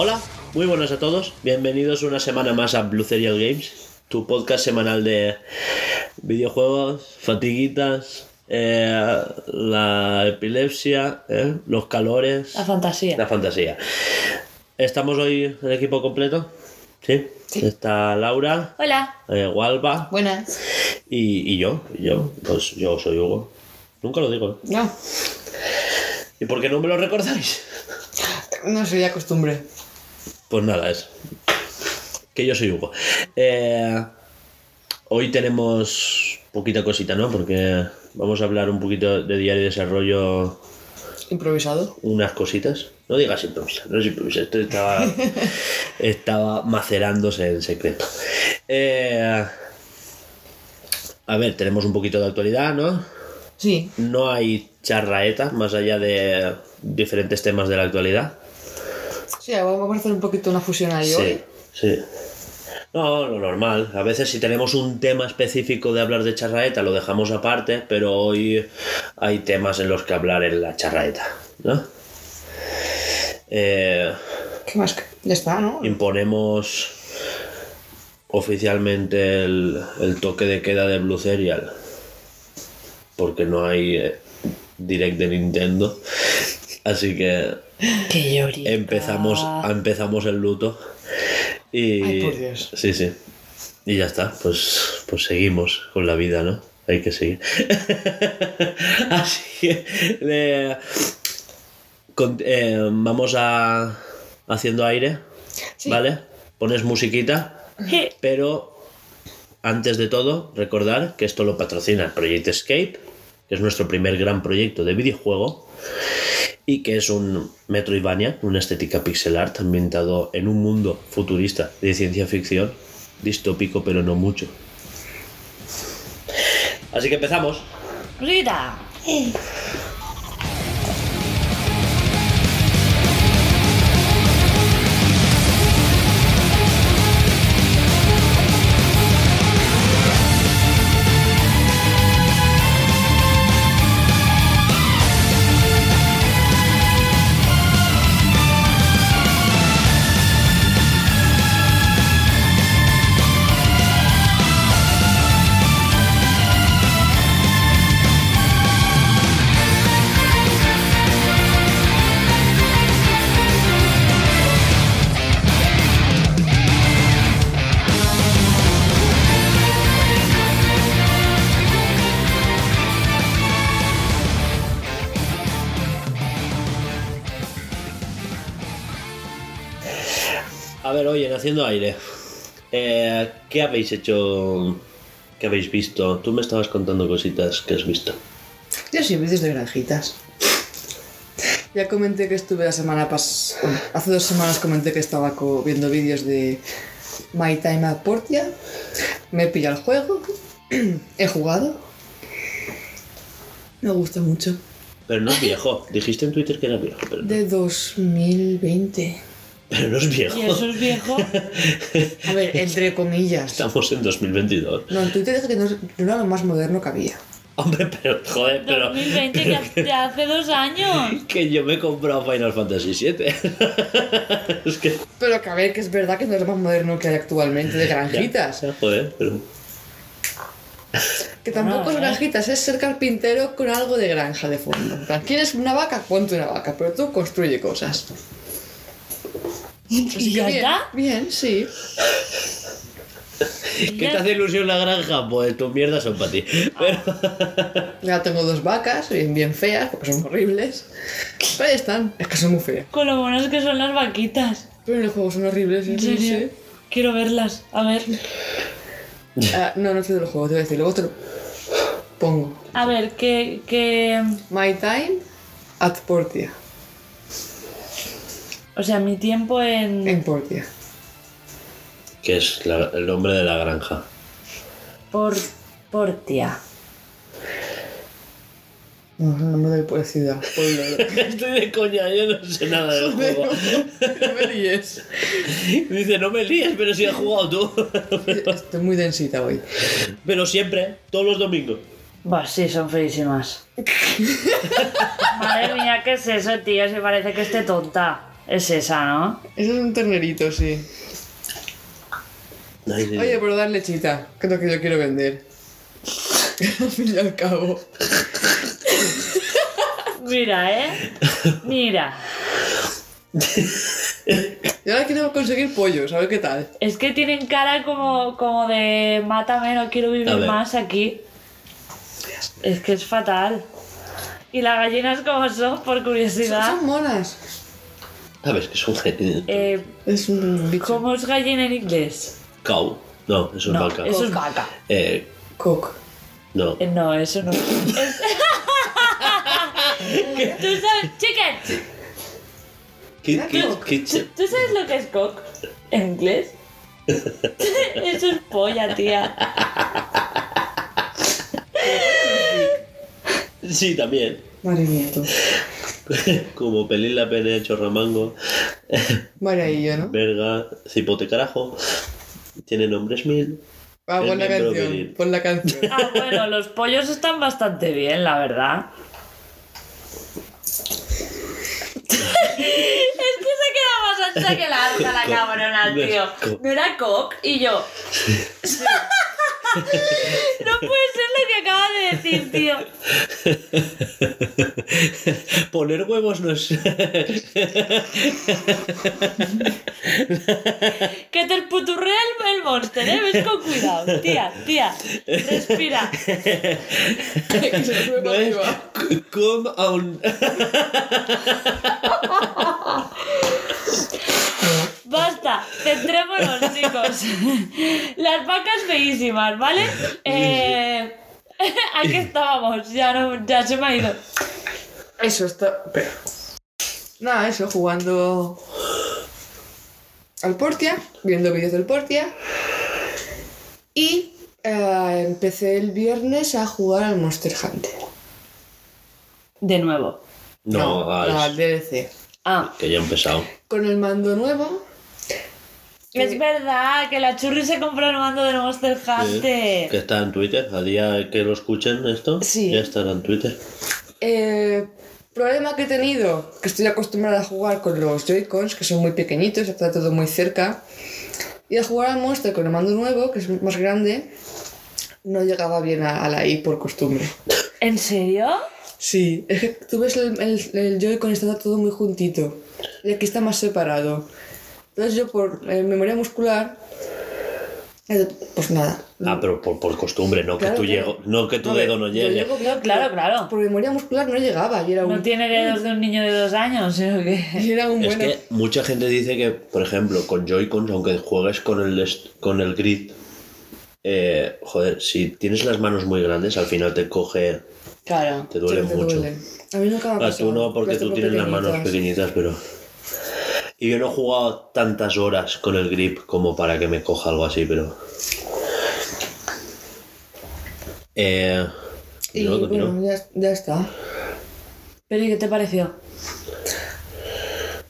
Hola, muy buenas a todos. Bienvenidos una semana más a Blue Serial Games, tu podcast semanal de videojuegos, fatiguitas, eh, la epilepsia, eh, los calores, La fantasía. la fantasía. Estamos hoy el equipo completo. ¿Sí? Está Laura, Hola. eh, Walva Buenas. y, y yo. y yo. Pues yo soy Hugo. Nunca lo digo. ¿eh? No, ¿Y por qué no me lo recordáis? no sería costumbre. Pues nada, es que yo soy Hugo. Eh, hoy tenemos poquita cosita, ¿no? Porque vamos a hablar un poquito de diario de desarrollo, Improvisado. unas cositas. No digas improvisar, no es improvisar, esto estaba, estaba macerándose en secreto. Eh, a ver, tenemos un poquito de actualidad, ¿no? Sí. No hay charraeta más allá de diferentes temas de la actualidad. Sí, vamos a hacer un poquito una fusión ahí hoy. Sí, sí. No, lo normal. A veces si tenemos un tema específico de hablar de charraeta lo dejamos aparte, pero hoy hay temas en los que hablar en la charraeta, ¿no? Eh, ¿Qué más? Ya está, ¿no? imponemos oficialmente el, el toque de queda de Blue Serial porque no hay eh, direct de Nintendo. Así que Qué llorita. empezamos, empezamos el luto. Y, Ay, por Dios. Sí, sí. Y ya está, pues, pues seguimos con la vida, ¿no? Hay que seguir. Así que eh, con- eh, vamos a haciendo aire, Sí. ¿vale? Pones musiquita, pero antes de todo, recordar que esto lo patrocina Project Escape, que es nuestro primer gran proyecto de videojuego y que es un Metroidvania, una estética pixel art ambientado en un mundo futurista de ciencia ficción, distópico pero no mucho. Así que empezamos. Rita. ¿Qué habéis hecho? ¿Qué habéis visto? Tú me estabas contando cositas que has visto. Yo sí, vídeos de granjitas. Ya comenté que estuve la semana pasada. Hace dos semanas comenté que estaba co- viendo vídeos de My Time at Portia. Me he pillado el juego. He jugado. Me gusta mucho. Pero no es viejo. Dijiste en Twitter que era viejo, pero, De 2020. Pero no es viejo. ¿Y eso es viejo? A ver, entre comillas. Estamos en 2022. No, en Twitter dije que no, no era lo más moderno que había. Hombre, pero joder, pero 2020 que hace- de hace dos años. que yo me he comprado Final Fantasy VII. es que Pero que a ver, que es verdad que no es lo más moderno que hay actualmente de granjitas. Ya, joder, pero Que tampoco es granjitas, es ser carpintero con algo de granja de fondo. ¿Quieres una vaca? Ponte una vaca, pero tú construye cosas. ¿Y ya bien, está? Bien, sí. ¿qué te hace ilusión la granja? Pues tus mierdas son para ti. Pero Ya tengo dos vacas, bien, bien feas, porque son horribles. Pero ahí están, es que son muy feas. Con lo buenas que son las vaquitas. Pero en el juego son horribles, ¿En sí, serio? sí. Quiero verlas. A ver. Ah, no, no sé del juego, te voy a decir, luego te lo pongo. A ver, que. que My time at Portia. O sea, mi tiempo en. En Portia. que es la- el nombre de la granja. Por. Portia. No, es el nombre de la ciudad. pueblo. Estoy de coña, yo no sé nada del juego. no me líes. Dice, no me líes, pero si has jugado tú. Estoy muy densita hoy. pero siempre, todos los domingos. Bah, sí, son feísimas. Madre mía, ¿qué es eso, tío? Se parece que esté tonta. Es esa, ¿no? Eso es un ternerito, sí. Ay, sí, Oye, pero dar lechita, que es lo que yo quiero vender. al fin y al cabo. Mira, ¿eh? Mira. Y ahora quiero conseguir pollos, a ver qué tal. Es que tienen cara como, como de mátame, no quiero vivir ver. más aquí. Es que es fatal. Y las gallinas como son, por Son, curiosidad. son monas. ¿Sabes que es un genio? Eh, Es un bicho. ¿Cómo es gallina en inglés? Cow. No, eso es No, vaca. eso es vaca. Eh, Cock. no. Eh, No, eso no. Es- ¿Tú sabes? Chicken. Ki- ki- kitchen. ¿Tú sabes lo que es cock en inglés? Eso es polla, tía. Sí, también. Madre mía, tú. Como pelín la pene, chorramango, Vaya y yo, ¿no? verga, cipote carajo. Tiene nombres mil. Ah, pon la canción. viril. Pon la canción. Ah, bueno, los pollos están bastante bien, la verdad. Es que se queda más ancha que la ancha la cabrona, tío. No era cock y yo. No puede ser lo que acaba de decir, tío. Poner huevos no es. Que te puturrea el, el monster, ¿eh? Ves con cuidado. Tía, tía. Respira. que se me sube no es. arriba. Come on. Basta, centrémonos, chicos. Las vacas feísimas, ¿vale? Eh, aquí estábamos, ya, no, ya se me ha ido. Eso está. Espera. Nada, eso, jugando al Portia, viendo vídeos del Portia. Y eh, empecé el viernes a jugar al Monster Hunter. De nuevo. No, ah, al es- DLC. Ah, que ya he empezado. Con el mando nuevo. es verdad que la churri se compró el mando del Monster Sí, Hunter. que está en Twitter. Al día que lo escuchen esto, Sí. ya estará en Twitter. Eh, problema que he tenido, que estoy acostumbrada a jugar con los Joy-Cons, que son muy pequeñitos, está todo muy cerca. Y a jugar al Monster con el mando nuevo, que es más grande, no llegaba bien a, a la I por costumbre. ¿En serio? Sí, es que tú ves el, el, el Joy-Con está todo muy juntito. Y aquí está más separado. Entonces yo por eh, memoria muscular, eh, pues nada. Ah, pero por, por costumbre, no Claro, que tu, claro. llego, no que tu ver, dedo no llegue. llego No, claro, claro. Por memoria muscular no llegaba y era un, No tiene dedos de un niño de dos años, ¿eh? ¿o qué? y era un Es bueno. que mucha gente dice que, por ejemplo, con Joy-Cons, aunque juegues con el, con el grid, eh, joder, si tienes las manos muy grandes, al final te coge, Claro. te duele Sí, te mucho. duele. A mí nunca me ha Ah, pasado. tú no, porque tú tienes las manos pequeñitas. pero... Y yo no he jugado tantas horas con el grip como para que me coja algo así, pero... Eh... Y bueno, ya, ya está. ¿Pero y qué te pareció?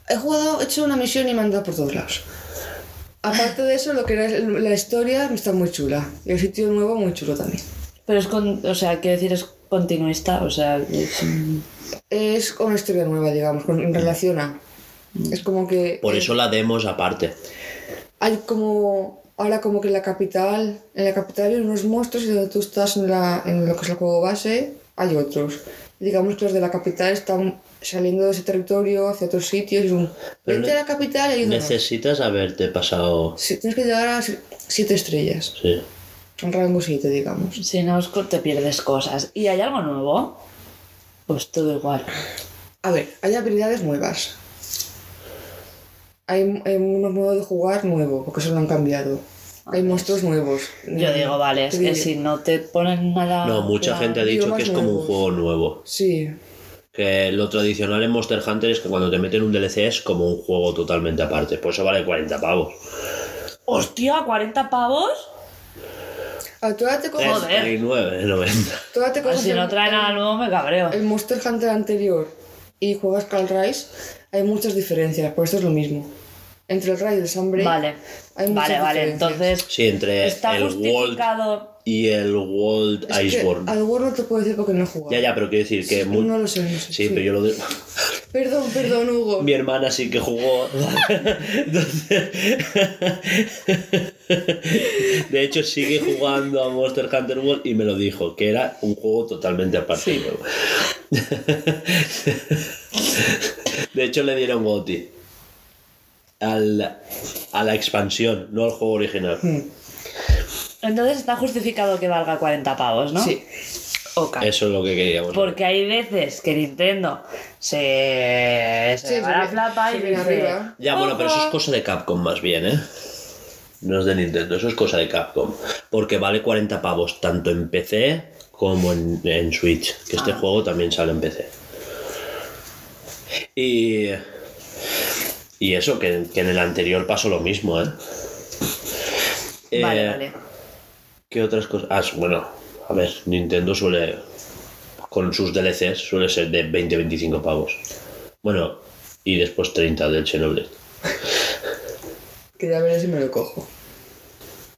He jugado, he hecho una misión y me han dado por todos lados. Aparte de eso, lo que era la historia está muy chula. Y el sitio nuevo muy chulo también. Pero es con... O sea, quiero decir, es continuista, o sea... es Es una historia nueva, digamos, con, en relación a. Es como que. Por eh, eso la demo es aparte. Hay como. Ahora, como que en la capital. En la capital hay unos monstruos y donde tú estás en, la, en lo que es el juego base, hay otros. Digamos que los de la capital están saliendo de ese territorio hacia otros sitios. Y un. Pero a la capital y. Necesitas haberte pasado... Sí, tienes que llegar a si- siete estrellas. Sí. Un rango 7, digamos. Si no, te pierdes cosas. ¿Y hay algo nuevo? Pues todo igual. A ver, hay habilidades nuevas. Hay, hay unos modos de jugar nuevo, porque se lo han cambiado. Hay monstruos nuevos. Yo digo, vale, es que si no te ponen nada... No, mucha gente ha dicho que es como un juego nuevo. Sí, Que lo tradicional en Monster Hunter es que cuando te meten un DLC es como un juego totalmente aparte. Pues eso vale 40 pavos. ¡Hostia! ¿40 pavos? Ah, tú ahora te coges, Joder. 39,90. tú ahora te Pues coges si no trae nada nuevo me cabreo. el Monster Hunter anterior y juegas Cal Rise, hay muchas diferencias, por esto es lo mismo. Entre el Rise y el Sunbreak Vale. hay muchas Vale, vale. Entonces, Sí, entre está el World justificado... y el World Es que Iceborne. al World no te puedo decir porque no he jugado. Ya, ya, pero quiero decir que... Sí, no lo sé, no sé, Sí, sí. pero yo lo, de- Perdón, perdón, Hugo. Mi hermana sí que jugó. Entonces, de hecho, sigue jugando a Monster Hunter World y me lo dijo, que era un juego totalmente aparte. De hecho, le dieron GOTY al, a la expansión, no al juego original. Entonces está justificado que valga 40 pavos, ¿no? Sí. Ok. Eso es lo que queríamos. Porque hay veces que Nintendo se, se Sí, se la flapa se y viene dice, arriba. Ya, bueno, pero eso es cosa de Capcom más bien, ¿eh? No es de Nintendo, eso es cosa de Capcom. Porque vale 40 pavos tanto en PC como en, en Switch. Que este Ah. juego también sale en PC. Y. Y eso, que, que en el anterior pasó lo mismo, ¿eh? Vale, Eh, vale. ¿Qué otras cosas? Ah, bueno, a ver, Nintendo suele. Con sus DLCs suele ser de 20-25 pavos. Bueno, y después 30 del Xenoblade. Quería ver si me lo cojo.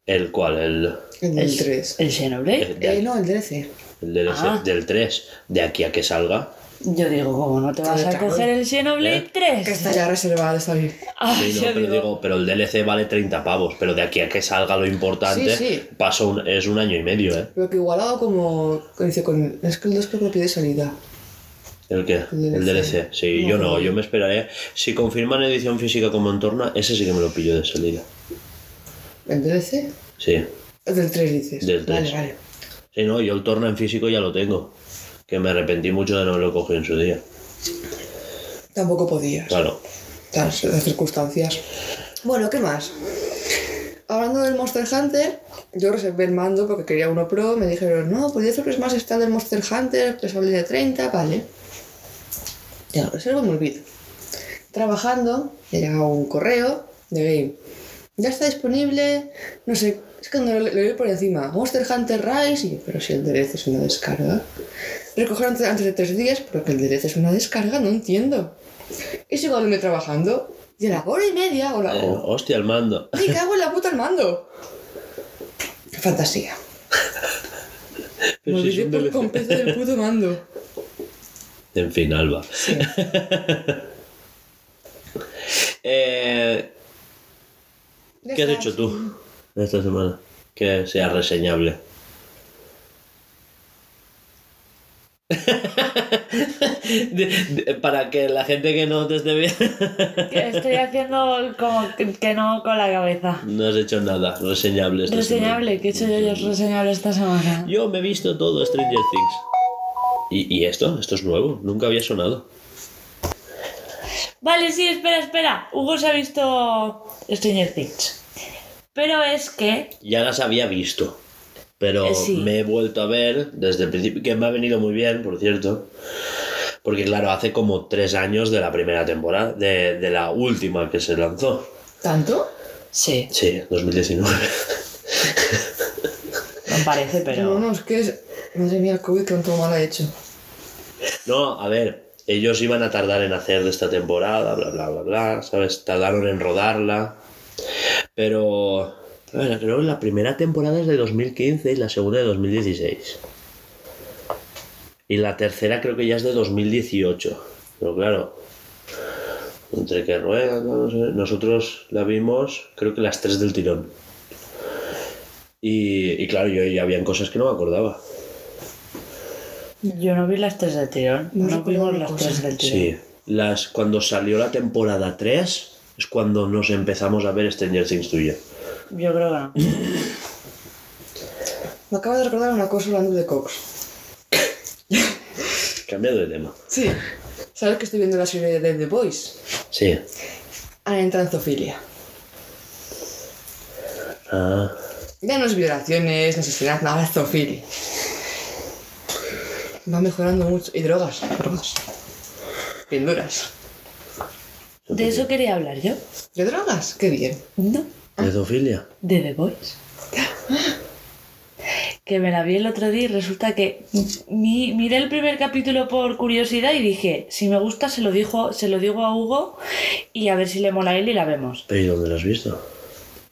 ¿El cual? El, El del ¿El, 3. el Xenoblade? el, de- Eh, no, el DLC. el DLC Ah. del 3. De aquí a que salga. Yo digo, ¿cómo no te vas a coger el Xenoblade ¿Eh? 3? Que está ya reservado, está bien. Ah, Sí, no, pero digo, digo, pero el DLC vale 30 pavos. Pero de aquí a que salga lo importante, Sí, sí. pasa un- es un año y medio, ¿eh? Pero que igualado como. Dice, con, es que el 2 creo que lo pide salida. ¿El qué? El El DLC. Sí, No, yo no, yo me esperaré. Si confirman edición física como en torno, ese sí que me lo pillo de salida. ¿El DLC? Sí. El del 3 dices. Del 3. Vale, vale. Sí, no, yo el torno en físico ya lo tengo. Que me arrepentí mucho de no haberlo cogido en su día. Tampoco podías. Claro. Las, las circunstancias. Bueno, ¿qué más? Hablando del Monster Hunter, yo reservé el mando porque quería uno pro. Me dijeron, no, pues 10 euros más está del Monster Hunter, que sale de 30, vale. Ya lo reservo, me olvido. Trabajando, me llega un correo de Game. Ya está disponible, no sé, es que no lo le leí por encima. Monster Hunter Rise, y pero si el DLC es una descarga. Recoger antes, antes de tres días, pero que el DLC es una descarga, no entiendo. Y sigo donde trabajando, y a la hora y media, o la Eh, hostia, el mando. ¡Me cago en la puta el mando! Fantasía. Me si olvidé por completo del puto mando. En fin, Alba. Sí. Eh, ¿Qué has hecho tú esta semana? Que sea reseñable. De- de- para que la gente que no te esté viendo que estoy haciendo como que, que no con la cabeza. no has hecho nada reseñable esta Reseñable, ¿qué he hecho yo, yo reseñable esta semana? semana. Yo me he visto todo Stranger Things. ¿Y, y esto? Esto es nuevo, nunca había sonado. Vale, sí, espera, espera. Hugo se ha visto Stranger Things. Pero es que Ya las había visto, pero Eh, sí. me he vuelto a ver desde el principio, que me ha venido muy bien, por cierto. Porque claro, hace como tres años de la primera temporada, de, de la última que se lanzó. ¿Tanto? Sí, Sí, 2019. me parece, No, pero. no, es que es... Madre mía, el COVID todo mal ha hecho. No, a ver, ellos iban a tardar en hacer de esta temporada, bla, bla, bla, bla, ¿sabes? Tardaron en rodarla. Pero, a ver, creo que la primera temporada es de 2015 y la segunda de 2016. Y la tercera creo que ya es de 2018. Pero claro, entre que ruedan, no sé, nosotros la vimos creo que las tres del tirón. Y, y claro, yo ya habían cosas que no me acordaba. Yo no vi las tres del tirón. No vimos las tres del tirón. Sí, las, cuando salió la temporada 3 es cuando nos empezamos a ver Stranger Things tuya. Yo creo que no. Me acabo de recordar una cosa hablando de Cox. Cambiado de tema. Sí. ¿Sabes que estoy viendo la serie de The Boys? Sí. Han entrado en zoofilia. Ah, Ya no es violaciones, no es asesinato, nada, es zoofilia. Va mejorando mucho. Y drogas, drogas. Bien duras. De eso quería hablar yo. ¿De drogas? Qué bien. No. ¿De zoofilia? De The Voice. Que me la vi el otro día y resulta que mi- miré el primer capítulo por curiosidad y dije, si me gusta se lo, dijo, se lo digo a Hugo y a ver si le mola a él y la vemos. ¿Pero y dónde lo has visto?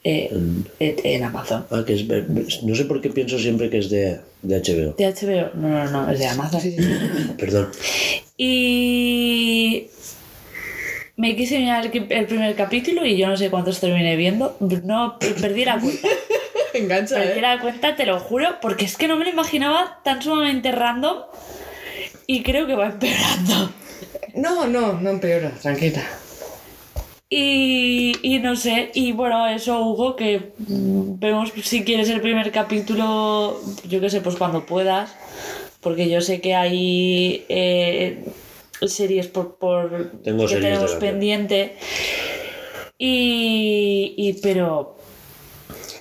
Eh, En- en Amazon. Ah, que es... No sé por qué pienso siempre que es de, de HBO. De HBO. No, no, no, es de Amazon. Perdón. Y me quise mirar el, el primer capítulo y yo no sé cuántos terminé viendo. No, perdí la cuenta. Engancha, Perdí ¿eh? la cuenta, te lo juro, porque es que no me lo imaginaba tan sumamente random y creo que va empeorando. No, no, no empeora, tranquila. Y, y no sé, y bueno, eso Hugo, que mm, vemos si quieres el primer capítulo, yo qué sé, pues cuando puedas, porque yo sé que hay eh, series por, por Tengo que series tenemos pendiente. Y, y pero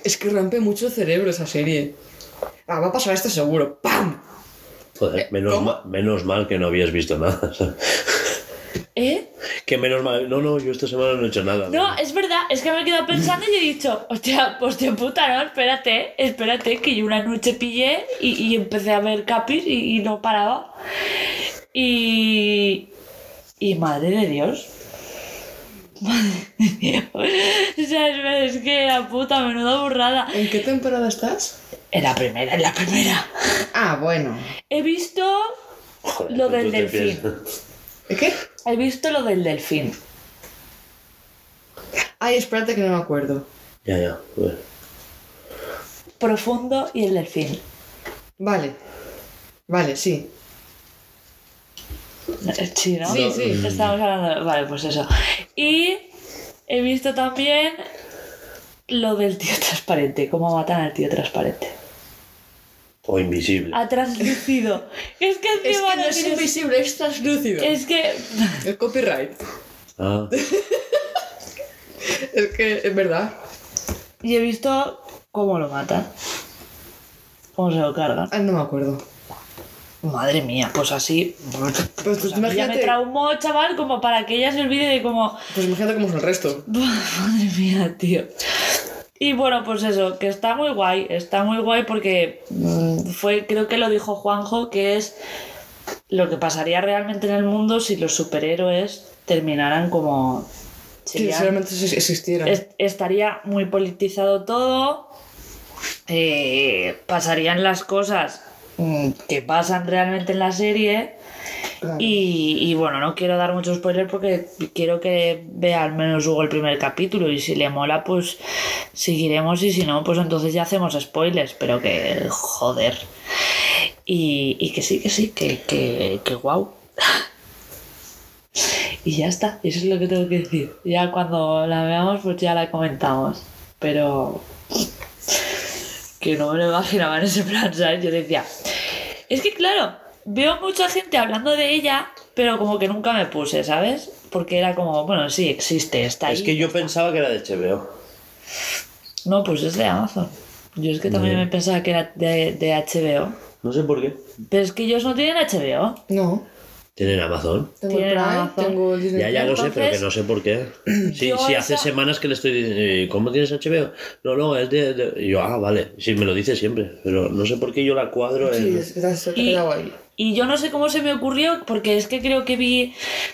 Es que rompe mucho el cerebro esa serie. Ah, va a pasar esto seguro. ¡Pam! Joder, menos, ¿cómo? ma- menos mal que no habías visto nada. ¿eh? que menos mal. No, no, yo esta semana no he hecho nada. No, es verdad, es que me he quedado pensando y he dicho, hostia, pues de puta, no, espérate, espérate, que yo una noche pillé y, y empecé a ver capis y, y no paraba. Y. Y madre de Dios. Madre de Dios. O sea, es, que la puta, menuda burrada. ¿En qué temporada estás? En la primera, en la primera. Ah, bueno. He visto Joder, lo pues del delfín. piensas- ¿Y qué? He visto lo del delfín. Ay, espérate que no me acuerdo. Ya, ya. joder. Profundo y el delfín. Vale. Vale, sí. Sí, ¿no? Sí, sí. Estamos hablando. Vale, pues eso. Y he visto también lo del tío transparente, cómo matan al tío transparente. O invisible. Ha translucido. Es que Es encima que no es tienes- invisible, es translúcido. Es que. El copyright. Ah, Es que es verdad. Y he visto cómo lo matan. Cómo se lo cargan. Ah, no me acuerdo. Madre mía, pues así. Pues, pues a mí ya me imagínate. traumó, chaval, como para que ella se olvide de cómo. Pues imagínate cómo es el resto. Madre mía, tío. Y bueno, pues eso, que está muy guay, está muy guay porque mm, fue, creo que lo dijo Juanjo, que es lo que pasaría realmente en el mundo si los superhéroes terminaran como... Serían- realmente si existiera. es- estaría muy politizado todo, eh, pasarían las cosas que pasan realmente en la serie Claro. y, y bueno, no quiero dar mucho spoiler porque quiero que vea al menos Hugo el primer capítulo y si le mola pues seguiremos y si no pues entonces ya hacemos spoilers, pero que joder. Y, y que sí, que sí, que, que, que guau. Y ya está, eso es lo que tengo que decir. Ya cuando la veamos pues ya la comentamos. Pero que no me lo imaginaba en ese plan, ¿sabes? Yo decía, es que claro, veo mucha gente hablando de ella, pero como que nunca me puse, ¿sabes? Porque era como, bueno, sí, existe, está ahí. es que yo pensaba que era de HBO. No, pues es de Amazon. Yo es que también me pensaba que era de, de HBO. No sé por qué. Pero es que ellos no tienen HBO. No. Tienen Amazon. Tengo el Tiene Prime, Amazon. tengo el Disney Ya, ya lo sé, pero que no sé por qué. Sí, sí, hace esa- semanas que le estoy diciendo, eh, ¿cómo tienes HBO? No, no, es de, de- y yo, ah, vale. Sí, me lo dice siempre, pero no sé por qué yo la cuadro Sí, en... es que has Y, quedado ahí. y yo no sé cómo se me ocurrió, porque es que creo que vi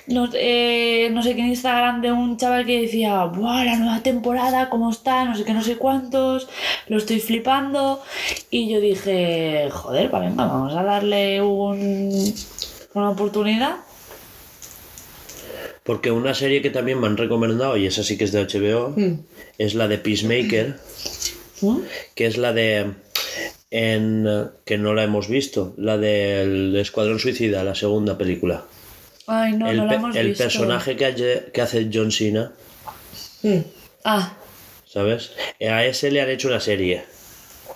no, eh, no sé qué en Instagram de un chaval que decía, ¡buah, la nueva temporada, cómo está! No sé qué, no sé cuántos, lo estoy flipando. Y yo dije, joder, va, venga, vamos a darle un, una oportunidad. Porque una serie que también me han recomendado, y esa sí que es de HBO, Mm. es la de Peacemaker, ¿Mm? que es la de... En, que no la hemos visto, la del Escuadrón Suicida, la segunda película. Ay, no, el no la pe- hemos el visto. personaje que, hace- que hace John Cena, Mm. Ah, ¿sabes? A ese le han hecho una serie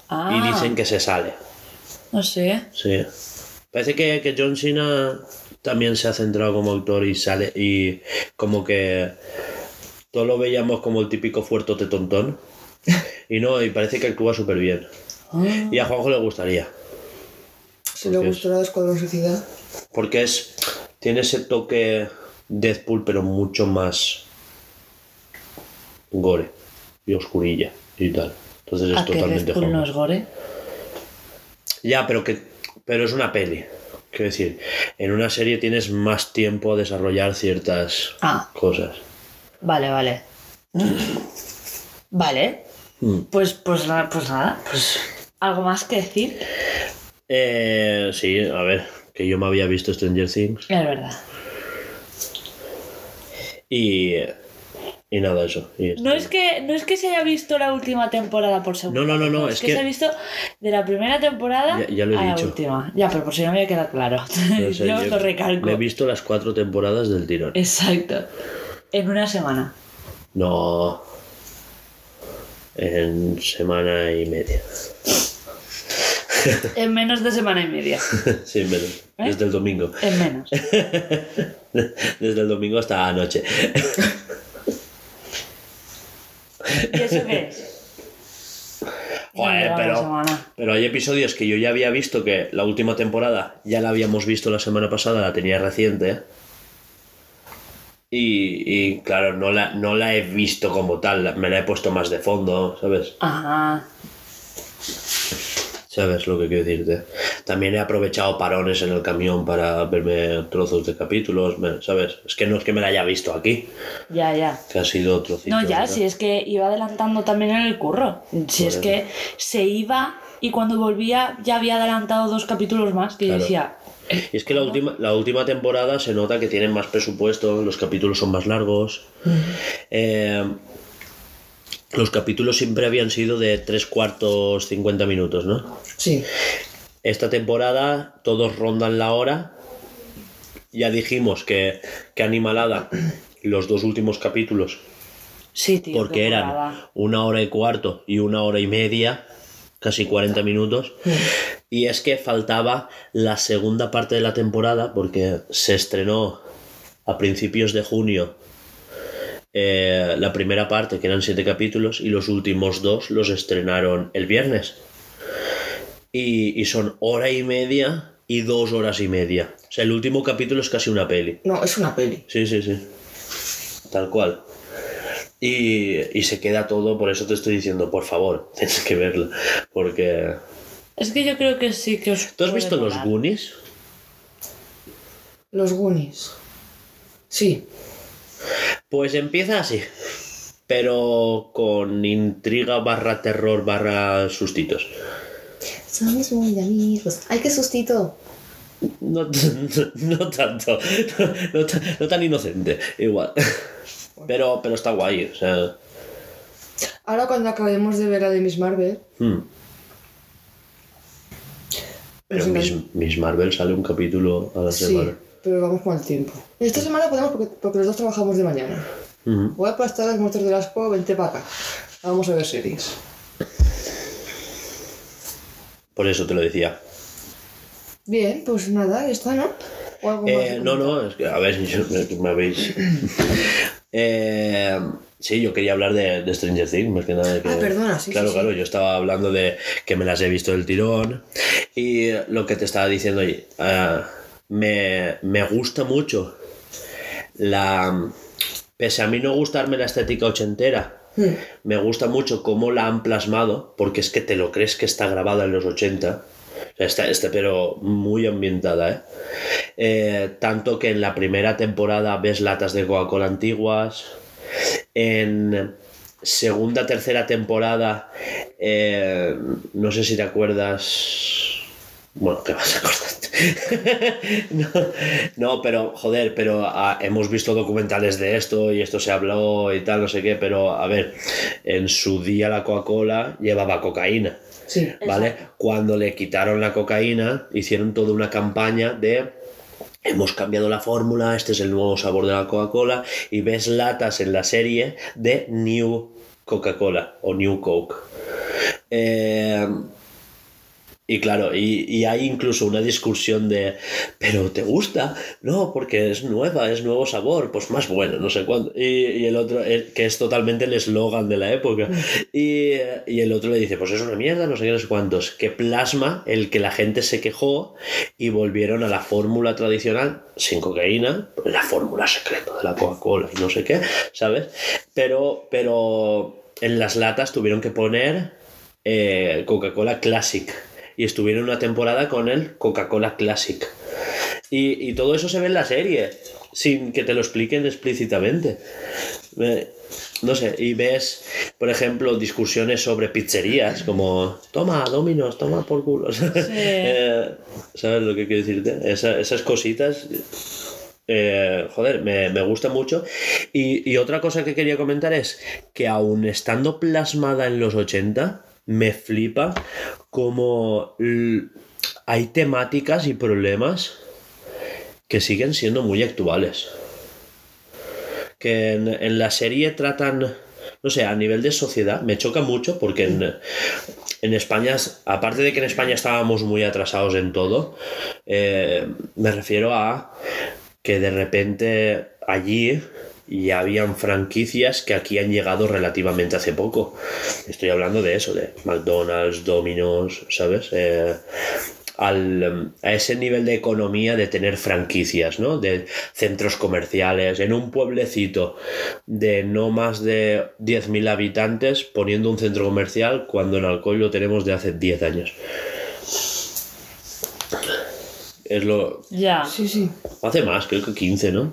ah, y dicen que se sale. no sé. Sí. Parece que, que John Cena también se ha centrado como autor y sale y como que todo lo veíamos como el típico fuertote tontón. Y no, y parece que actúa súper bien. Ah, Y a Juanjo le gustaría. Si le la Escuadrón Suicida. Porque es. Tiene ese toque Deadpool, pero mucho más gore y oscurilla y tal. Entonces es ¿A que totalmente Deadpool no es gore? Ya, pero que pero es una peli. Quiero decir, en una serie tienes más tiempo a desarrollar ciertas Ah, cosas. vale, vale. Vale. Mm. Pues, pues, na- pues nada, pues algo más que decir. Eh, sí, a ver, que yo me había visto Stranger Things. Es verdad. Y, y nada, eso. Y No es, que, no es que se haya visto la última temporada por segundo. No, no, no, no, es, es que, que- se ha visto de la primera temporada Ya- ya lo he a la dicho. última. Ya, pero por si no me queda claro. no sé, yo, yo lo recalco. Me he visto las cuatro temporadas del tirón. Exacto. En una semana. No. En semana y media. En menos de semana y media. sí, menos. ¿Eh? Desde el domingo. En menos. Desde el domingo hasta anoche. ¿Y eso qué es? Joder, pero, pero hay episodios que yo ya había visto que la última temporada ya la habíamos visto la semana pasada, la tenía reciente. Y, y, claro, no la, no la he visto como tal, me la he puesto más de fondo, ¿sabes? Ajá. ¿Sabes lo que quiero decirte? También he aprovechado parones en el camión para verme trozos de capítulos, ¿sabes? Es que no es que me la haya visto aquí, Ya, ya. que ha sido trocitos. No, ya, si es que iba adelantando también en el curro. Si es que se iba y cuando volvía ya había adelantado dos capítulos más que yo decía, Y es que la última, la última temporada se nota que tienen más presupuesto, los capítulos son más largos. Eh, los capítulos siempre habían sido de 3 cuartos 50 minutos, ¿no? Sí. Esta temporada todos rondan la hora. Ya dijimos que, que Animalada, los dos últimos capítulos, sí, tío. porque eran burrada". una hora y cuarto y una hora y media, casi 40 minutos. Y es que faltaba la segunda parte de la temporada porque se estrenó a principios de junio eh, la primera parte, que eran siete capítulos, y los últimos dos los estrenaron el viernes. Y, y son hora y media y dos horas y media. O sea, el último capítulo es casi una peli. No, es una peli. Sí, sí, sí. Tal cual. Y, y se queda todo, por eso te estoy diciendo, por favor, tienes que verla. Porque. Es que yo creo que sí que os. ¿Tú has visto los. Goonies? Los Goonies. Sí. Pues empieza así. Pero con intriga barra terror barra sustitos. Somos muy amigos. ¡Ay, qué sustito! No, no tanto. No, no tan inocente. Igual. Pero, pero está guay. O sea. Ahora cuando acabemos de ver la de Miss Marvel, hmm. Pero Nos Miss, Miss Marvel sale un capítulo a la sí, semana. Pero vamos con el tiempo. Esta semana podemos porque, porque los dos trabajamos de mañana. Ujú. Voy a aplastar las muertes del asco, vente para acá. Vamos a ver series. Por eso te lo decía. Bien, pues nada, ya está, ¿no? ¿O algo más Eh, no, no, es que a ver, yo- me, habéis. Eh, sí, yo quería hablar de, de Stranger Things, más que nada. de que- Ah, perdona, sí, Claro, sí, claro, sí. yo estaba hablando de que me las he visto del tirón. Y lo que te estaba diciendo, oye, ah, me, me gusta mucho la. Pese a mí no gustarme la estética ochentera, Hmm. me gusta mucho cómo la han plasmado, porque es que te lo crees que está grabada en los 80. O sea, Está, está, pero muy ambientada, ¿eh? Eh, Tanto que en la primera temporada ves latas de Coca-Cola antiguas. En segunda, tercera temporada, eh, no sé si te acuerdas. Bueno, ¿qué vas a acordarte? no, no, pero joder, pero ah, hemos visto documentales de esto y esto se habló y tal, no sé qué, pero a ver, en su día la Coca-Cola llevaba cocaína. Sí. ¿Vale? Cuando le quitaron la cocaína, hicieron toda una campaña de hemos cambiado la fórmula, este es el nuevo sabor de la Coca-Cola, y ves latas en la serie de New Coca-Cola o New Coke. Eh, y claro, y, y hay incluso una discusión de, pero ¿te gusta? No, porque es nueva, es nuevo sabor, pues más bueno, no sé cuándo. Y, y el otro, el- que es totalmente el eslogan de la época. Y, y el otro le dice, pues es una mierda, no sé qué, no sé cuántos. Que plasma el que la gente se quejó y volvieron a la fórmula tradicional, sin cocaína, la fórmula secreta de la Coca-Cola y no sé qué, ¿sabes? Pero, pero en las latas tuvieron que poner eh, Coca-Cola Classic. Y estuvieron una temporada con el Coca-Cola Classic. Y, y todo eso se ve en la serie, sin que te lo expliquen explícitamente. Me- no sé, y ves, por ejemplo, discusiones sobre pizzerías, como, toma, Dominos, toma por culo. Eh, ¿Sabes lo que quiero decirte? Esa- esas cositas, eh, joder, me, me gusta mucho. Y, y otra cosa que quería comentar es que aun estando plasmada en los 80, me flipa como hay temáticas y problemas que siguen siendo muy actuales. Que en, en la serie tratan, no sé, a nivel de sociedad, me choca mucho porque en, en España, aparte de que en España estábamos muy atrasados en todo, eh, me refiero a que de repente allí ya habían franquicias que aquí han llegado relativamente hace poco. Estoy hablando de eso, de McDonald's, Domino's, ¿sabes? Eh, al, a ese nivel de economía de tener franquicias, ¿no? De centros comerciales, en un pueblecito de no más de 10.000 habitantes poniendo un centro comercial cuando en Alcoy lo tenemos de hace 10 años. Es lo... Ya. Sí, sí. Hace más, creo que 15, ¿no?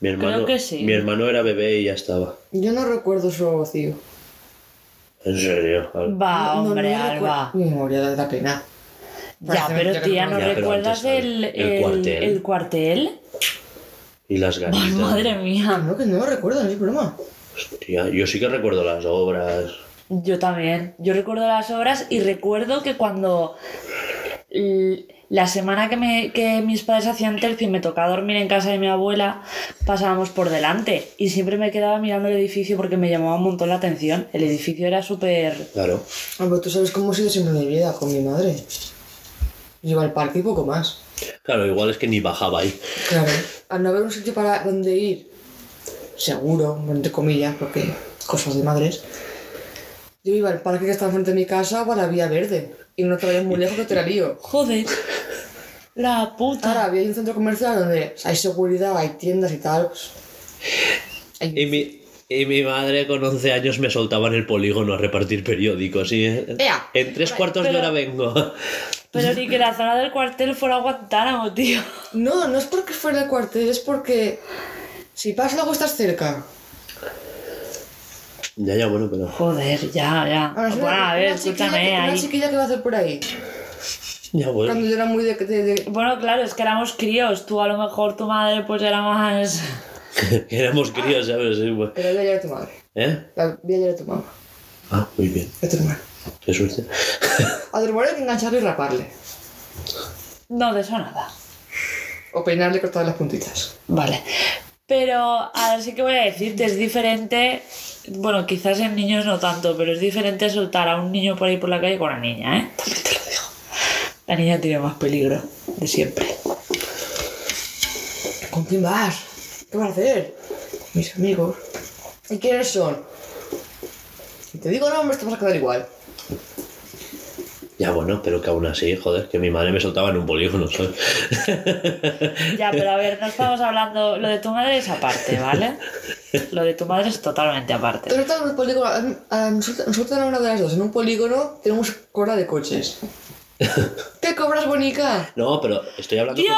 Mi hermano, que sí. Mi hermano era bebé y ya estaba. Yo no recuerdo su vacío. En serio. Va, No, no, hombre, no recuerdo- Alba. Memoria da, pena. Ya, pero tía, no ¿no Ya, recuerdas antes, el, el el, cuartel. el cuartel? Y las Ay, ganitas. madre mía. No, que no lo recuerdo, no es broma. Hostia, yo sí que recuerdo las obras. Yo también. Yo recuerdo las obras y recuerdo que cuando la semana que, me, que mis padres hacían tercio y me tocaba dormir en casa de mi abuela, pasábamos por delante y siempre me quedaba mirando el edificio porque me llamaba un montón la atención. El edificio era súper... Claro. Ah, pero tú sabes cómo ha sido siempre mi vida con mi madre. Yo iba al parque y poco más. Claro, igual es que ni bajaba ahí. Claro. Al no haber un sitio para donde ir, seguro, entre comillas, porque cosas de madres, yo iba al parque que está enfrente de mi casa o a la vía verde. Y no te vayas muy lejos que te la lío. Joder. La puta. Ahora, había un centro comercial donde hay seguridad, hay tiendas y tal. Hay- Y mi, y mi madre con 11 años me soltaba en el polígono a repartir periódicos. Y Ea. en tres cuartos de hora vengo. Pero ni que la zona del cuartel fuera Guantánamo, tío. No, no es porque fuera el cuartel, es porque si pasa algo estás cerca. Ya, ya, bueno, pero. Joder, ya, ya. Ahora, es Bueno, una- a ver, escúchame, que- Una ahí. chiquilla que va a hacer por ahí. Ya, bueno. Cuando yo era muy de... de- de- Bueno, claro, es que éramos críos. Tú a lo mejor tu madre pues era más... Éramos críos, ¿sabes? Sí, bueno. Pero voy a llevar a tu madre. ¿Eh? La- Voy a llevar a tu mamá. Ah, muy bien. A tu hermano. Qué suerte. A tu hermano hay que engancharle y raparle. No, de eso nada. O peinarle y cortarle las puntitas. Vale. Pero ahora sí que voy a decirte, es diferente... Bueno, quizás en niños no tanto, pero es diferente soltar a un niño por ahí por la calle con una niña, ¿eh? También te lo digo. La niña tiene más peligro, de siempre. ¿Con quién vas? ¿Qué vas a hacer? Mis amigos. ¿Y quiénes son? Si te digo nombres te vas a quedar igual. Ya, bueno, pero que aún así, joder, que mi madre me soltaba en un polígono, ¿sabes? Ya, pero a ver, no estamos hablando... Lo de tu madre es aparte, ¿vale? Lo de tu madre es totalmente aparte. Nosotros en un polígono, nosotros en una de las dos, en un polígono tenemos cola de coches. ¿Qué cobras, bonica? No, pero estoy hablando con...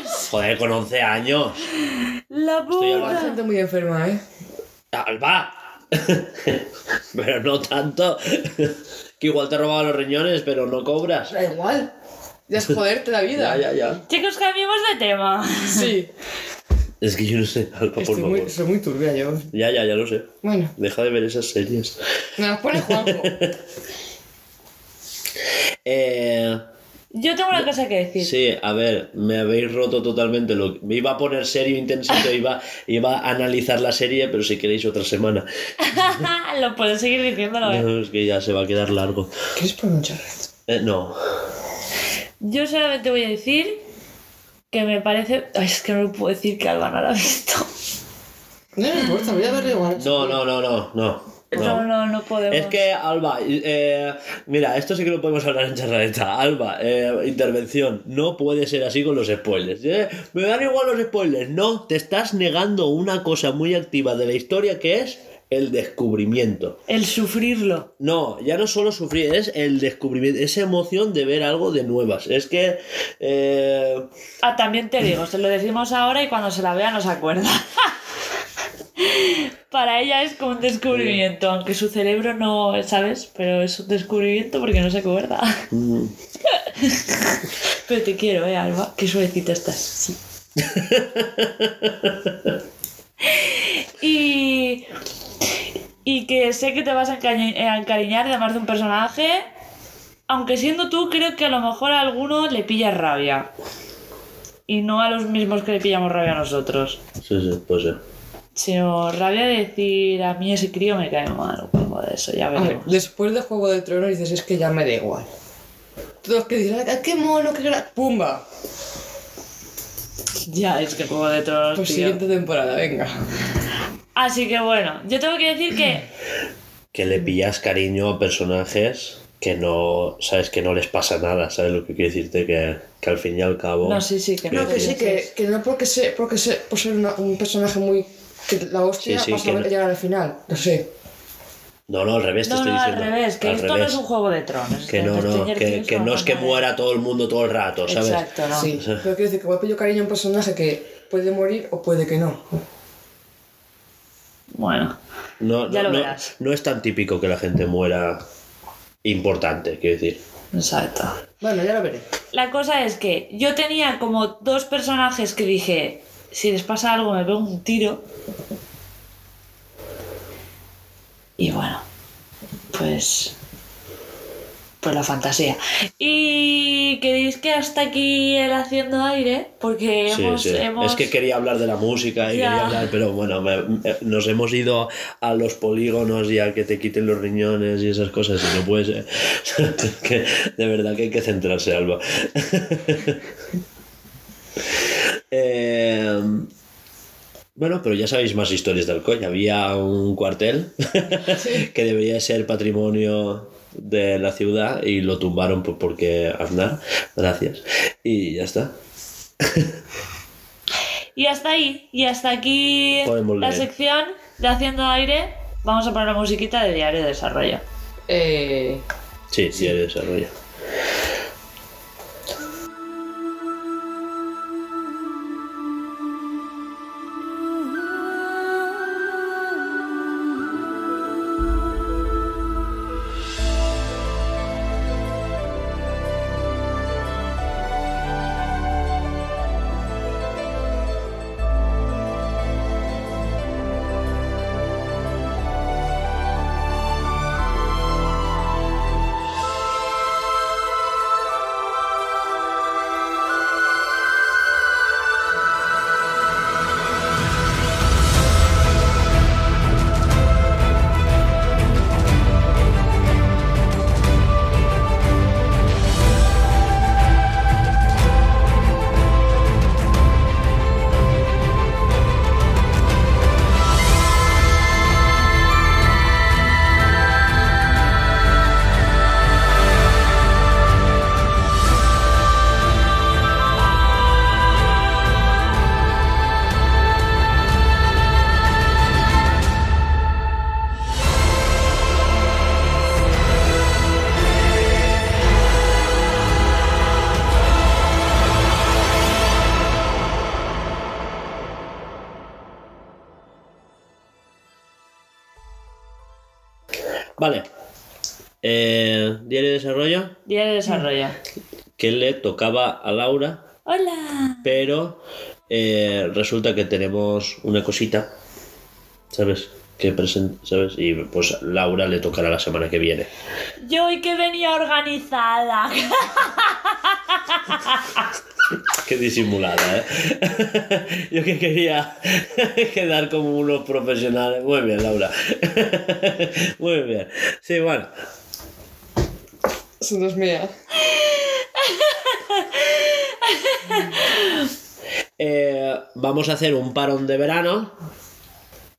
¡Dios! Joder, con 11 años. La Estoy Hay puta. gente muy enferma, ¿eh? ¡Alba! pero no tanto. Que igual te robado los riñones, pero no cobras. Da igual. Ya es joderte la vida. Ya, ya, ya. Chicos, cambiemos de tema. Sí. Es que yo no sé, Alba, por Estoy favor. muy, soy muy turbia yo. Ya, ya, ya lo sé. Bueno, Deja de ver esas series. me las pone Juanjo. Eh, Yo tengo una cosa que decir. sí, a ver, me habéis roto totalmente lo Me iba a poner serio, intensito, iba, iba a analizar la serie, pero si queréis otra semana. Lo puedes seguir diciéndolo, ¿eh? No, es que ya se va a quedar largo. ¿Quieres pronunciar esto? Eh, no. Yo solamente voy a decir que me parece. Ay, es que no lo puedo decir que Alba no lo ha visto. No me importa, voy a verlo igual. No, no, no, no, no. No, no, no podemos. Es que, Alba, eh, mira, esto sí que lo podemos hablar en charradeta. Alba, eh, intervención. No puede ser así con los spoilers. ¿eh? Me dan igual los spoilers. No, te estás negando una cosa muy activa de la historia que es el descubrimiento. El sufrirlo. No, ya no solo sufrir, es el descubrimiento, esa emoción de ver algo de nuevas. Es que... eh, Ah, también te digo, se lo decimos ahora y cuando se la vea no se acuerda. para ella es como un descubrimiento, aunque su cerebro no, ¿sabes? Pero es un descubrimiento porque no se acuerda. Mm. Pero te quiero, ¿eh, Alba? Qué suavecita estás. Sí. y, y que sé que te vas a a encariñar de más de un personaje, aunque siendo tú, creo que a lo mejor a alguno le pillas rabia. Y no a los mismos que le pillamos rabia a nosotros. Sí, sí, pues sí. Sino rabia de decir, a mí ese crío me cae mal o algo de eso, ya ver, veremos. después de Juego de Tronos dices, es que ya me da igual. Todos que dicen, "Ah, qué mono, qué gra... ¡Pumba! Ya, es que Juego de Tronos, Pues tío. siguiente temporada, venga. Así que bueno, yo tengo que decir que Que le pillas cariño a personajes que no, sabes, que no les pasa nada, ¿sabes lo que quiero decirte? Que, que al fin y al cabo... No, sí, sí, que No, no. que sí, que, que no porque, sé, porque sé, por ser una- un personaje muy... Que la hostia Sí, sí, vas que a ver no. llegar al final, no sé. No, no, al revés te No, estoy no, al diciendo. revés, que al esto no es un juego de tronos. Que no, que, no es que muera todo el mundo todo el rato, ¿sabes? Exacto, no. Sí, pero quiero decir que voy a pillar cariño a un personaje que puede morir o puede que no. Bueno, No, Ya no, lo no- verás. no es tan típico que la gente muera importante, quiero decir. exacto. Bueno, ya lo veré. La cosa es que yo tenía como dos personajes que dije, si les pasa algo me pego un tiro. Y bueno, pues... Pues la fantasía. ¿Y queréis que hasta aquí el haciendo aire? Porque Sí, hemos, sí. hemos... Es que quería hablar de la música y Ya. quería hablar, pero bueno, me- me- nos hemos ido a los polígonos y a que te quiten los riñones y esas cosas y no puede ser. que de verdad que hay que centrarse, Alba. Eh, bueno, pero ya sabéis más historias del coño. Había un cuartel que debería ser patrimonio de la ciudad y lo tumbaron por- porque Aznar, gracias. Y ya está. Y hasta ahí, y hasta aquí Podemos la leer. sección de haciendo aire. Vamos a poner la musiquita de diario de desarrollo. Eh, Sí, sí, de desarrollo. Tocaba a Laura, Hola. pero eh, resulta que tenemos una cosita, ¿sabes? Que present ¿sabes? Y pues Laura le tocará la semana que viene. Yo hoy que venía organizada. Qué disimulada, ¿eh? Yo que quería quedar como unos profesionales. Muy bien, Laura. Muy bien. Sí, bueno. eso no es mía. Eh, vamos a hacer un parón de verano,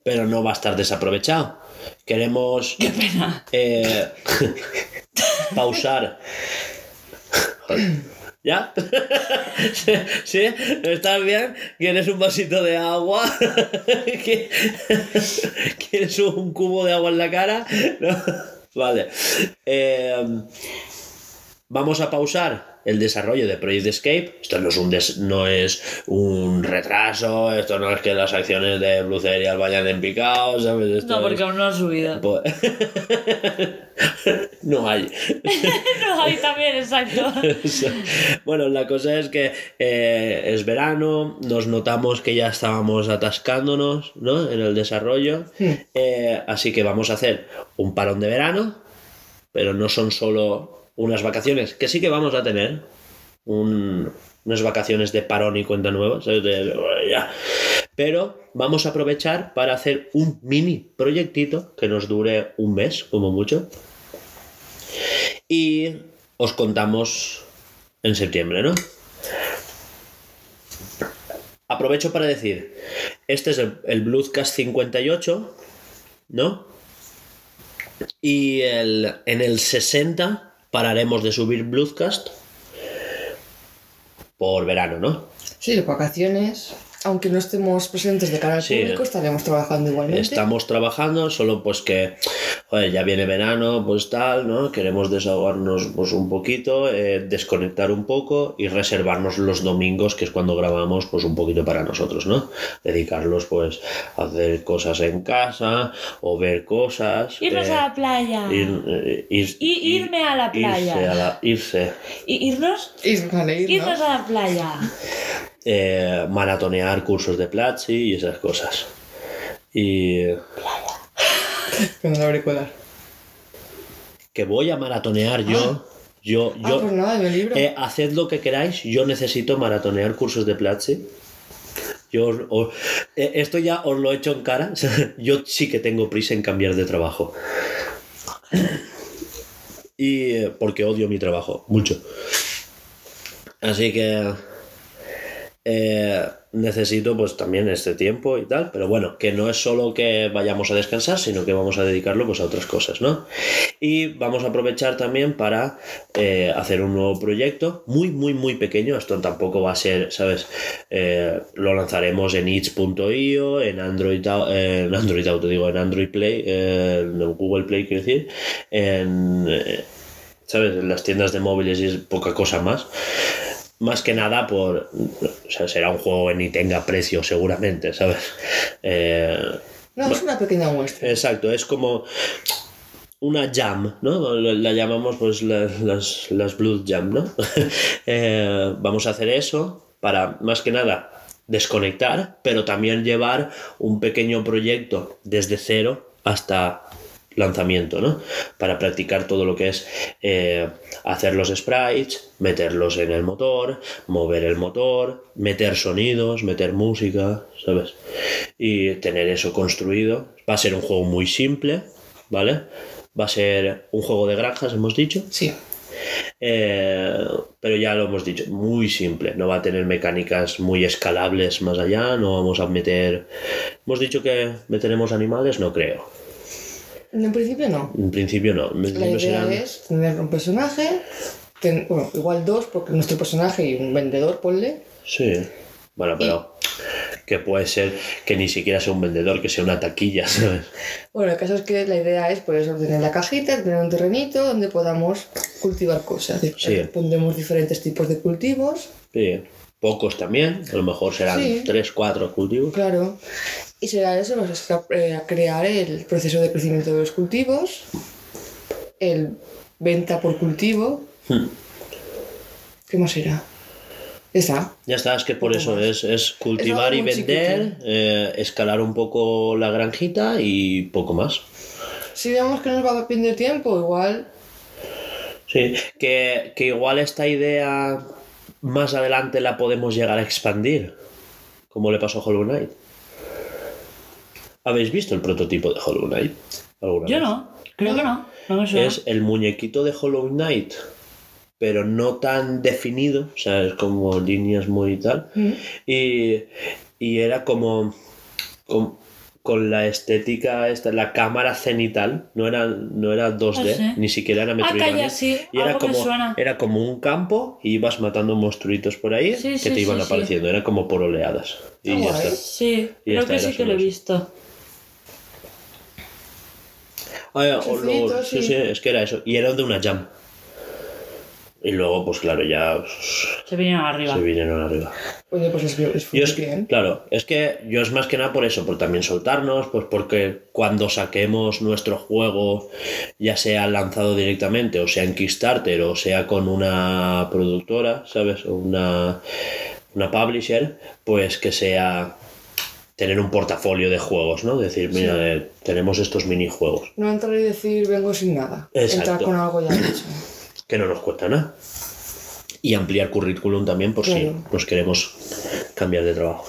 pero no va a estar desaprovechado. Queremos Qué pena. eh, pausar. ¿Ya? ¿Sí? ¿Estás bien? ¿Quieres un vasito de agua? ¿Qui- ¿Quieres un cubo de agua en la cara? ¿No? Vale. Eh, vamos a pausar el desarrollo de Project Escape. Esto no es un, des- no es un retraso, esto no es que las acciones de Blue Serial vayan en picado, ¿sabes? Esto No, porque es- aún no ha subido. Pues- no hay. No, ahí también, exacto. bueno, la cosa es que eh, es verano, nos notamos que ya estábamos atascándonos ¿no? en el desarrollo, Eh, así que vamos a hacer un parón de verano, pero no son solo unas vacaciones, que sí que vamos a tener un- unas vacaciones de parón y cuenta nueva, pero vamos a aprovechar para hacer un mini proyectito que nos dure un mes, como mucho. Y os contamos en septiembre, ¿no? Aprovecho para decir, este es el, el Bluescast 58, ¿no? Y el, en el 60 pararemos de subir Bluescast por verano, ¿no? Sí, vacaciones. Aunque no estemos presentes de cara al Sí. público, estaremos trabajando igualmente. Estamos trabajando, solo pues que, joder, ya viene verano, pues tal, ¿no? Queremos desahogarnos pues un poquito, eh, desconectar un poco y reservarnos los domingos, que es cuando grabamos, pues un poquito para nosotros, ¿no? Dedicarlos pues a hacer cosas en casa o ver cosas. Irnos eh, a la playa. ir- eh, ir- Y irme a la playa. Irse, a la- irse, ¿Y irnos? Y vale, irnos. Irnos a la playa. Eh, maratonear cursos de Platzi y esas cosas. Y Con el auricular. que voy a maratonear yo. Yo, Ah, yo, pues nada, en el libro. eh, haced lo que queráis, yo necesito maratonear cursos de Platzi. Yo os- os- eh, esto ya os lo he hecho en cara. yo sí que tengo prisa en cambiar de trabajo. Y eh, porque odio mi trabajo, mucho. Así que eh, necesito pues también este tiempo y tal, pero bueno, que no es solo que vayamos a descansar, sino que vamos a dedicarlo pues a otras cosas, ¿no? Y vamos a aprovechar también para eh, hacer un nuevo proyecto, muy, muy, muy pequeño, esto tampoco va a ser, ¿sabes? Eh, lo lanzaremos en itch.io, en Android, en Android Auto, digo, en Android Play, en Google Play, quiero decir, en... ¿Sabes? En las tiendas de móviles y es poca cosa más. Más que nada por. O sea, será un juego que ni tenga precio, seguramente, ¿sabes? Eh, No, es una pequeña muestra. exacto, es como una jam, ¿no? La la llamamos pues la- las, las Blood Jam, ¿no? Eh, vamos a hacer eso para, más que nada, desconectar, pero también llevar un pequeño proyecto desde cero hasta lanzamiento, ¿no? Para practicar todo lo que es eh, hacer los sprites, meterlos en el motor, mover el motor, meter sonidos, meter música, ¿sabes? Y tener eso construido. Va a ser un juego muy simple, ¿vale? Va a ser un juego de granjas, hemos dicho. Sí. Eh, pero ya lo hemos dicho, muy simple. No va a tener mecánicas muy escalables más allá. No vamos a meter. Hemos dicho que meteremos animales, no creo. En principio no. En principio no. En La principio idea serán- es tener un personaje, ten- bueno, igual dos, porque nuestro personaje y un vendedor, ponle. Sí. Bueno, pero. Que puede ser que ni siquiera sea un vendedor, que sea una taquilla, ¿sabes? Bueno, el caso es que la idea es pues ordenar la cajita, tener un terrenito donde podamos cultivar cosas. Sí. Pondremos diferentes tipos de cultivos, Sí. Pocos también, a lo mejor serán Sí. tres, cuatro cultivos. claro. Y será eso, es ca- eh, crear el proceso de crecimiento de los cultivos, el venta por cultivo. Hmm. ¿Qué más será? Ya está. Ya está, es que por eso más. es, es cultivar Es y vender, eh, escalar un poco la granjita y poco más. Si vemos que nos va a perder tiempo, igual Sí, que, que igual esta idea más adelante la podemos llegar a expandir, como le pasó a Hollow Knight. ¿Habéis visto el prototipo de Hollow Knight? alguna Yo vez? no, creo que no. No. Es el muñequito de Hollow Knight, pero no tan definido, o sea, es como líneas muy tal. Y, y era como con, con la estética, esta, la cámara cenital, no era, no era 2D, Ah, sí. ni siquiera era Metroidvania. calla, sí, y era como, era como un campo y ibas matando monstruitos por ahí Sí, que te iban apareciendo, era como por oleadas. Y Ah, ya guay. está. Sí, Y creo que sí que lo he visto. Ah, ya, o sí, sí. sí, es que era eso. Y era de una jam. Y luego, pues claro, ya Se vinieron arriba. se vinieron arriba. Oye, pues es, es Yo es, bien. claro, es que yo es más que nada por eso, por también soltarnos, pues porque cuando saquemos nuestro juego, ya sea lanzado directamente, o sea en Kickstarter, o sea con una productora, ¿sabes? O una, una publisher, pues que sea tener un portafolio de juegos, ¿no? Decir, mira, eh, tenemos estos minijuegos, No entrar y decir vengo sin nada. Exacto. Entrar con algo ya hecho. que no nos cuesta nada. Y ampliar currículum también por si nos queremos cambiar de trabajo.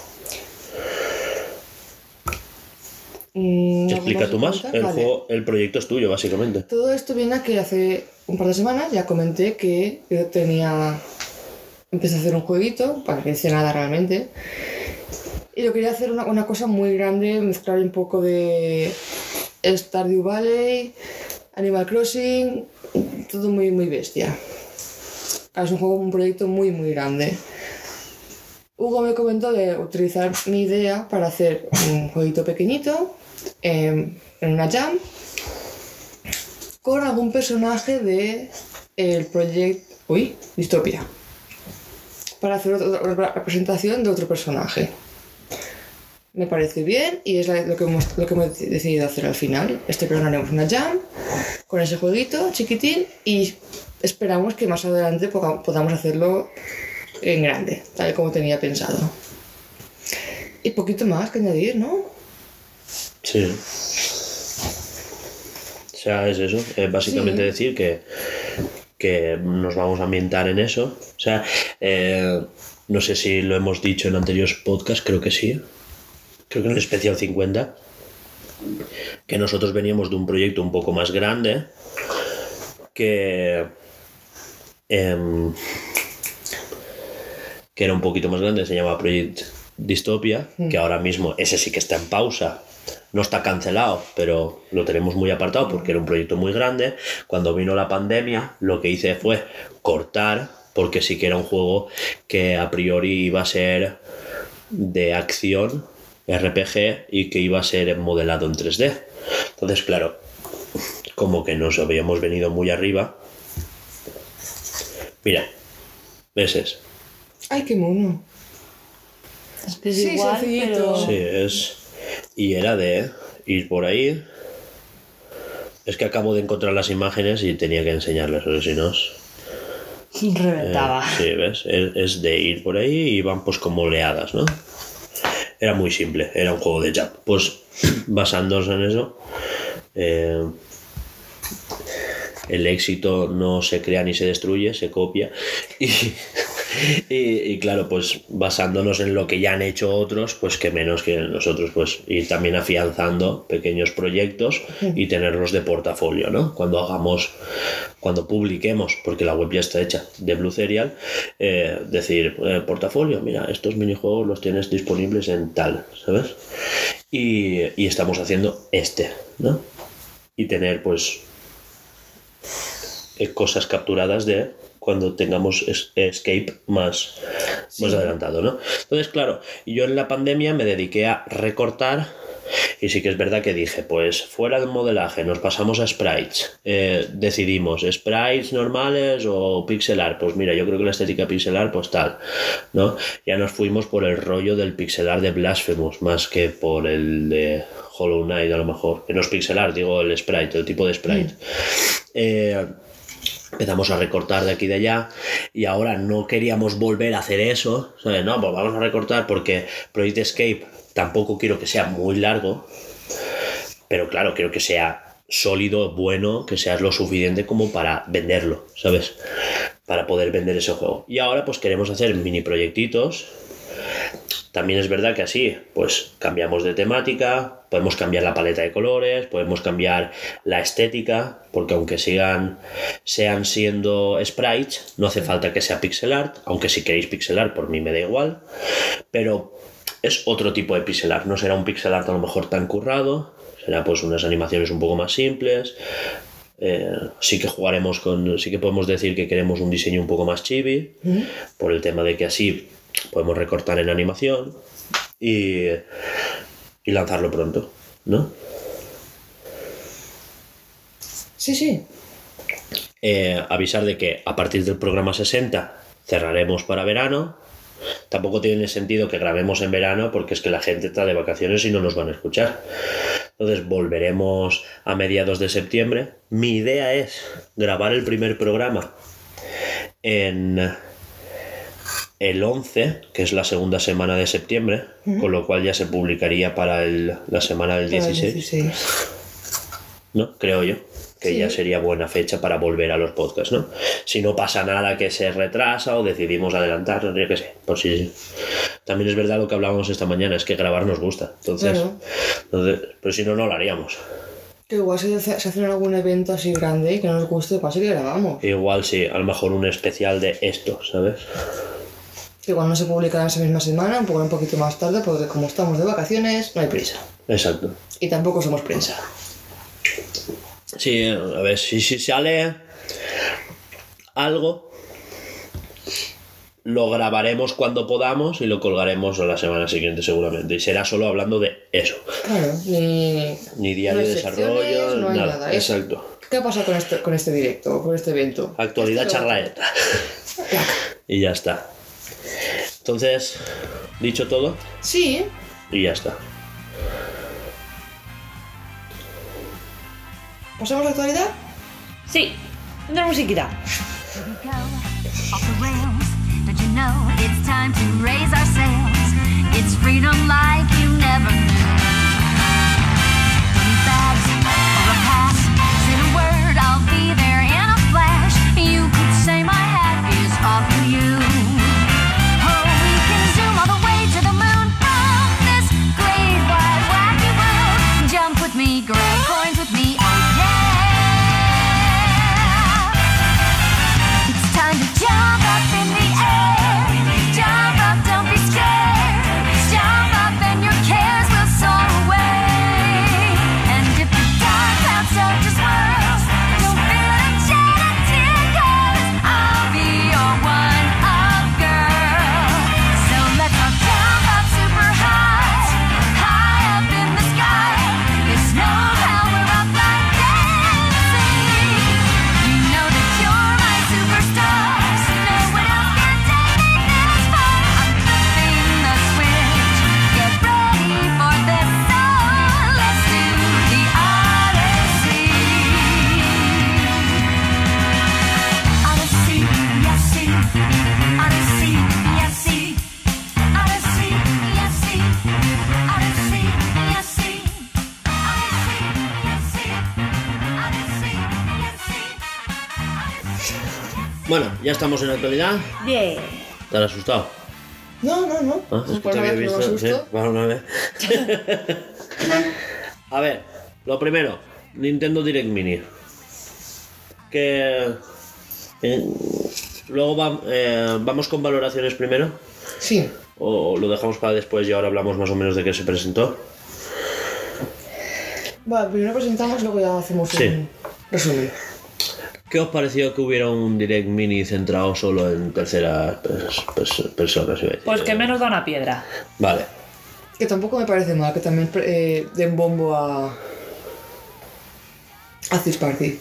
Mm, ¿algo Explica tú más. El, Vale. juego, el proyecto es tuyo, básicamente. Todo esto viene a que hace un par de semanas ya comenté que yo tenía. Empecé a hacer un jueguito, para que hice nada realmente. Y yo quería hacer una, una cosa muy grande, mezclar un poco de Stardew Valley, Animal Crossing, todo muy, muy bestia. Es un juego, un proyecto muy, muy grande. Hugo me comentó de utilizar mi idea para hacer un jueguito pequeñito em, en una jam con algún personaje de el proyecto uy distopia para hacer otra, representación de otro personaje me parece bien y es lo que hemos, lo que hemos decidido hacer al final este programa haremos una jam con ese jueguito chiquitín y esperamos que más adelante podamos hacerlo en grande tal como tenía pensado y poquito más que añadir no Sí. O sea, es eso. Es básicamente Sí. decir que, que nos vamos a ambientar en eso. O sea, eh, no sé si lo hemos dicho en anteriores podcasts, creo que sí. Creo que en el especial 50. Que nosotros veníamos de un proyecto un poco más grande. Que. em, que era un poquito más grande, se llama Project Dystopia, que ahora mismo ese sí que está en pausa. No está cancelado, pero lo tenemos muy apartado porque era un proyecto muy grande. Cuando vino la pandemia, lo que hice fue cortar, porque sí que era un juego que a priori iba a ser de acción, RPG, y que iba a ser modelado en 3D. Entonces, claro, como que nos habíamos venido muy arriba. Mira, ese es. ay qué mono Es que es Sí, igual, sencillito. pero... Sí, es. Y era de ir por ahí. Es que acabo de encontrar las imágenes y tenía que enseñarles, o si no. Reventaba. eh, sí, ¿ves? Es, es de ir por ahí y van pues como oleadas, ¿no? Era muy simple, era un juego de jab. Pues basándose en eso, eh, el éxito no se crea ni se destruye, se copia. Y, y, y claro, pues basándonos en lo que ya han hecho otros, pues que menos que nosotros, pues ir también afianzando pequeños proyectos y tenerlos de portafolio, ¿no? Cuando hagamos, cuando publiquemos, porque la web ya está hecha de Blue Serial, eh, decir, eh, portafolio, mira, estos minijuegos los tienes disponibles en tal, ¿sabes? Y, y estamos haciendo este, ¿no? Y tener, pues, eh, cosas capturadas de cuando tengamos es- escape más, más adelantado, ¿no? Entonces, claro, yo en la pandemia me dediqué a recortar y sí que es verdad que dije, pues fuera del modelaje, nos pasamos a sprites. Eh, decidimos, sprites normales o pixel art. Pues mira, yo creo que la estética pixel art, pues tal, ¿no? Ya nos fuimos por el rollo del pixel art de Blasphemous, más que por el de Hollow Knight a lo mejor. Que no es pixel art, digo el sprite, el tipo de sprite. Eh, empezamos a recortar de aquí y de allá y ahora no queríamos volver a hacer eso. No, pues vamos a recortar porque Project Escape tampoco quiero que sea muy largo, pero claro, quiero que sea sólido, bueno, que sea lo suficiente como para venderlo, ¿sabes? Para poder vender ese juego. Y ahora pues queremos hacer mini proyectitos. También es verdad que así, pues cambiamos de temática, podemos cambiar la paleta de colores, podemos cambiar la estética, porque aunque sigan, sean siendo sprites, no hace falta que sea pixel art, aunque si queréis pixel art por mí me da igual, pero es otro tipo de pixel art, no será un pixel art a lo mejor tan currado, será pues unas animaciones un poco más simples, eh, sí que jugaremos con. Sí que podemos decir que queremos un diseño un poco más chibi, por el tema de que así podemos recortar en animación y, y lanzarlo pronto, ¿no? Sí, sí. Eh, avisar de que a partir del programa 60 cerraremos para verano. Tampoco tiene sentido que grabemos en verano porque es que la gente está de vacaciones y no nos van a escuchar. Entonces volveremos a mediados de septiembre. Mi idea es grabar el primer programa en el 11, que es la segunda semana de septiembre, con lo cual ya se publicaría para el- la semana del 16. 16. ¿no? Creo yo. Que Sí. ya sería buena fecha para volver a los podcasts, ¿no? Si no pasa nada que se retrasa o decidimos adelantarnos, yo qué sé. Por si. También es verdad lo que hablábamos esta mañana, es que grabar nos gusta. Entonces. Claro. entonces- pero si no, no lo haríamos. Que igual hace, se hace algún evento así grande y que nos guste, igual sí que grabamos. Igual sí, a lo mejor un especial de esto, ¿sabes? Que igual no se publicará esa misma semana, un poco un poquito más tarde, porque como estamos de vacaciones, no hay prisa. Exacto. Y tampoco somos prensa. Sí, a ver, si, si sale algo, lo grabaremos cuando podamos y lo colgaremos la semana siguiente seguramente. Y será solo hablando de eso. Claro, ni... Ni diario no de desarrollo, no hay nada. Exacto. ¿Qué pasa con este, con este directo, con este evento? Actualidad Esto lo- charlaeta. y ya está. Entonces, dicho todo, Sí, y ya está. pasamos a la actualidad. Sí, una musiquita. It's freedom like you never Bueno, ya estamos en la actualidad. Bien. ¿Te has asustado? No, no, no. Ah, es que Por te había vez visto. sí, para una vez. A ver, lo primero, Nintendo Direct Mini. Que. eh, luego va- eh, vamos con valoraciones primero. Sí. O lo dejamos para después y ahora hablamos más o menos de qué se presentó. Vale, primero presentamos, luego ya hacemos Sí. un resumen. ¿Qué os pareció que hubiera un Direct Mini centrado solo en terceras pers- pers- personas? iba a decir? Pues que menos da una piedra. Vale. Que tampoco me parece mal que también eh, den bombo a. a This Party.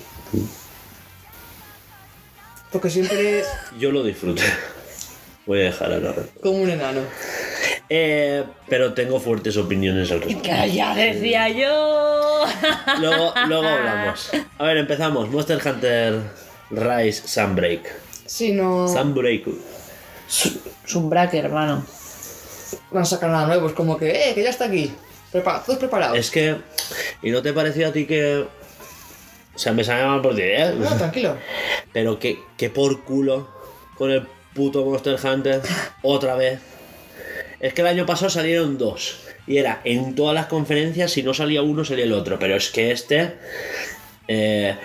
Porque siempre Yo lo disfruté. Voy a dejar ahora. como un enano. Eh, pero tengo fuertes opiniones al respecto. Que ya decía yo. Luego, luego hablamos. A ver, empezamos. Monster Hunter Rise Sunbreak. Si no Sunbreak. Es un braque, hermano. van a sacar nada nuevo, es como que, eh, que ya está aquí. Prepara- todos preparados. Es que. ¿Y no te pareció a ti que.? O sea, me sale mal por ti, ¿eh? No, tranquilo. Pero que, que por culo con el puto Monster Hunter otra vez. Es que el año pasado salieron dos. Y era en todas las conferencias, si no salía uno, salía el otro. Pero es que este. eh,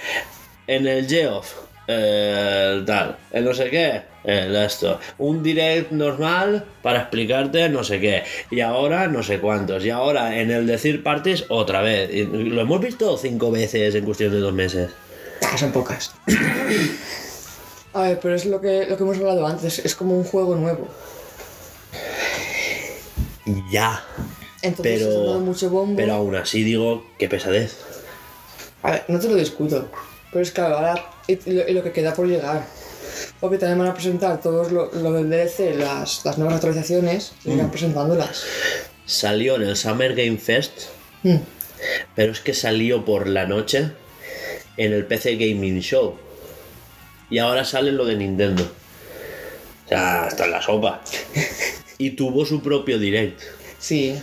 en el Geoff. eh, tal. El no sé qué. El esto. Un direct normal para explicarte no sé qué. Y ahora no sé cuántos. Y ahora en el decir parties otra vez. Y lo hemos visto cinco veces en cuestión de dos meses. Ah, son pocas. A ver, pero es lo que, lo que hemos hablado antes, es como un juego nuevo. Ya. Entonces se Pero, mucho bombo. pero aún así digo, qué pesadez. A ver, no te lo discuto. Pero es claro, ahora y lo, y lo que queda por llegar. Porque también van a presentar todos lo, lo del DLC, las, las nuevas actualizaciones, y irán presentándolas. Salió en el Summer Game Fest, Mm. pero es que salió por la noche en el PC Gaming Show. Y ahora sale lo de Nintendo. O sea, está en la sopa. Y tuvo su propio direct. Sí,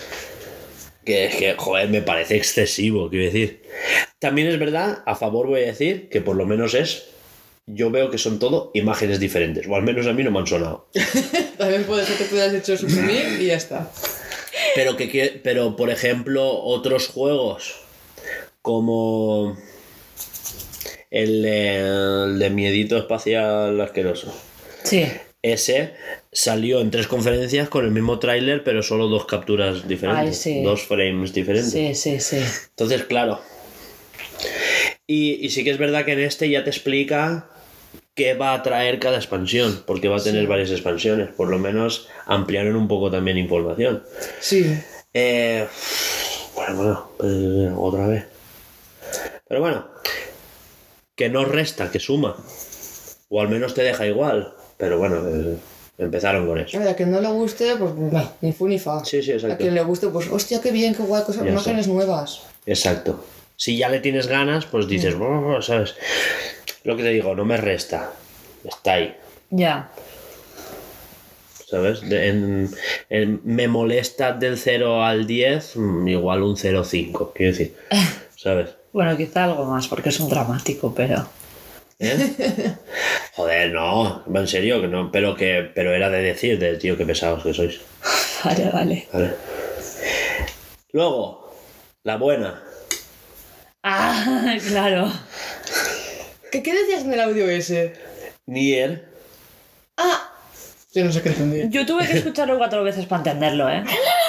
Que es que, joder, me parece excesivo, quiero decir. También es verdad, a favor voy a decir, que por lo menos es. Yo veo que son todo imágenes diferentes, o al menos a mí no me han sonado. también puede ser que tú hayas hecho suprimir y ya está. Pero, que, pero por ejemplo, otros juegos como el, de- el de Miedito Espacial Asqueroso. Sí. Ese salió en tres conferencias con el mismo tráiler, pero solo dos capturas diferentes. Ay, sí. Dos frames diferentes. Sí, sí, sí. Entonces, claro. Y, y sí que es verdad que en este ya te explica qué va a traer cada expansión, porque va a tener varias expansiones. Por lo menos ampliaron un poco también información. Sí, Eh, bueno, bueno, pues, otra vez. Pero bueno, que no resta, que suma. O al menos te deja igual. Pero bueno, eh, empezaron con eso. a quien no le guste, pues bah, ni fu ni fa. Sí, sí, exacto. A quien le guste, pues hostia, qué bien, qué guay, cosas, Ya imágenes nuevas. Exacto. Si ya le tienes ganas, pues dices, "Buah, ¿sabes? Lo que te digo, no me resta. Está ahí. Ya. ¿Sabes? De- en- en- me molesta del 0 al 10, mm, igual un 0,5, quiero decir. ¿Sabes? Bueno, quizá algo más, porque es un dramático, pero. ¿Eh? Joder, no, en serio, que no, pero que pero era de decir, de tío, qué pesados que sois. Vale, vale. Vale. Luego, la buena. Ah, claro. ¿Qué, ¿Qué decías en el audio ese? Nier. ¡Ah! Yo no sé qué entendí. Yo tuve que escucharlo cuatro veces para entenderlo, ¿eh?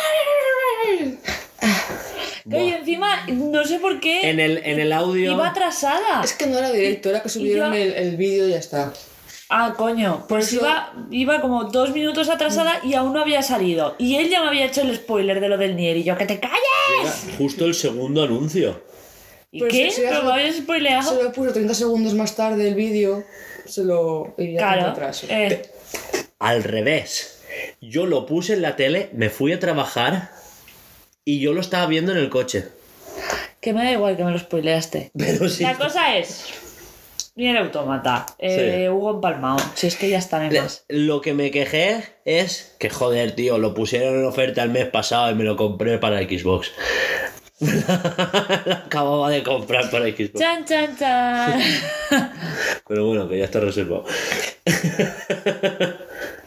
Que, y encima, no sé por qué. En el, en el audio. Iba atrasada. Es que no era directo, era que subieron el, el vídeo y ya está. Ah, coño. Pues eso- iba, iba como dos minutos atrasada y aún no había salido. Y él ya me había hecho el spoiler de lo del Nier y yo, ¡que te calles! Era justo el segundo anuncio. ¿Y Pues qué? si ¿Pero me habías spoileado? Se lo puso 30 segundos más tarde el vídeo, se lo iría Claro. atrás. eh, Al revés. Yo lo puse en la tele, me fui a trabajar y yo lo estaba viendo en el coche. que me da igual que me lo spoileaste. Pero sí. La cosa es. Nier Automata. Eh, Hugo Empalmao. Si es que ya está, no hay Le- más. Lo que me quejé es que, joder, tío, lo pusieron en oferta el mes pasado y me lo compré para Xbox. lo acababa de comprar para Xbox. Chan, chan, chan. Pero bueno, que ya está reservado.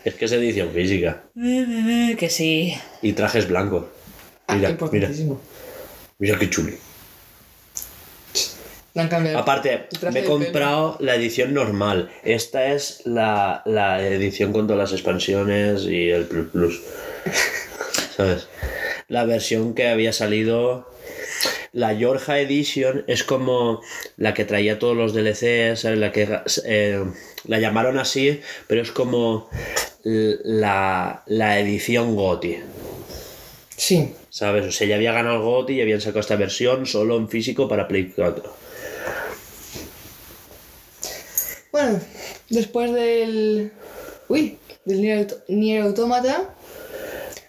es que es edición física. que sí. Y trajes blancos. Ah, Mira, mira, importantísimo. mira qué cambiado. Aparte, me he comprado la edición normal. Esta es la, la edición con todas las expansiones y el Plus Plus. ¿Sabes? La versión que había salido. La Yorja Edition es como la que traía todos los DLCs, ¿sabes? La que eh, la llamaron así, pero es como la, la edición GOTI. Sí. ¿Sabes? O sea, ya había ganado el GOTI y habían sacado esta versión solo en físico para Play 4. Bueno, después del. Uy, del Nier, Nier Automata.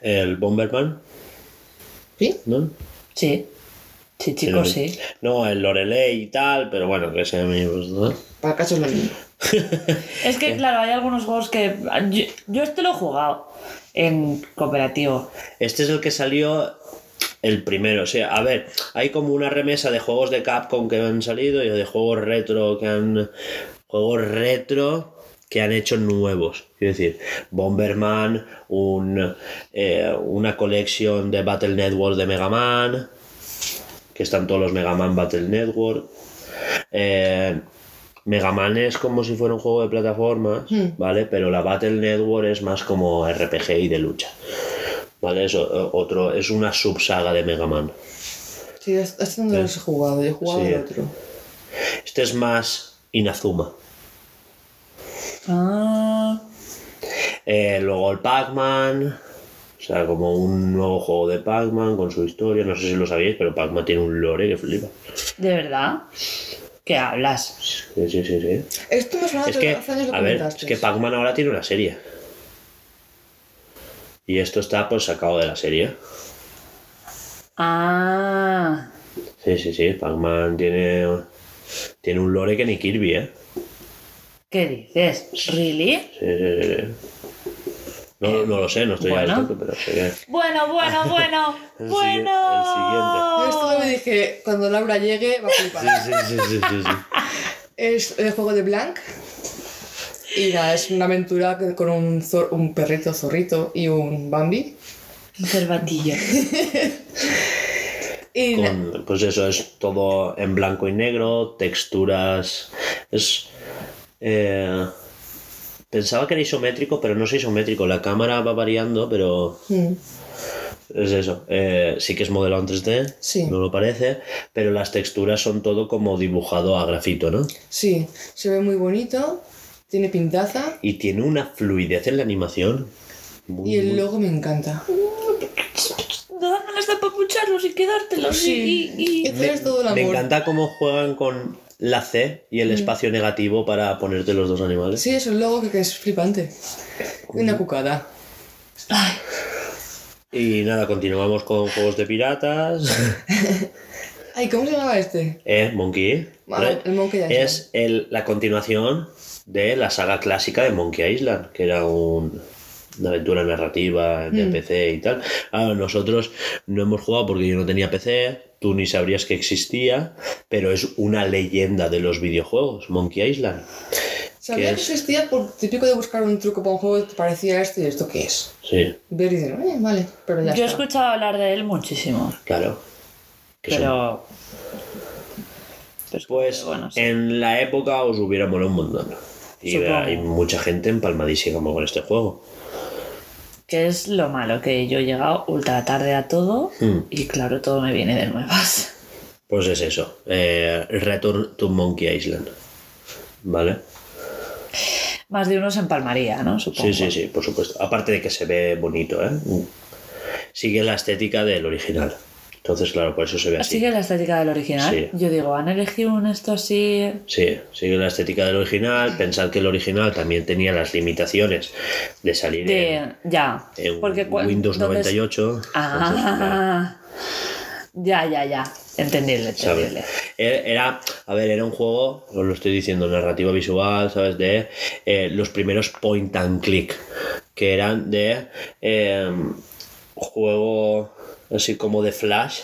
El Bomberman, ¿Sí? ¿no? Sí. Sí, chicos, sí. No, el Lorelei y tal, pero bueno, que ese amigos, ¿no? Para caso es lo mismo. Es que, claro, hay algunos juegos que. Yo, yo este lo he jugado en cooperativo. Este es el que salió el primero. O sea, a ver, hay como una remesa de juegos de Capcom que han salido y de juegos retro que han. Juegos retro que han hecho nuevos. Quiero decir, Bomberman, un, eh, una colección de Battle Network de Mega Man, que están todos los Mega Man Battle Network. Eh, Mega Man es como si fuera un juego de plataformas, ¿vale? Pero la Battle Network es más como RPG y de lucha. ¿Vale? Es o- otro, es una subsaga de Mega Man. Sí, este no los he jugado, yo he jugado Sí. el otro. Este es más Inazuma. Ah. Eh, luego el Pac-Man. O sea, como un nuevo juego de Pac-Man con su historia. No sé si lo sabíais, pero Pac-Man tiene un lore que flipa. ¿De verdad? ¿Qué hablas? Sí, sí, sí, sí. Esto me suena Es que, hace años lo a ver, es que Pac-Man ahora tiene una serie. Y esto está pues sacado de la serie. Ah, Sí, sí, sí. Pac-Man tiene, tiene un lore que ni Kirby, ¿eh? ¿qué dices? ¿Really? Sí, sí, sí, sí. No, no lo sé, no estoy Bueno. al tanto, pero que... Bueno, bueno, bueno, El bueno. siguiente, Yo esto me dije, cuando Laura llegue va a flipar. Sí, sí, sí, sí, sí. Es el juego de Blank. Y nada, es una aventura que- con un, zor- un perrito zorrito y un Bambi. Un cervatillo. Y Con, pues eso, es todo en blanco y negro, texturas. Es. eh, pensaba que era isométrico, pero no es isométrico. La cámara va variando, pero Mm, es eso. Eh, sí que es modelado en 3D, Sí. no lo parece, pero las texturas son todo como dibujado a grafito, ¿no? sí, se ve muy bonito, tiene pintaza Y tiene una fluidez en la animación. Muy, y el muy- logo me encanta. Ganas de papucharlos y quedártelos Sí. y, y- y- es todo el Me amor. encanta cómo juegan con la C y el espacio negativo para ponerte los dos animales. Sí, es un logo que, que es flipante. Una cucada. Ay, Y nada, continuamos con juegos de piratas. Ay, ¿cómo se llamaba este? eh, Monkey. ¿vale? el Monkey Island. Es el- la continuación de la saga clásica de Monkey Island, que era un- una aventura narrativa de Mm. PC y tal. Ahora, nosotros no hemos jugado porque yo no tenía PC, tú ni sabrías que existía, pero es una leyenda de los videojuegos, Monkey Island. Sabía ¿Qué que es? existía por típico de buscar un truco para un juego que te parecía esto y esto qué es. Sí, Ver y decir, "Eh, vale, pero ya yo he escuchado hablar de él muchísimo, claro. Son- pero... pues, Pues bueno, sí. en la época os hubiera molado un montón. Y hay mucha gente empalmadísima con este juego. Que es lo malo, que yo he llegado ultra tarde a todo Hmm. y claro, todo me viene de nuevas. Pues es eso. eh, Return to Monkey Island. ¿Vale? Más de uno se empalmaría, ¿no? Supongo. Sí, sí, sí, por supuesto. Aparte de que se ve bonito, ¿eh? Sigue la estética del original. Entonces, claro, por eso se ve así. Sigue la estética del original. Sí. Yo digo, han elegido un esto así. Sí, sigue la estética del original. Pensad que el original también tenía las limitaciones de salir en, De. Ya. en Porque Windows ¿dónde es? 98. Entonces, Ah. Ya, ya, ya. Entendible, entendible. Eh, Era, a ver, era un juego, os lo estoy diciendo, narrativa visual, ¿sabes? De eh, los primeros point and click, que eran de eh, juego así como de flash,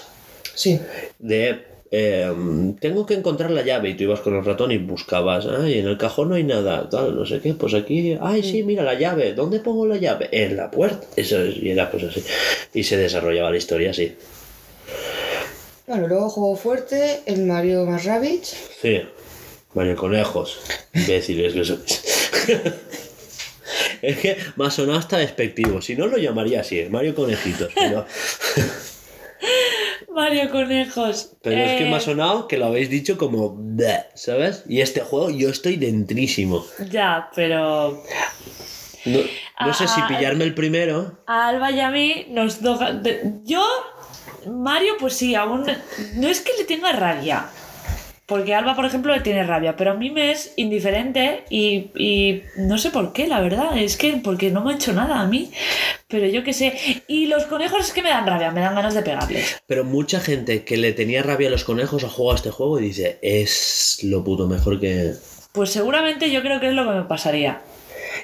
Sí. de eh, tengo que encontrar la llave y tú ibas con el ratón y buscabas, ay, en el cajón no hay nada, tal, no sé qué, pues aquí, ay, sí, mira la llave, ¿dónde pongo la llave? En la puerta. Eso es, y era pues así. Y se desarrollaba la historia así. Bueno, luego juego fuerte, el Mario más Rabbids. Sí, Mario Conejos. Imbéciles que sois. es que me ha sonado hasta despectivo. Si no lo llamaría así, Mario Conejitos. Pero, Mario Conejos. pero es que Eh, me ha sonado que lo habéis dicho como. ¿Sabes? Y este juego yo estoy dentrísimo. Ya, pero. No, no sé si pillarme el primero. A Alba y a mí nos toca. de- Yo, Mario, pues sí, aún. No es que le tenga rabia. Porque Alba, por ejemplo, le tiene rabia, pero a mí me es indiferente y, y no sé por qué, la verdad. Es que porque no me ha hecho nada a mí. Pero yo qué sé. Y los conejos es que me dan rabia, me dan ganas de pegarles. Pero mucha gente que le tenía rabia a los conejos ha jugado a este juego y dice: Es lo puto mejor que. Pues seguramente yo creo que es lo que me pasaría.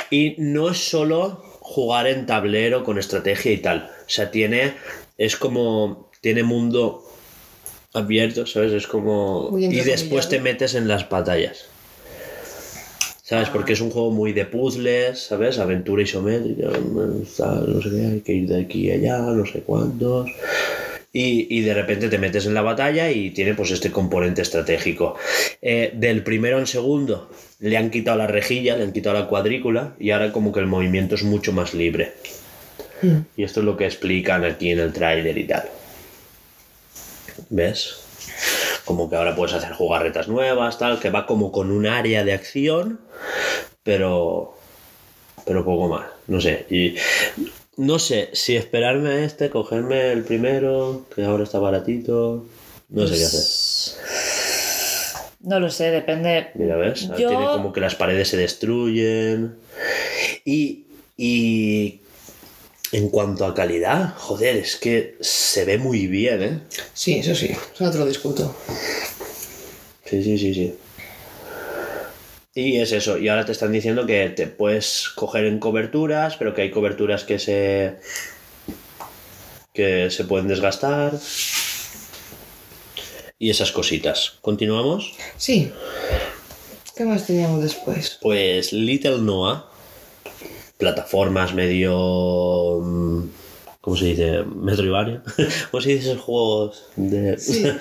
Y no es solo jugar en tablero con estrategia y tal. O sea, tiene. Es como. Tiene mundo abierto, ¿sabes? Es como. Muy Y después te metes en las batallas. ¿Sabes? Porque es un juego muy de puzzles, ¿sabes? Aventura isométrica, no sé qué, hay que ir de aquí a allá, no sé cuántos. Y, y de repente te metes en la batalla y tiene pues este componente estratégico. Eh, del primero al segundo le han quitado la rejilla, le han quitado la cuadrícula y ahora como que el movimiento es mucho más libre. Y esto es lo que explican aquí en el tráiler y tal. ¿Ves? Como que ahora puedes hacer jugarretas nuevas, tal, que va como con un área de acción, pero pero poco más, no sé. Y no sé si esperarme a este, cogerme el primero, que ahora está baratito, no sé qué hacer. No lo sé, depende. Mira, ¿ves? Yo- Tiene como que las paredes se destruyen. Y, y en cuanto a calidad, joder, es que se ve muy bien, ¿eh? Sí, eso sí. Eso no te lo discuto. Sí, sí, sí, sí. Y es eso, y ahora te están diciendo que te puedes coger en coberturas, pero que hay coberturas que se. que se pueden desgastar. Y esas cositas. ¿Continuamos? Sí. ¿Qué más teníamos después? Pues Little Noah, plataformas medio. mm, ¿Cómo se dice? Metroidvania. ¿Cómo se dice esos juegos de.? Sí.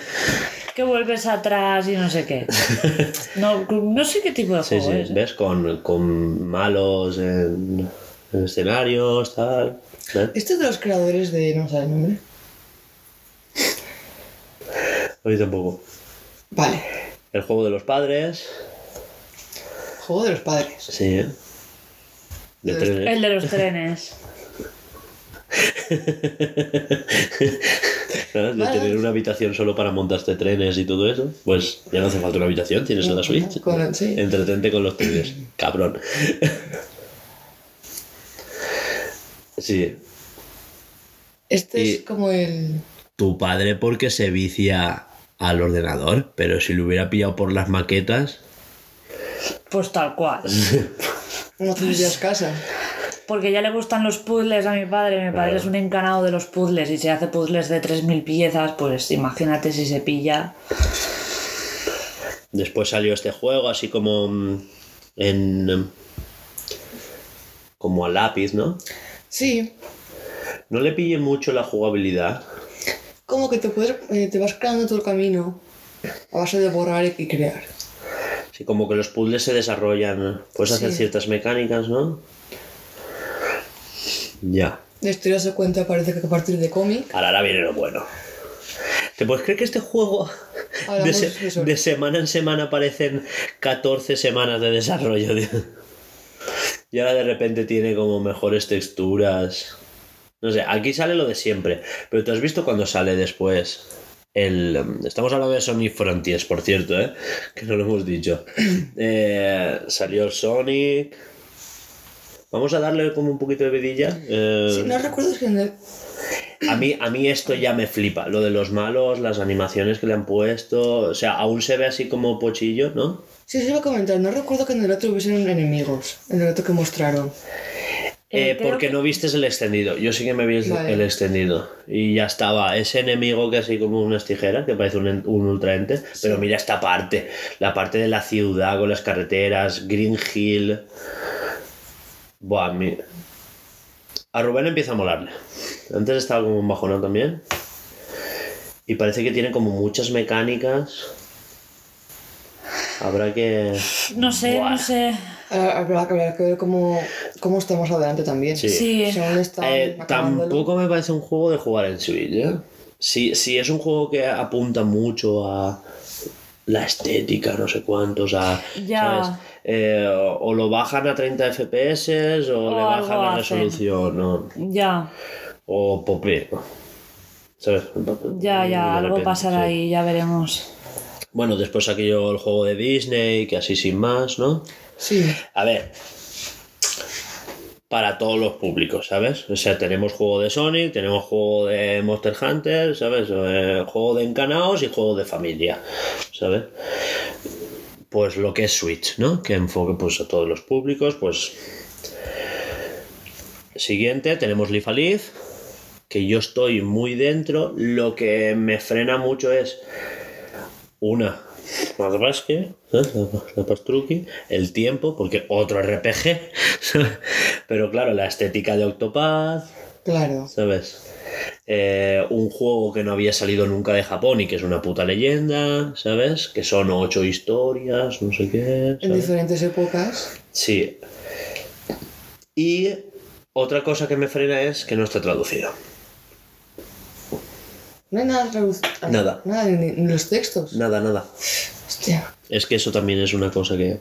Que vuelves atrás y no sé qué. No, no sé qué tipo de Sí, juego sí, es. ¿eh? ¿ves? Con, con malos en, en escenarios, tal. ¿ves? Este es de los creadores de. No sé el nombre. A mí tampoco. Vale. El juego de los padres. Juego de los padres. Sí, ¿eh? De De los- trenes. El de los trenes. De Vale. tener una habitación solo para montarte trenes y todo eso. Pues ya no hace falta una habitación, tienes la Switch. Con- sí. Entretente con los trenes. Cabrón. Sí. Este Y- es como el. Tu padre porque se vicia al ordenador, pero si lo hubiera pillado por las maquetas. Pues tal cual. No tendrías casa. Porque ya le gustan los puzzles a mi padre. Mi padre Claro. es un encanado de los puzzles y se hace puzzles de 3.000 piezas. Pues imagínate si se pilla. Después salió este juego así como mm, en... mm, como a lápiz, ¿no? Sí. No le pille mucho la jugabilidad. Como que te puedes. eh, te vas creando todo el camino. A base de borrar y crear. Sí, como que los puzzles se desarrollan. Puedes hacer ciertas mecánicas, ¿no? Ya. La historia se cuenta, parece que a partir de cómic. Ahora, ahora viene lo bueno. ¿Te puedes creer que este juego de, se- semana en semana aparecen 14 semanas de desarrollo? tío? Y ahora de repente tiene como mejores texturas. No sé, aquí sale lo de siempre. Pero tú has visto cuando sale después el... Estamos hablando de Sonic Frontiers, por cierto, ¿eh? Que no lo hemos dicho. Eh, salió el Sonic... Vamos a darle como un poquito de vidilla. Eh, Sí, no recuerdo a mí, a mí esto ya me flipa. Lo de los malos, las animaciones que le han puesto. O sea, aún se ve así como pochillo, ¿no? Sí, sí, iba a comentar. No recuerdo que en el otro hubiesen enemigos. En el otro que mostraron. Eh, Eh, porque que- no viste el extendido. Yo sí que me vi el, Vale. el extendido. Y ya estaba ese enemigo que así como unas tijeras, que parece un, un ultraente. Pero mira esta parte. La parte de la ciudad con las carreteras, Green Hill. Buah, a mí- A Rubén empieza a molarle. Antes estaba como un bajonón también. Y parece que tiene como muchas mecánicas. Habrá que. No sé, Buah. no sé. Ah, Habrá que, ver cómo, cómo estamos adelante también. Sí. Sí. Según están Eh, tampoco me parece un juego de jugar en Switch, ¿eh? Si, si es un juego que apunta mucho a la estética, no sé cuántos, a. Ya. ¿sabes? Eh, o, o lo bajan a 30 FPS o, O le bajan algo la hacen. resolución, ¿no? Ya, O popé. ¿Sabes? ya, ya. Algo repente, pasará sí. ahí, ya veremos. Bueno, después aquello el juego de Disney, que así sin más, ¿no? A ver, para todos los públicos, ¿sabes? O sea, tenemos juego de Sonic, tenemos juego de Monster Hunter, ¿sabes? Eh, juego de encanaos y juego de familia, ¿sabes? Pues lo que es Switch, ¿no? Que enfoque pues a todos los públicos, pues... Siguiente, tenemos Leaf a que yo estoy muy dentro, lo que me frena mucho es una, la Rasque, ¿sabes? La, la Pastruki, el tiempo, porque otro RPG, pero claro, la estética de Octopath, Claro. ¿sabes? Eh, un juego que no había salido nunca de Japón y que es una puta leyenda, ¿sabes? Que son ocho historias, no sé qué. En diferentes épocas. Sí. Y otra cosa que me frena es que no está traducido. No hay nada traducido. Nada. Nada, ni, ni los textos. Nada, nada. Hostia. Es que eso también es una cosa que...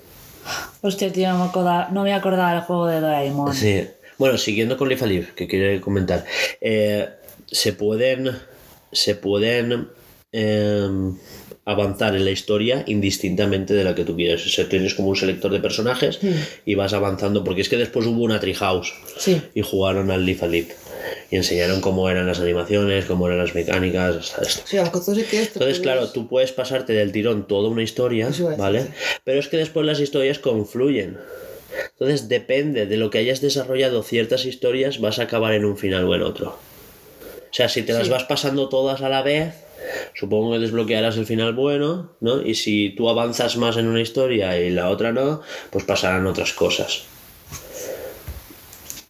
Hostia, tío, no me, acorda- no me acordaba del juego de Doraemon. Sí. Bueno, siguiendo con Leaf a Leaf, que quiere comentar. eh, se pueden. Se pueden em, avanzar en la historia indistintamente de la que tú quieres. O sea, tienes como un selector de personajes y vas avanzando, porque es que después hubo una Treehouse Sí. y jugaron al Leaf a Leaf y enseñaron cómo eran las animaciones, cómo eran las mecánicas, hasta esto. Sí, la cosa es que esto. Entonces, claro, tú puedes pasarte del tirón toda una historia, ¿vale? sí. Pero es que después las historias confluyen. Entonces, depende de lo que hayas desarrollado ciertas historias, vas a acabar en un final o en otro. O sea, si te las vas pasando todas a la vez, supongo que desbloquearás el final bueno, ¿no? Y si tú avanzas más en una historia y la otra no, pues pasarán otras cosas.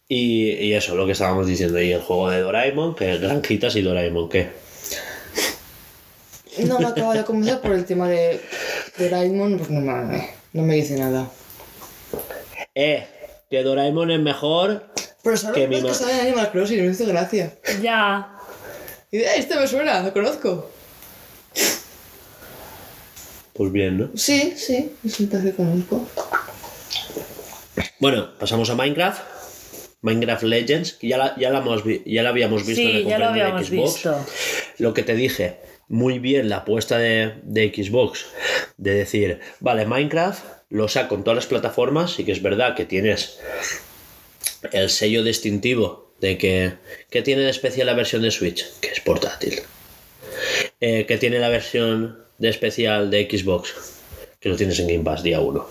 Y, y eso, lo que estábamos diciendo. Y el juego de Doraemon, que granjitas y Doraemon, ¿qué? No me acaba de convencer por el tema de, Raimond, pues no me, no me dice nada. Eh, que Doraemon es mejor. Pero ¿sabes Que mi que sabe en Animal Crossing? Me hizo gracia. Ya. Y de, "Ay, este me suena, lo conozco. Pues bien, ¿no? Sí, sí, es un que conozco. Bueno, pasamos a Minecraft. Minecraft Legends, que ya la, ya la, hemos vi- ya la habíamos visto en la ya lo de Xbox. visto. Lo que te dije, muy bien la apuesta de, de Xbox, de decir, vale, Minecraft lo saco en todas las plataformas y que es verdad que tienes el sello distintivo de que, que tiene de especial la versión de Switch, que es portátil. Eh, que tiene la versión de especial de Xbox, que lo tienes en Game Pass día 1.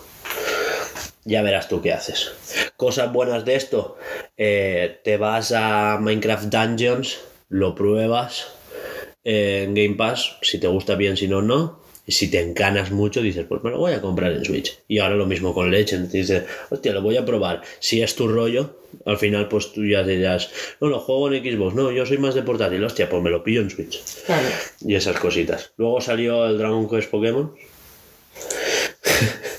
Ya verás tú qué haces. Cosas buenas de esto. eh, te vas a Minecraft Dungeons, lo pruebas eh, en Game Pass, si te gusta bien, si no, no. Y si te encanas mucho, dices, pues me lo voy a comprar en Switch. Y ahora lo mismo con Legend. Dices, hostia, lo voy a probar. Si es tu rollo, al final pues tú ya dirás, no, lo juego en Xbox. No, yo soy más de portátil. Hostia, pues me lo pillo en Switch. Claro. Y esas cositas. Luego salió el Dragon Quest Pokémon.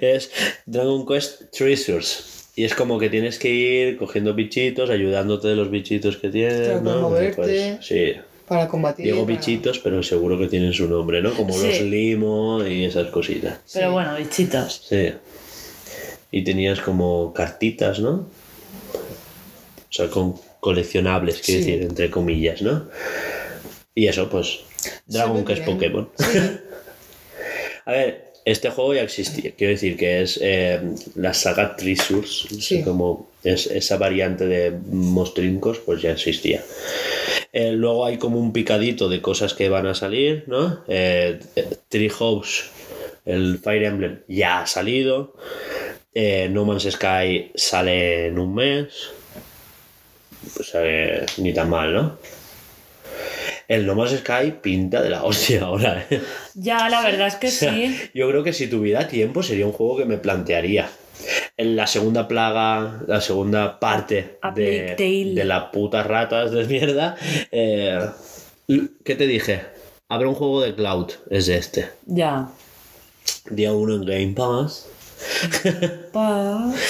es Dragon Quest Treasures. Y es como que tienes que ir cogiendo bichitos, ayudándote de los bichitos que tienes, ¿no? moverte. Pues, sí. Para combatir. Digo para- bichitos, pero seguro que tienen su nombre, ¿no? Como los limo y esas cositas. Pero bueno, bichitos. Sí. Y tenías como cartitas, ¿no? O sea, con coleccionables, quiero Sí. decir, entre comillas, ¿no? Y eso, pues, Dragon Quest. Pokémon. A ver, este juego ya existía. Quiero decir que es eh, la saga Treasures. Sí. Como es, esa variante de mostrincos, pues ya existía. Eh, luego hay como un picadito de cosas que van a salir, ¿no? Eh, Treehouse, el Fire Emblem, ya ha salido. Eh, no Man's Sky sale en un mes. Que ni tan mal, ¿no? El No Man's Sky pinta de la hostia ahora, ¿eh? Ya, la verdad es que O sea, sí. Yo creo que si tuviera tiempo sería un juego que me plantearía. En la segunda plaga, la segunda parte de, de la puta ratas de mierda. eh, ¿Qué te dije? Habrá un juego de cloud, es este. Ya. Día 1 en Game Pass. Pa.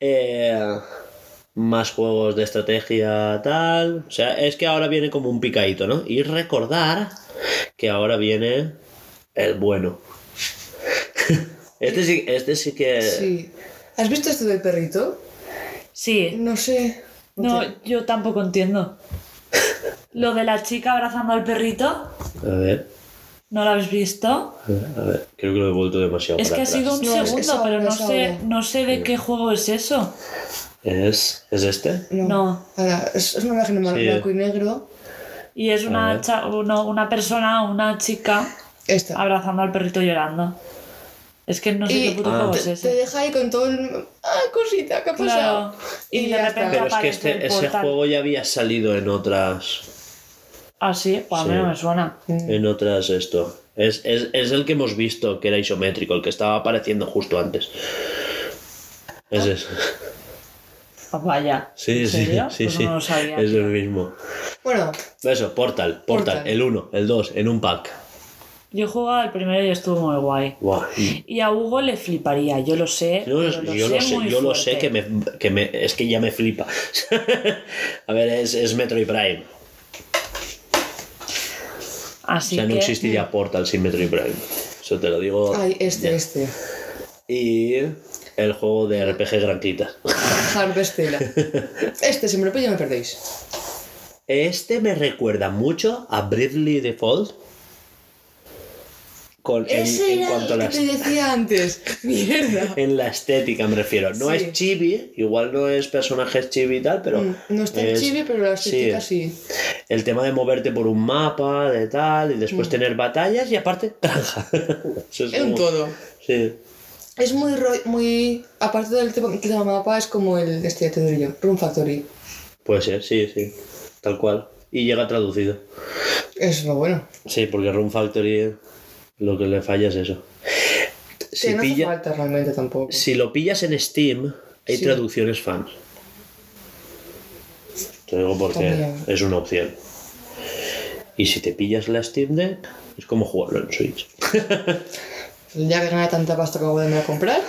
Eh, más juegos de estrategia, tal. O sea, es que ahora viene como un picadito, ¿no? Y recordar que ahora viene el bueno. Este sí, este sí que. Sí. ¿Has visto esto del perrito? Sí. No sé. No, sé. yo tampoco entiendo. Lo de la chica abrazando al perrito, A ver, ¿no lo habéis visto? a ver. Creo que lo he vuelto demasiado. Es para que ha sido un No, es- es segundo, pero no sé, no sé de qué juego es eso. ¿Es, ¿Es este? No. No. Ahora, es, es una imagen en Sí. blanco y negro. Y es una, cha- uno- una persona, una chica, Esta. abrazando al perrito llorando. Es que no sé Y qué puto Ah. juego te, es te ese. deja ahí con todo el... ¡Ah, cosita! ¿Qué ha pasado? Claro. Y de ya repente está. Pero es que este, ese juego ya había salido en otras. Ah, sí, pues a mí Sí. no me suena. En otras esto. Es, es, es el que hemos visto que era isométrico, el que estaba apareciendo justo antes. Es ese. Vaya. Sí, ¿En sí, serio? sí, Pues sí. no lo sabía. es el mismo. Bueno, Eso, Portal, Portal, Portal. el 1, el 2, en un pack. Yo jugaba el primero y estuvo muy guay. Guau. Y a Hugo le fliparía, yo lo sé. Yo, lo yo sé lo sé, muy yo lo sé que me, que me- es que ya me flipa. A ver, es, es Metroid Prime. Así o sea, no existiría Portal sin Metroid Prime. Eso te lo digo. ay, este, este. Y el juego de RPG Granquitas. Harvestella. Este, si me lo pillo me perdéis. Este me recuerda mucho a Bravely Default. con, en, Ese en era cuanto a el las que te decía antes. Mierda. en la estética me refiero. No Sí. es chibi, igual no es personajes chibi y tal, pero. Mm, No está es- chibi, pero la estética sí. sí. El tema de moverte por un mapa, de tal, y Mm. después tener batallas y aparte, granja. Es como- todo. Sí. Es muy, muy... Aparte del tema que mapa, es como el... Este ya te yo. Room Factory. Puede ser, sí, sí. Tal cual. Y llega traducido. Eso es lo bueno. Sí, porque Room Factory lo que le falla es eso. Si, no pilla- falta realmente tampoco. si lo pillas en Steam, hay Sí. traducciones fans. Te digo porque También. es una opción. Y si te pillas la Steam Deck, es como jugarlo en Switch. Ya que gané tanta pasta como poderme comprar.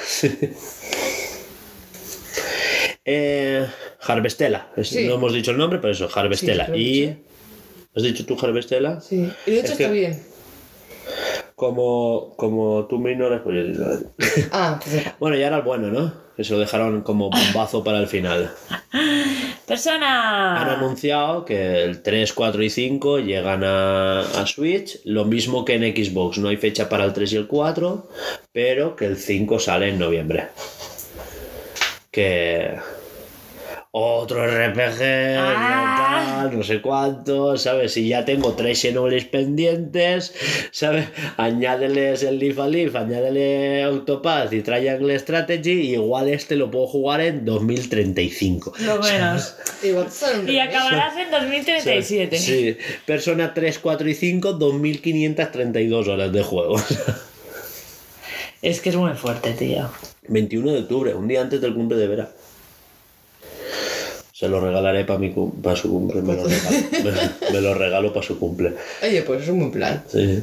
Eh, Harvestella. Es- Sí. No hemos dicho el nombre, pero eso. Sí, he y. ¿Has dicho tú Harvestella? Sí. Y de hecho Es que- está bien. Como, como tú me ignoras, pues yo digo, Ah, pues Bueno, ya era el bueno, ¿no? Que se lo dejaron como bombazo para el final. Han ¡Persona! anunciado que el 3, 4 y 5 llegan a, a Switch, lo mismo que en Xbox, no hay fecha para el 3 y el 4, pero que el 5 sale en noviembre. Que... Otro RPG, Ah. tal, no sé cuánto, ¿sabes? Si ya tengo tres Xenoblade pendientes, ¿sabes? Añádeles el Leaf a Leaf, añádele Octopath y Triangle Strategy, y igual este lo puedo jugar en 2035. Lo menos. Y acabarás en 2037. Sí, Persona 3, 4 y 5, 2532 horas de juego. Es que es muy fuerte, tío. 21 de octubre, un día antes del cumple de Vera. Se lo regalaré para su cumple, me lo regalo, me, me lo regalo para su cumple. Oye, pues es un buen plan. Sí.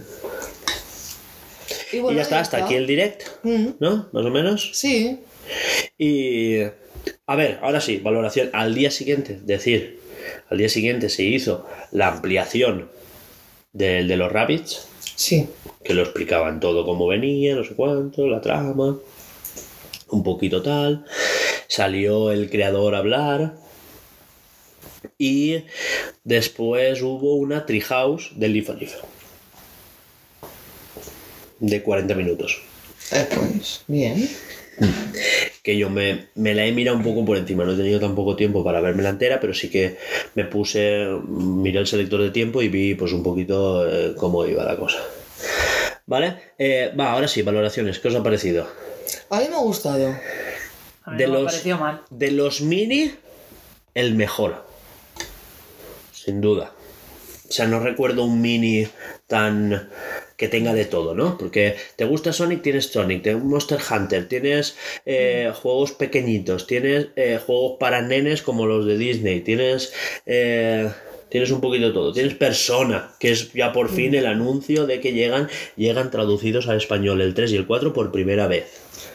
Y, ya está, hasta aquí el direct, ¿no? Más o menos. Sí. Y a ver, ahora sí, valoración. Al día siguiente, es decir, al día siguiente se hizo la ampliación del de los Rabbits, Sí. que lo explicaban todo cómo venía, no sé cuánto, la trama, un poquito tal. Salió el creador a hablar. Y después hubo una Treehouse del Leaf and Leaf. De 40 minutos. Eh, pues, bien. que yo me, me la he mirado un poco por encima, no he tenido tampoco tiempo para verme la entera, pero sí que me puse, miré el selector de tiempo y vi pues un poquito eh, cómo iba la cosa. ¿Vale? Eh, va, ahora sí, valoraciones, ¿qué os ha parecido? A mí me ha gustado. A mí De me los- mal. De los mini, el mejor. Sin duda. O sea, no recuerdo un mini tan que tenga de todo, ¿no? Porque te gusta Sonic, tienes Sonic, te Monster Hunter, tienes eh, juegos pequeñitos, tienes eh, juegos para nenes como los de Disney, tienes eh, tienes un poquito de todo, tienes Persona, que es ya por fin el anuncio de que llegan llegan traducidos al español el 3 y el 4 por primera vez.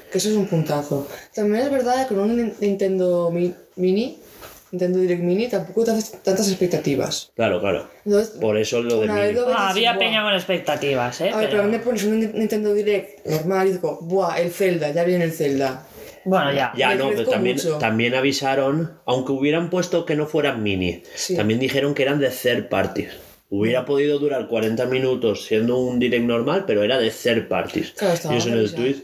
Que eso es un puntazo. También es verdad que con un Nin- Nintendo Mi- Mini, Nintendo Direct Mini, tampoco te haces tantas expectativas. Claro, claro. Entonces, Por eso lo de mini. lo ves y Ah, dices, había peña con expectativas, ¿eh? A ver, pero a mí me pones un Nin- Nintendo Direct normal y digo, ¡buah! El Zelda, ya viene el Zelda. Bueno, ya. Ya Me no, pero también, mucho. también avisaron, aunque hubieran puesto que no fueran mini, Sí. también dijeron que eran de third parties. Hubiera podido durar 40 minutos siendo un direct normal, pero era de third parties. Y eso en el tweet,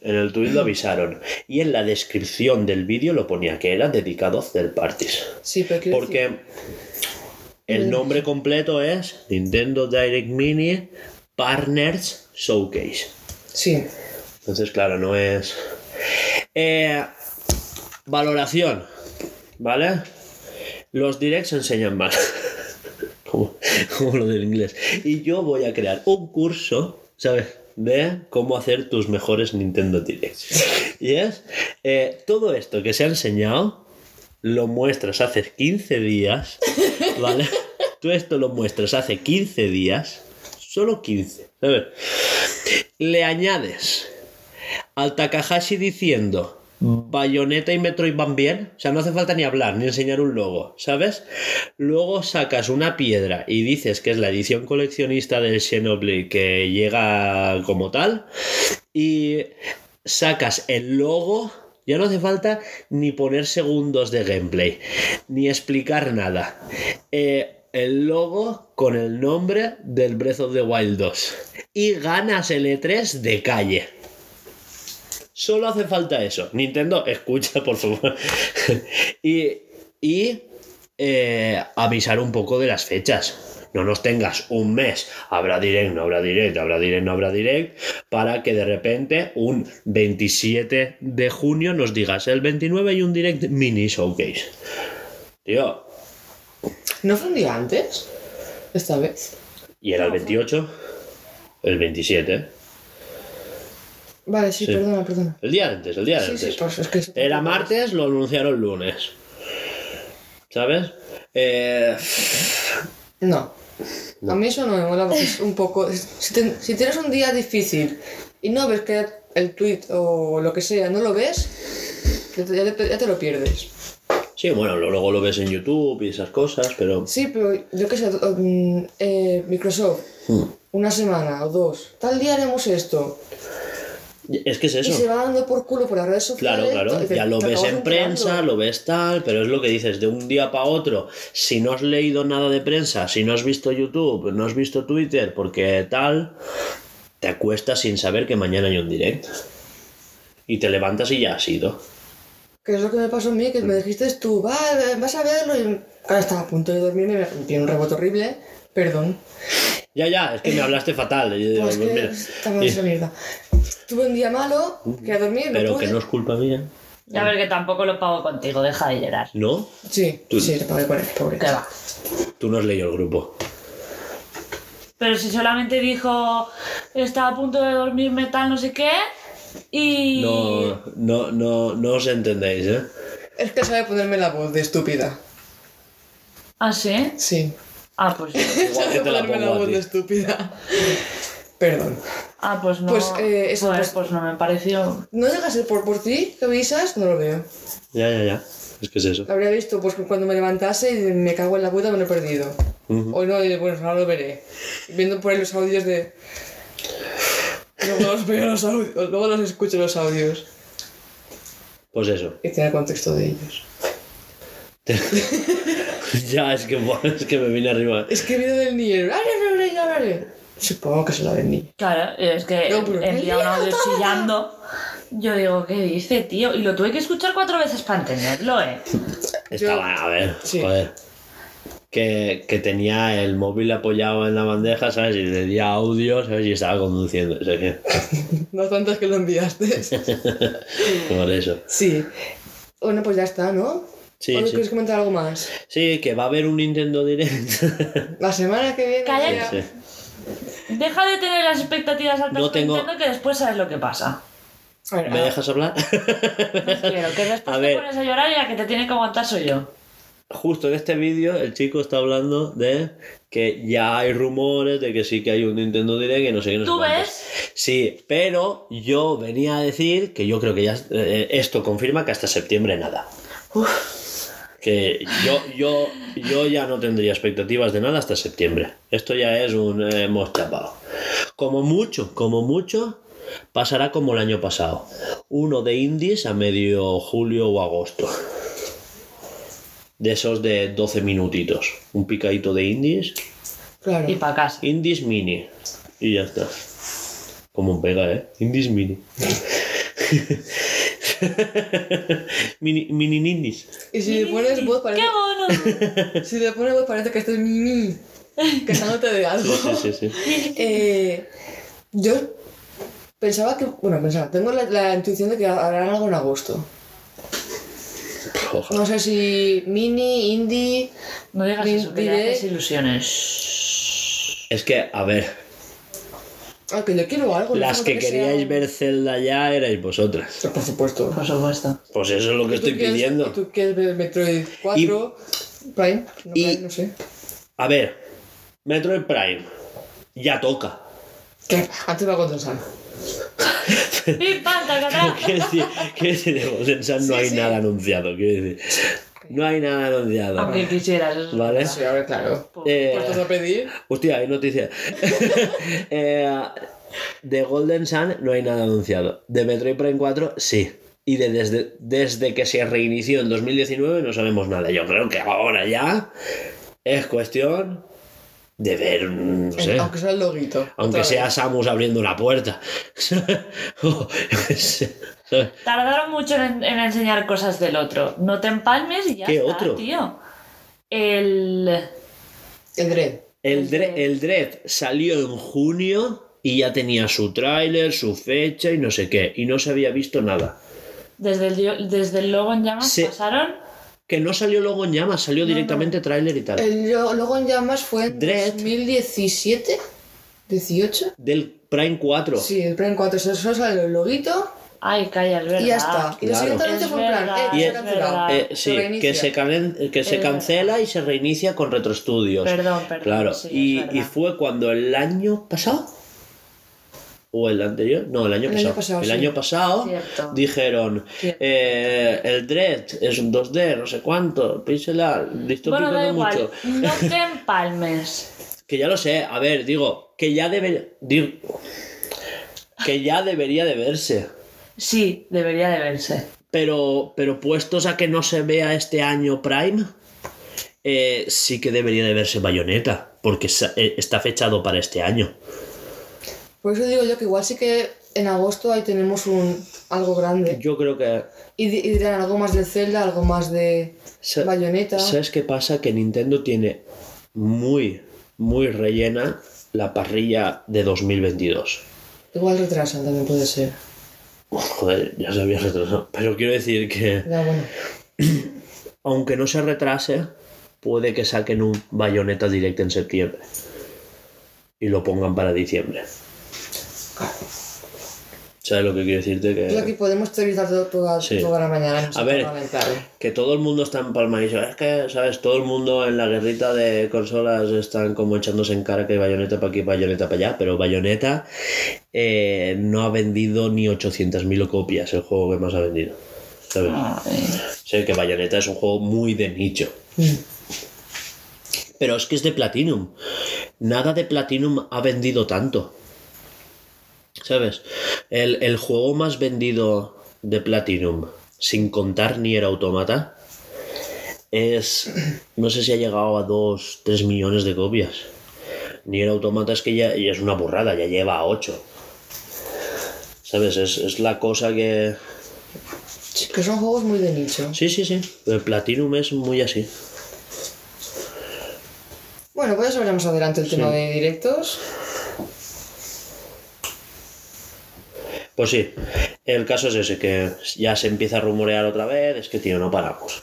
en el tweet lo avisaron. Y en la descripción del vídeo lo ponía que era dedicado a third parties. Sí, pero Porque decir- el nombre completo es Nintendo Direct Mini Partners Showcase. Sí. Entonces, claro, no es. Eh, valoración. ¿Vale? Los directs enseñan mal. como, lo del inglés. Y yo voy a crear un curso, ¿sabes? De cómo hacer tus mejores Nintendo Directs. Y es eh, todo esto que se ha enseñado, lo muestras hace 15 días, ¿vale? Tú esto lo muestras hace 15 días, solo 15, ¿sabes? Le añades al Takahashi diciendo Bayonetta y Metroid van bien, o sea, no hace falta ni hablar, ni enseñar un logo, ¿sabes? Luego sacas una piedra y dices que es la edición coleccionista del Xenoblade que llega como tal, y sacas el logo, ya no hace falta ni poner segundos de gameplay, ni explicar nada. Eh, el logo con el nombre del Breath of the Wild 2. Y ganas el E3 de calle. Solo hace falta eso. Nintendo, escucha, por favor. y y eh, avisar un poco de las fechas. No nos tengas un mes, habrá direct, no habrá direct, habrá direct, no habrá direct, para que de repente un 27 de junio nos digas el 29 y un direct mini showcase. Tío, ¿No fue un día antes? Esta vez. y era el 28, el 27. Vale, sí, Sí. perdona, perdona. El día antes, el día Sí, antes. sí, pues es que... eso- Era martes, lo anunciaron lunes. ¿Sabes? Eh, No. A mí eso no me mola porque es un poco... Si, te- si tienes un día difícil y no ves que el tweet o lo que sea, no lo ves, ya te, ya lo pierdes. sí, bueno, luego lo ves en YouTube y esas cosas, pero... Sí, pero yo qué sé, mm, eh, Microsoft, Hmm. una semana o dos, tal día haremos esto. Es que es eso. Y se va dando por culo por las redes Claro, sociales. claro, te- ya lo ves en prensa, lo ves tal, pero es lo que dices, de un día para otro, si no has leído nada de prensa, si no has visto YouTube, no has visto Twitter, porque tal, te acuestas sin saber que mañana hay un direct. Y te levantas y ya has ido. Que es lo que me pasó a mí, que me dijiste tú, va, vas a verlo y estaba a punto de dormirme, me tiene un rebote horrible, perdón. Ya, ya, es que me hablaste fatal. y digo, Pues pues que mira, estaba y- esa mierda. Tuve un día malo, quería dormir, no pero pude. que no es culpa mía. Ya ver que tampoco lo pago contigo, deja de llorar. ¿No? Sí, Tú- sí, te pagué con él, pobre. Que va. Tú no has leído el grupo. Pero si solamente dijo, estaba a punto de dormirme tal, no sé qué, y... No, no, no, no os entendéis, ¿eh? Es que sabe ponerme la voz de estúpida. ¿Ah, sí? Sí. Ah, pues... Igual que te la pongo a voz ti. de estúpida. Perdón. Ah, pues no... Pues, eh, eso, Joder, pues- pues no me pareció... No deja ser por, por ti, que avisas, no lo veo. Ya, ya, ya. Es que es eso. Lo habría visto pues cuando me levantase y me cago en la puta me lo he perdido. Hoy no, y bueno, ahora lo veré. Viendo por ahí los audios de. Luego los veo los audios, luego los escucho los audios. Pues eso. Y tiene el contexto de ellos. ya, es que, es que me vine arriba. Es que viene del Nier. Supongo que se la ven ni. Claro, es que No, envía un audio chillando. Yo digo, ¿qué dice, tío? Y lo tuve que escuchar cuatro veces para entenderlo, ¿eh? Estaba, a ver, Sí. joder. Que, que tenía el móvil apoyado en la bandeja, ¿sabes? Y le di audio, ¿sabes? Y estaba conduciendo. O sea que, No tantas que lo enviaste. por eso. sí. Bueno, pues ya está, ¿no? Sí, ¿O sí. quieres comentar algo más? Sí, que va a haber un Nintendo Direct. La semana que viene. Sí. Deja de tener las expectativas altas No tengo- Nintendo que después sabes lo que pasa. ¿Me dejas hablar? No quiero que después A te ver. pones a llorar y la que te tiene que aguantar soy yo. Justo en este vídeo el chico está hablando de que ya hay rumores de que sí que hay un Nintendo Direct y no sé qué. No ¿Tú cuántos. ves? Sí, pero yo venía a decir que yo creo que ya eh, esto confirma que hasta septiembre nada. Que yo, yo, yo ya no tendría expectativas de nada hasta septiembre. Esto ya es un eh, hemos chapado. Como mucho, como mucho, pasará como el año pasado. Uno de indies a medio julio o agosto. De esos de 12 minutitos. Un picadito de indies. Claro. Y para casa. Indies mini. Y ya está. Como un pega, ¿eh? Indies mini. mini, mini indies. Y si le pones voz parece. ¡Qué mono! Si le pones voz parece que estás mimi. Quejándote de algo. Sí, sí, sí. Eh, yo pensaba que. Bueno, pensaba, tengo la, la intuición de que harán algo en agosto. Ojalá. No sé si mini, indie. No digas Di- eso, que diré- le haces ilusiones. Es que, a ver, Ah, que yo quiero algo. las que sea queríais un- ver Zelda ya erais vosotras. Por supuesto. Por supuesto. Pues eso es lo que ¿Y estoy quieres- pidiendo. ¿Y tú quieres ver Metroid 4? Prime? No, y- Prime, no sé. A ver, Metroid Prime. Ya toca. ¿Qué? Antes va con San. ¡Pim, pam! Quiero decir, decir, de Golden Sun no Sí, hay sí. nada anunciado. Quiero decir, no hay nada anunciado. Aunque quisieras. eso es ¿Vale? Sí, a ver, claro. Eh, Puestos a pedir. Hostia, hay noticia. Eh, de Golden Sun no hay nada anunciado. De Metroid Prime 4 sí. Y de desde, desde que se reinició en 2019 no sabemos nada. Yo creo que ahora ya Es cuestión de ver, no sé. Aunque sea el loguito. Aunque sea vez. Samus abriendo una puerta. Tardaron mucho en, en enseñar cosas del otro. No te empalmes y ya ¿Qué está, otro? tío. El... El Dread. El, Dre- el Dread salió en junio y ya tenía su tráiler, su fecha y no sé qué. Y no se había visto nada. Desde el, desde el logo en llamas pasaron... Que no salió luego en llamas, salió directamente tráiler y tal. El lo- logo en llamas fue en Dread. 2017. ¿18? Del Prime 4. Sí, el Prime 4. Solo solo sale el loguito Ay, calla, es verdad. y ya está. Y la Claro. siguiente anuncio Es fue en plan, eh, se ha cancelado. Eh, sí, que se, can- que se cancela y se reinicia con Retro Studios. Perdón, perdón, Claro, sí, y, y fue cuando el año pasado. ¿O el anterior? No, el año El pasado. año pasado, el sí. año pasado Cierto. dijeron: eh, el Dread es un 2D, no sé cuánto, pixel art, distópico Bueno, da no igual. mucho. No te empalmes. Que ya lo sé, a ver, digo, que ya debe. digo, que ya debería de verse. Sí, debería de verse. Pero, pero puestos a que no se vea este año Prime, eh, sí que debería de verse Bayonetta, porque eh, está fechado para este año. Por eso digo yo que igual sí que en agosto ahí tenemos un algo grande. Yo creo que... Y, di- y dirán algo más de Zelda, algo más de sa- Bayonetta. ¿Sabes qué pasa? Que Nintendo tiene muy, muy rellena la parrilla de 2022. Igual retrasan también puede ser. Joder, ya se había retrasado. Pero quiero decir que, Ya bueno. aunque no se retrase, puede que saquen un Bayonetta Direct en septiembre. Y lo pongan para diciembre. ¿Sabes lo que quiero decirte? Que... Yo aquí podemos teorizar todo, toda, Sí. toda la mañana. no A ver. parlamentar. Que todo el mundo está en palma y dice, es que, ¿sabes? Todo el mundo en la guerrita de consolas están como echándose en cara que Bayonetta para aquí, Bayonetta para allá, pero Bayonetta eh, no ha vendido ni 800.000 copias, el juego que más ha vendido. ¿Sabes? Sé que Bayonetta es un juego muy de nicho. Pero es que es de Platinum. Nada de Platinum ha vendido tanto. ¿Sabes? El, el juego más vendido de Platinum, sin contar ni era Automata, es. No sé si ha llegado a 2, 3 millones de copias. Ni era Automata es que ya, ya es una burrada, ya lleva a 8. ¿Sabes? Es, es la cosa que. Sí, que son juegos muy de nicho. Sí, sí, sí. El Platinum es muy así. Bueno, pues ya adelante el tema de directos. Pues sí, el caso es ese, que ya se empieza a rumorear otra vez, es que tío, no paramos.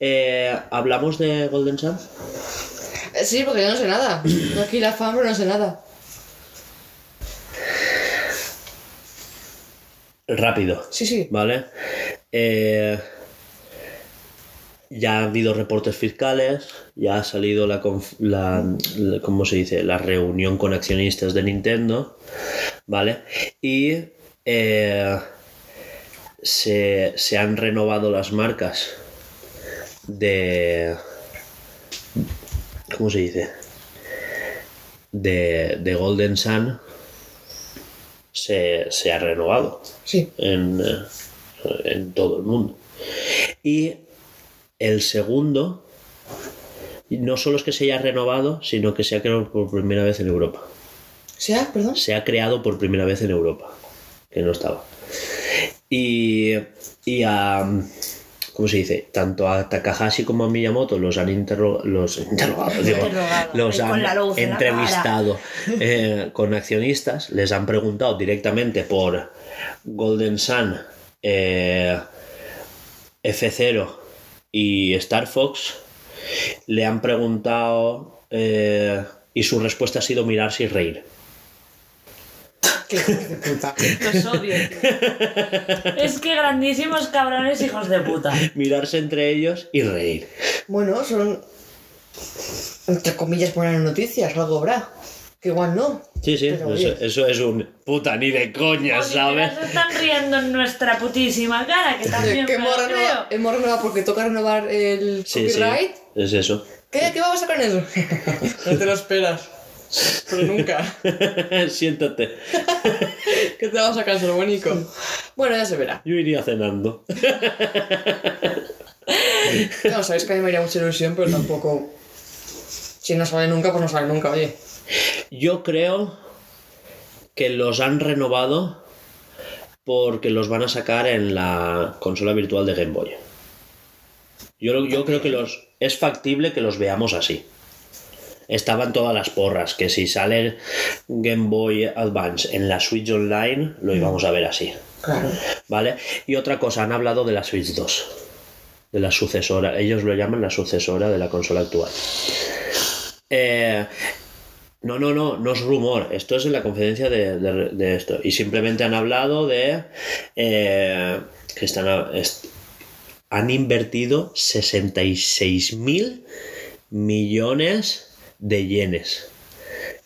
Eh, ¿Hablamos de Golden Sun? Eh, sí, porque yo no sé nada. Yo aquí la pero no sé nada. Rápido, Sí, sí. ¿vale? Eh, ya ha habido reportes fiscales, ya ha salido la, la- ¿cómo se dice? La reunión con accionistas de Nintendo, ¿vale? Y eh, se, se han renovado las marcas de... ¿Cómo se dice? De, de Golden Sun se, se ha renovado Sí. en, eh, en todo el mundo. Y el segundo, no solo es que se haya renovado, sino que se ha creado por primera vez en Europa. ¿Sea? Perdón. Se ha creado por primera vez en Europa, que no estaba. Y, y a... ¿Cómo se dice? Tanto a Takahashi como a Miyamoto los han interro- los interrogado, digo, los han entrevistado eh, con accionistas, les han preguntado directamente por Golden Sun, eh, F0 y Star Fox, le han preguntado eh, y su respuesta ha sido mirarse y reír. Qué hijo de puta. Los odio. tío. es que grandísimos cabrones hijos de puta. Mirarse entre ellos y reír. Bueno, son. Entre comillas, poner noticias, algo habrá. Que igual no. Sí, sí, eso, eso es un puta ni de coña, ¿sabes? Se están riendo en nuestra putísima cara, que también que me hemos renovado, hemos renovado porque toca renovar el Sí, sí, copyright. es eso. ¿Qué, ¿Qué vamos a sacar en eso? no te lo esperas. Pero nunca. Siéntate. ¿Qué te vamos a sacar, bonito? Bueno, ya se verá. Yo iría cenando. No, sabéis que a mí me haría mucha ilusión, pero tampoco. Si no sale nunca, pues no sale nunca, oye. Yo creo que los han renovado porque los van a sacar en la consola virtual de Game Boy. Yo, yo creo que los es factible que los veamos así. Estaban todas las porras, que si sale Game Boy Advance en la Switch Online, lo íbamos a ver así. Claro. ¿Vale? Y otra cosa, han hablado de la Switch 2. De la sucesora. Ellos lo llaman la sucesora de la consola actual. Eh, no, no, no, no es rumor. Esto es en la conferencia de, de- de esto. Y simplemente han hablado de eh, que están, est- han invertido 66 mil millones de yenes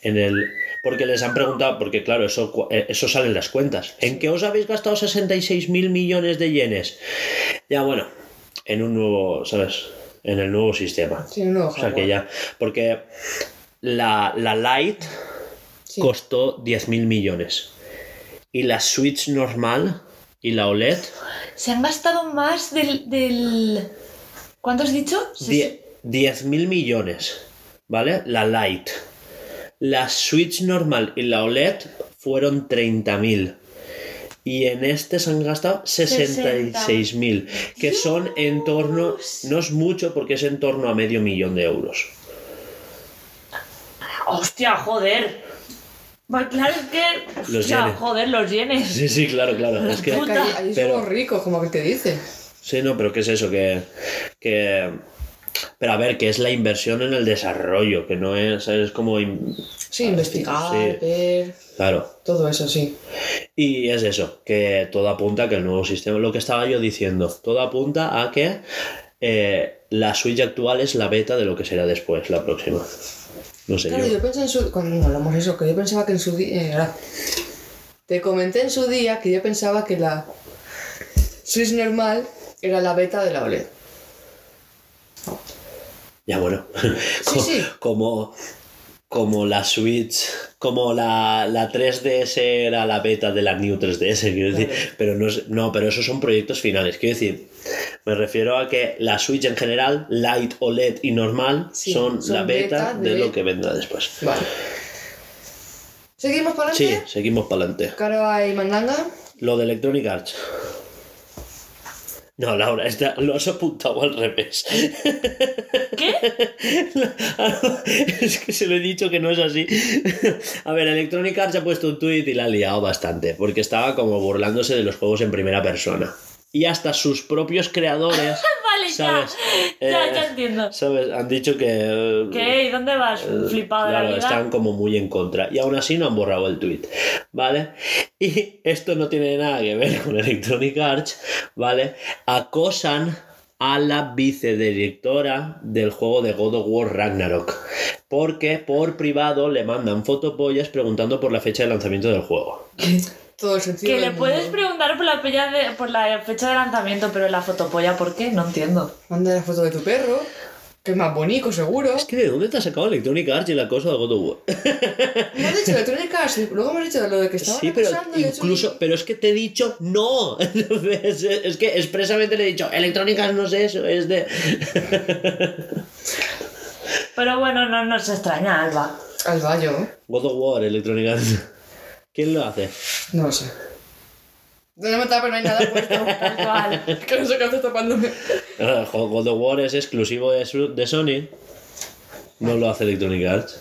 en el porque les han preguntado porque claro eso eh, eso sale en las cuentas. En qué os habéis gastado 66 mil millones de yenes ya bueno en un nuevo sabes en el nuevo sistema. Sí, un nuevo o sea que ya porque la, la Lite Sí. costó 10 mil millones y la Switch normal y la OLED Se han gastado más del. del... ¿Cuánto has dicho? Die- 10 mil millones, ¿vale? La Lite. La Switch normal y la OLED fueron 30 mil. Y en este se han gastado 66 mil, que son en torno, no es mucho porque es en torno a medio millón de euros. ¡Hostia, joder! Claro, es que. Los hostia, yenes. joder, los yenes. Sí, sí, claro, claro. Es que, ahí, ahí Pero- somos ricos, como que te dice. sí, no, pero ¿qué es eso? Que, que, pero a ver, que es la inversión en el desarrollo, que no es, es como, in- Sí, investigar, Sí. ver, claro, todo eso, sí. Y es eso, que todo apunta a que el nuevo sistema, lo que estaba yo diciendo, todo apunta a que eh, la Switch actual es la beta de lo que será después, la próxima. No sé Claro, yo. yo pensé en su... Cuando hablamos de eso, que yo pensaba que en su día... te comenté en su día que yo pensaba que la Switch normal era la beta de la OLED. Ya bueno, Sí, sí. como, como la Switch, como la, la 3DS era la beta de la New 3DS, quiero decir, Claro. pero no, es- no, pero esos son proyectos finales, quiero decir, me refiero a que la Switch en general, Light, OLED y normal, Sí, son, son la beta, beta de... de- lo que vendrá después. Vale. ¿Seguimos para Sí, adelante? seguimos para adelante. Caro hay mandanga. Lo de Electronic Arts. No, Laura, esta- lo has apuntado al revés. ¿Qué? es que se lo he dicho que no es así. A ver, Electronic Arts ha puesto un tweet y la ha liado bastante, porque estaba como burlándose de los juegos en primera persona. Y hasta sus propios creadores, Vale, ya. ¿sabes? Ya, Eh, ya entiendo. ¿Sabes? Han dicho que... eh, ¿Qué? ¿Y dónde vas? Flipado de la Claro, vida. están como muy en contra. Y aún así no han borrado el tweet, ¿vale? Y esto no tiene nada que ver con Electronic Arts, ¿vale? Acosan a la vicedirectora del juego de God of War Ragnarok. Porque por privado le mandan fotopollas preguntando por la fecha de lanzamiento del juego. Todo el sentido Que del le puedes preguntar por la, fecha de, por la fecha de lanzamiento, pero la fotopolla, ¿por qué? No entiendo. Manda la foto de tu perro, que es más bonito, seguro. Es que ¿de dónde te has sacado Electronic Arts y la cosa de God of War? Me has dicho Electronic Arts y luego me has dicho lo de que estaban Sí, pero incluso, pero es que te he dicho no. es, es que expresamente le he dicho, Electronic Arts no es eso, es de. Pero bueno, no nos extraña, Alba. y- Al baño. God of War, Electronic Arts. ¿Quién lo hace? No lo sé. No me tapa, no hay nada puesto. Tal cual. que no sé qué haces tapándome. Ah, God of War es exclusivo de, su- de Sony. No lo hace Electronic Arts.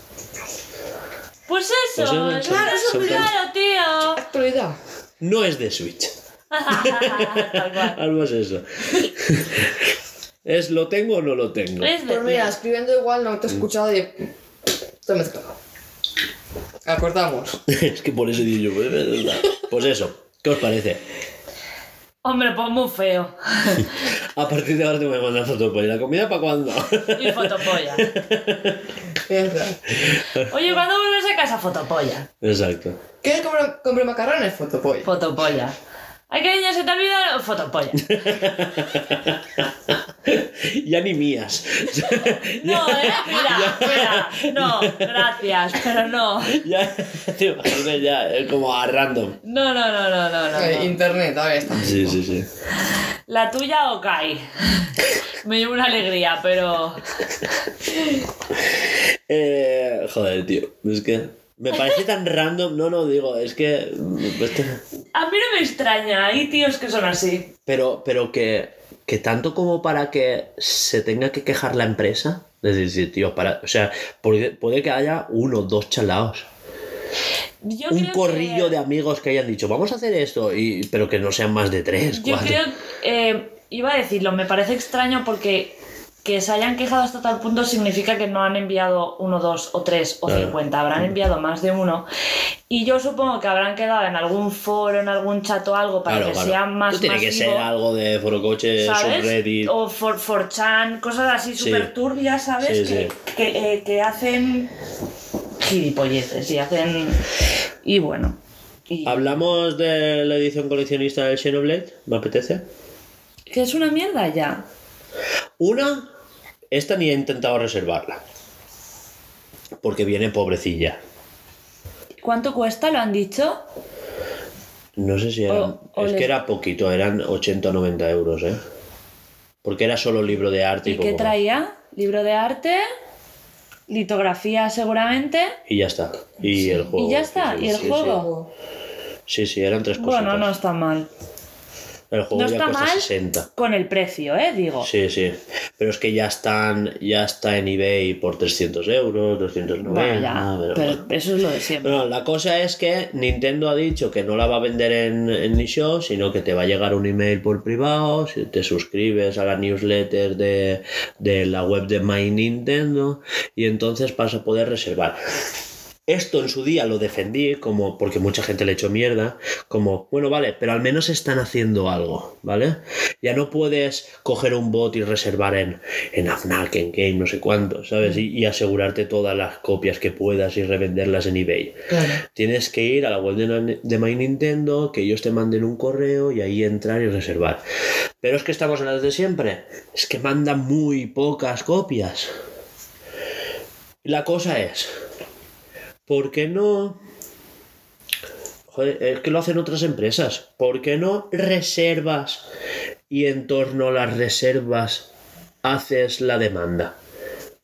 Pues eso, Pues eso, claro, son- son- claro, tío. Actualidad. No es de Switch. Tal cual. Algo es eso. es lo tengo o no lo tengo. Es Pues mira, escribiendo igual no te he escuchado y... Te he mezclado. Acordamos. es que por eso digo yo. pues. Pues eso. ¿Qué os parece? Hombre, pues muy feo. A partir de ahora te voy a mandar. ¿Y la comida para cuándo? Y fotopolla. Oye, ¿cuándo vuelves a casa? Fotopolla. Exacto. ¿Quieres comprar, comprar macarrones? Fotopoy. Fotopolla. ¿Ay, cariño, se te olvida? Fotopolla. ya ni mías. No, eh, mira, mira. No, gracias, pero no. ya, te imaginas ya, es como a random. No, no, no, no, no, no. Eh, no. Internet, a ver, está. Sí, sí, sí. La tuya o Kai. Me llevo una alegría, pero. Eh, joder, tío. Es que me parece tan random. No, no, digo, es que. este- A mí no me extraña, hay tíos que son así. Pero, pero que, que tanto como para que se tenga que quejar la empresa. Es decir, tío, para. O sea, puede, puede que haya uno, dos chalaos. Yo un corrillo que- de amigos que hayan dicho, vamos a hacer esto, y, pero que no sean más de tres, Yo cuatro. creo, eh, iba a decirlo, me parece extraño porque que se hayan quejado hasta tal punto significa que no han enviado uno, dos o tres o Claro. cincuenta, habrán enviado más de uno. Y yo supongo que habrán quedado en algún foro, en algún chat o algo para Claro, que claro. sea más tiene que ser algo de forocoche, subreddit. O for, 4chan, cosas así Sí. súper turbias, ¿sabes? Sí, que, sí. Que, eh, que hacen gilipolleces y hacen... Y bueno. y- Hablamos de la edición coleccionista del Xenoblade, me apetece. Que es una mierda ya. Una, esta ni he intentado reservarla. Porque viene pobrecilla. ¿Cuánto cuesta? ¿Lo han dicho? No sé si era. Es les- que era poquito, eran 80 o 90 euros, ¿eh? Porque era solo libro de arte y, ¿Y poco qué más. traía? Libro de arte, litografía seguramente. Y ya está. Y el juego. Y ya está, sí, ¿y el sí, juego? Sí, sí, eran tres cosas. Bueno, no está mal. El juego No ya está cuesta mal 60. con el precio, ¿eh? Digo. Sí, sí. Pero es que ya están, ya está en eBay por 300 euros, 290. Bueno, ya, pero pero bueno. eso es lo de siempre. Bueno, la cosa es que Nintendo ha dicho que no la va a vender en, en eShop, sino que te va a llegar un email por privado, si te suscribes a la newsletter de, de la web de My Nintendo, y entonces vas a poder reservar. Esto en su día lo defendí como porque mucha gente le echó mierda, como, bueno, vale, pero al menos están haciendo algo, ¿vale? Ya no puedes coger un bot y reservar en, en Fnac, en Game, no sé cuánto, ¿sabes? Y, y asegurarte todas las copias que puedas y revenderlas en eBay. Claro. Tienes que ir a la web de, de My Nintendo, que ellos te manden un correo y ahí entrar y reservar. Pero es que estamos en las de siempre. Es que mandan muy pocas copias. La cosa es, ¿por qué no? Joder, es que lo hacen otras empresas. ¿Por qué no reservas y en torno a las reservas haces la demanda?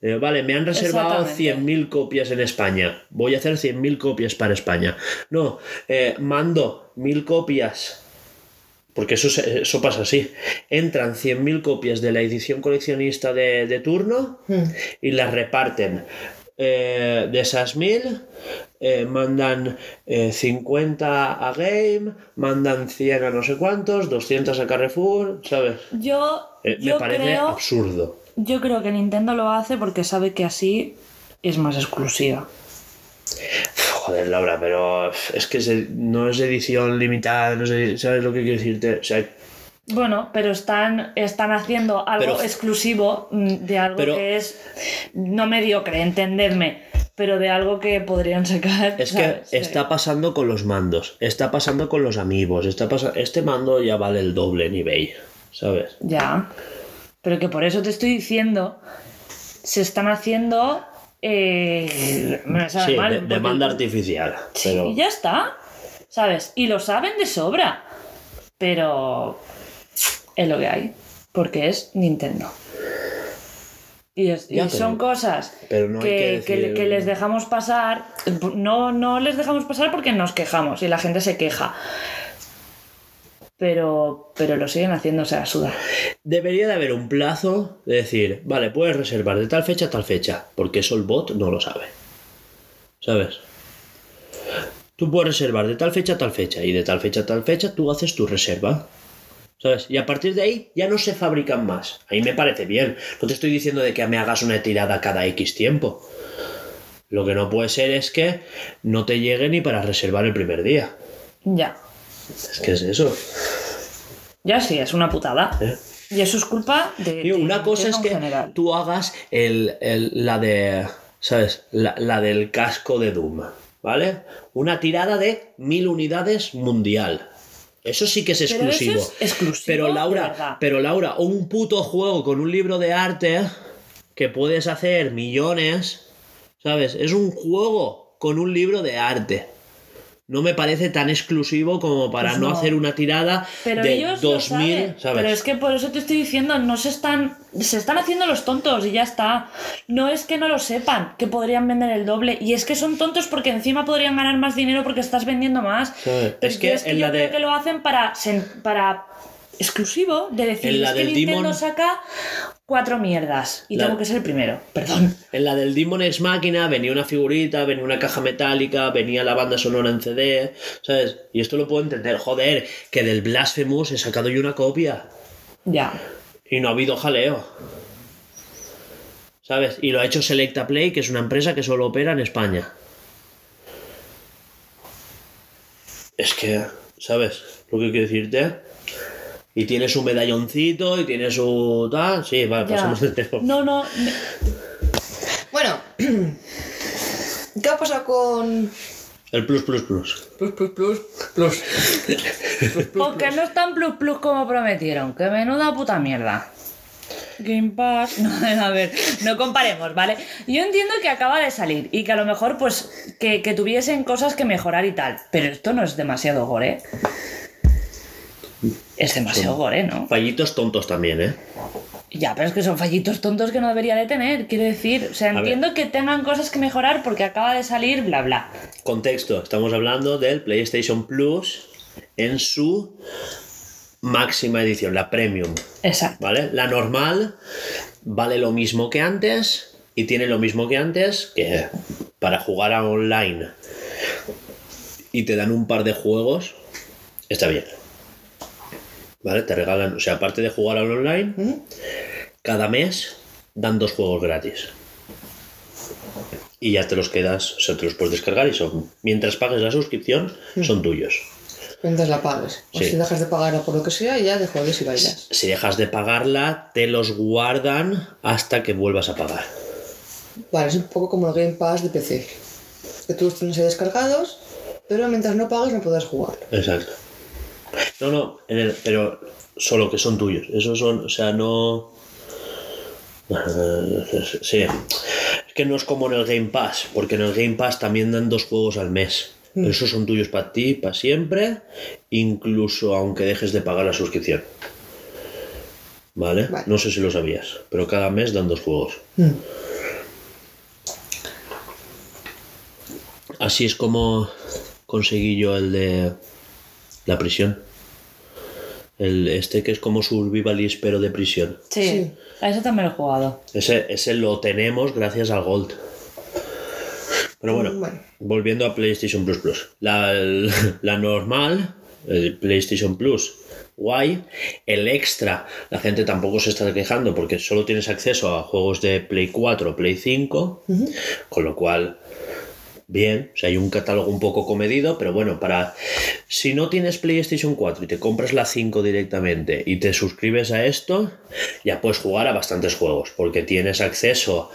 Eh, vale, me han reservado Exactamente. 100.000 copias en España. Voy a hacer 100.000 copias para España. No, eh, mando 1.000 copias. Porque eso, eso pasa así. Entran 100.000 copias de la edición coleccionista de, de turno y las reparten. Eh, de esas 1.000, eh, mandan eh, 50 a Game, mandan 100 a no sé cuántos, 200 a Carrefour, ¿sabes? Yo, Eh, me yo parece creo, absurdo. yo creo que Nintendo lo hace porque sabe que así es más exclusiva. Joder, Laura, pero es que no es edición limitada, no sé, ¿sabes lo que quiero decirte? O sea, Bueno, pero están, están haciendo algo Pero- exclusivo mm, de algo pero- que es no mediocre, entendedme, pero de algo que podrían sacar. es que está pasando con los mandos, está pasando con los amigos, está este mando ya vale el doble en eBay, ¿sabes? Ya. Pero que por eso te estoy diciendo, se están haciendo. Eh, me Sí, mal, de- demanda artificial. Sí, pero- ya está. ¿Sabes? Y lo saben de sobra. Pero es lo que hay. Porque es Nintendo. Y, es- y Ya, pero- son que, pero no hay que que- decir- que les dejamos pasar. No, no les dejamos pasar porque nos quejamos y la gente se queja. Pero, pero lo siguen haciendo, o sea, suda. Debería de haber un plazo de decir, vale, puedes reservar de tal fecha a tal fecha, porque eso el bot no lo sabe. ¿Sabes? Tú puedes reservar de tal fecha a tal fecha y de tal fecha a tal fecha tú haces tu reserva. ¿Sabes? Y a partir de ahí ya no se fabrican más. Ahí me parece bien. No te estoy diciendo de que me hagas una tirada cada X tiempo. Lo que no puede ser es que no te llegue ni para reservar el primer día. Ya. Es que es eso. Ya sí, es una putada. ¿eh? Y eso es culpa de. Tío, de una cosa es que general. tú hagas el, el- la de. ¿Sabes? La, la del casco de Doom. ¿Vale? Una tirada de mil unidades mundial. Eso sí que es Pero eso exclusivo. es exclusivo, Pero Laura, pero Laura, un puto juego con un libro de arte que puedes hacer millones, ¿sabes? Es un juego con un libro de arte. No me parece tan exclusivo como para Pues no, no. hacer una tirada Pero de ellos lo 2000, saben. ¿sabes? Pero es que por eso te estoy diciendo, no se están, se están haciendo los tontos y ya está. No es que no lo sepan, que podrían vender el doble. Y es que son tontos porque encima podrían ganar más dinero porque estás vendiendo más. Sí, Pero es que es que en yo la creo de- que lo hacen para exclusivo de decir En la es que Nintendo Demon- saca cuatro mierdas y La- tengo que ser el primero. Perdón. En la del Demon Ex Máquina venía una figurita, venía una caja metálica, venía la banda sonora en CD, ¿sabes? Y esto lo puedo entender. Joder, que del Blasphemous he sacado yo una copia Ya. y no ha habido jaleo. ¿Sabes? Y lo ha hecho Selecta Play, que es una empresa que solo opera en España. Es que, ¿sabes lo que quiero decirte? Y tiene su medalloncito y tiene su tal. Sí, vale, ya. pasamos tema. No, no. Bueno, ¿qué ha pasado con El plus, plus, plus. Plus, plus, plus, plus? Porque no es tan plus plus como prometieron. Que menuda puta mierda. Game Pass. No, a ver, no comparemos, ¿vale? Yo entiendo que acaba de salir y que a lo mejor, pues, que, que tuviesen cosas que mejorar y tal. Pero esto no es demasiado gore. Es demasiado gore, ¿no? Fallitos tontos también, ¿eh? Ya, pero es que son fallitos tontos que no debería de tener, quiero decir. O sea, entiendo que tengan cosas que mejorar porque acaba de salir, bla, bla. Contexto, estamos hablando del PlayStation Plus en su máxima edición, la Premium, Exacto. ¿vale? La normal vale lo mismo que antes y tiene lo mismo que antes, que para jugar a online y te dan un par de juegos, está bien. ¿Vale? Te regalan, o sea, aparte de jugar al online, cada mes dan dos juegos gratis. Y ya te los quedas, o sea, te los puedes descargar y son, mientras pagues la suscripción, son tuyos. Mientras la pagues. O Sí. si dejas de pagarla por lo que sea, ya de juegues y bailas. Si dejas de pagarla, te los guardan hasta que vuelvas a pagar. Vale, es un poco como el Game Pass de PC. Que tú los tienes ahí descargados, pero mientras no pagues no podrás jugar. Exacto. No, no, en el- pero solo que son tuyos. Esos son, o sea, no. Sí. Es que no es como en el Game Pass, porque en el Game Pass también dan dos juegos al mes. Esos son tuyos para ti, para siempre, incluso aunque dejes de pagar la suscripción. ¿Vale? Vale. No sé si lo sabías, pero cada mes dan dos juegos. Así es como conseguí yo el de la prisión. El este que es como survivalist pero de prisión. Sí, Sí. a eso también lo he jugado. Ese, ese lo tenemos gracias al Gold. Pero bueno, Bueno. volviendo a PlayStation Plus Plus. La, la normal, el PlayStation Plus, guay. El extra, la gente tampoco se está quejando porque solo tienes acceso a juegos de Play 4, Play 5, con lo cual bien, o sea, hay un catálogo un poco comedido, pero bueno, para si no tienes PlayStation 4 y te compras la 5 directamente y te suscribes a esto, ya puedes jugar a bastantes juegos, porque tienes acceso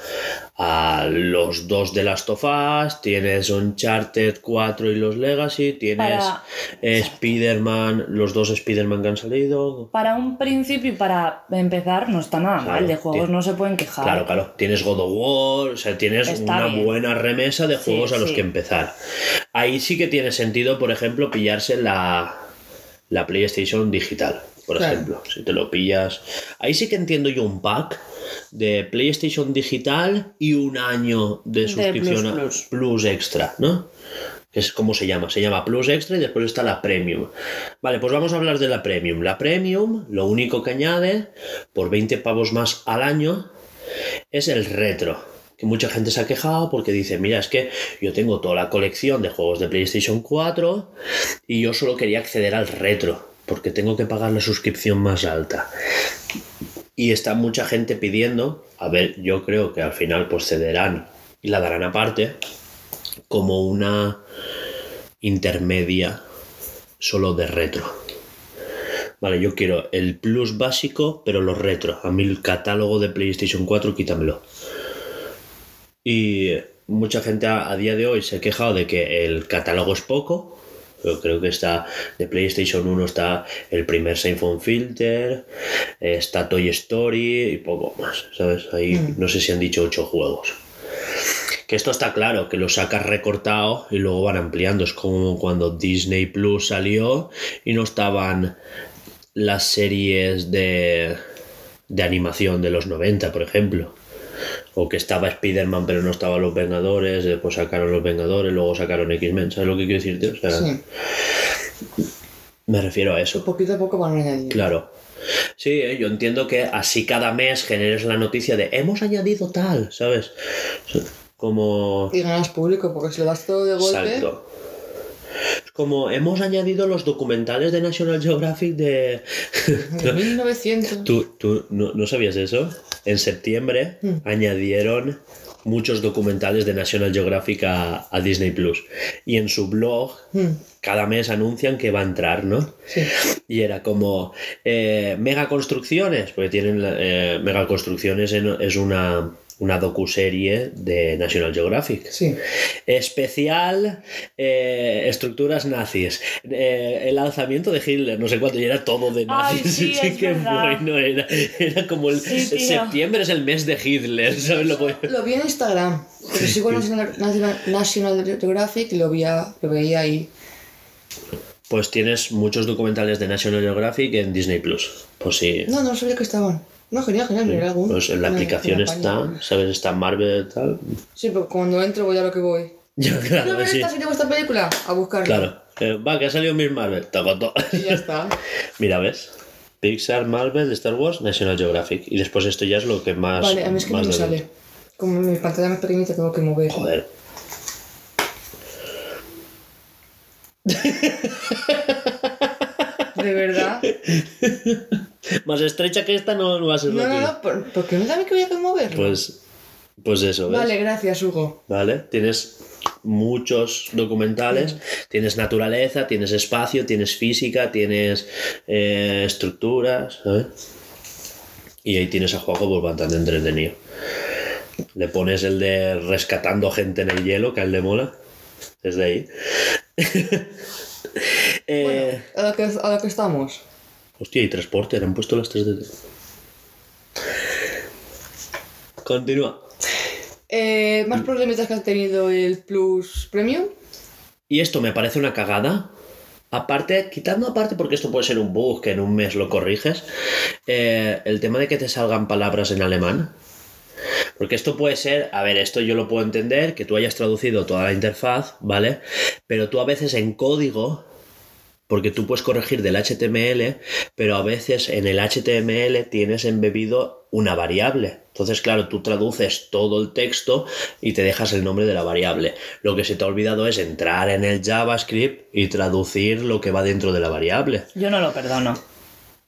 a los dos de Last of Us, tienes Uncharted 4 y los Legacy, tienes Para- Spider-Man, los dos Spider-Man que han salido. Para un principio y para empezar no está nada Claro, mal. De juegos no se pueden quejar. Claro, claro. Tienes God of War, o sea, tienes Está una bien. buena remesa de Sí, juegos a los sí. que empezar. Ahí sí que tiene sentido, por ejemplo, pillarse la, la PlayStation digital, por Claro. ejemplo. Si te lo pillas. Ahí sí que entiendo yo un pack de PlayStation digital y un año de suscripción a- Plus Plus. plus extra, ¿no? que es como se llama, se llama Plus Extra y después está la Premium. Vale, pues vamos a hablar de la Premium. La Premium, lo único que añade, por 20 pavos más al año, es el retro. Que mucha gente se ha quejado porque dice, mira, es que yo tengo toda la colección de juegos de PlayStation 4 y yo solo quería acceder al retro, porque tengo que pagar la suscripción más alta. Y está mucha gente pidiendo, a ver, yo creo que al final pues cederán y la darán aparte, como una intermedia solo de retro. Vale, yo quiero el plus básico, pero los retro. A mí el catálogo de PlayStation 4, quítamelo. Y mucha gente a, a día de hoy se ha quejado de que el catálogo es poco, Yo creo que está de PlayStation 1 está el primer Siphon Filter, está Toy Story y poco más, ¿sabes? Ahí no sé si han dicho ocho juegos. Que esto está claro, que lo sacas recortado y luego van ampliando. Es como cuando Disney Plus salió y no estaban las series de, de animación de los 90, por ejemplo. O que estaba Spider-Man pero no estaban los Vengadores, después sacaron los Vengadores, luego sacaron X-Men. ¿Sabes lo que quiero decirte? O sea, Sí. me refiero a eso. Poquito a poco van añadiendo. Claro. Sí, eh, yo entiendo que así cada mes generes la noticia de hemos añadido tal, ¿sabes? Como... Y ganas público, porque si lo das todo de golpe. Exacto. Es como hemos añadido los documentales de National Geographic de... De 1900. ¿Tú, tú no, no sabías eso? En septiembre Mm. añadieron muchos documentales de National Geographic a, a Disney Plus. Y en su blog Mm, cada mes anuncian que va a entrar, ¿no? Sí. Y era como eh, mega construcciones, porque tienen eh, mega construcciones en- es una, una docuserie de National Geographic. Sí. Especial eh, estructuras nazis. Eh, el alzamiento de Hitler, no sé cuánto, y era todo de Ay, nazis. sí, es qué verdad. bueno era. Era como el Sí, septiembre es el mes de Hitler, ¿sabes lo que- Lo vi en Instagram. Pero sigo National, National- National Geographic y lo, veía, lo veía ahí. Pues tienes muchos documentales de National Geographic en Disney Plus. Pues sí. No, no sabía que estaban. No, genial, genial, miré algún. Pues en la aplicación está, ¿sabes? Está Marvel y tal. Sí, pero cuando entro voy a lo que voy. ¿Quiero claro, sí. esta esta película? A buscarla. Claro. Eh, va, que ha salido Miss Marvel. Toco, to- Y ya está. Mira, ¿ves? Pixar, Marvel, Star Wars, National Geographic. Y después esto ya es lo que más. Vale, a mí es que no me sale. Como mi pantalla más pequeñita tengo que mover. Joder. De verdad. Más estrecha que esta no, no va a ser No, no, no, ¿por, ¿por qué no también que voy a que moverlo? Pues, pues eso, ¿ves? Vale, gracias, Hugo. ¿Vale? Tienes muchos documentales, tienes naturaleza, tienes espacio, tienes física, tienes eh, estructuras, ¿sabes? Y ahí tienes a juego pues bastante entretenido. Le pones el de rescatando gente en el hielo, que a él le mola. Desde ahí. Eh, A lo que, a lo que estamos. Hostia, y transporte, han puesto las 3 de... Continúa. Eh, Mm. ¿Más problemitas que ha tenido el Plus Premium? Y esto me parece una cagada. Aparte, quitando aparte, porque esto puede ser un bug que en un mes lo corriges, eh, el tema de que te salgan palabras en alemán. Porque esto puede ser, a ver, esto yo lo puedo entender, que tú hayas traducido toda la interfaz, ¿vale? Pero tú a veces en código, porque tú puedes corregir del HTML, pero a veces en el HTML tienes embebido una variable. Entonces, claro, tú traduces todo el texto y te dejas el nombre de la variable. Lo que se te ha olvidado es entrar en el JavaScript y traducir lo que va dentro de la variable. Yo no lo perdono.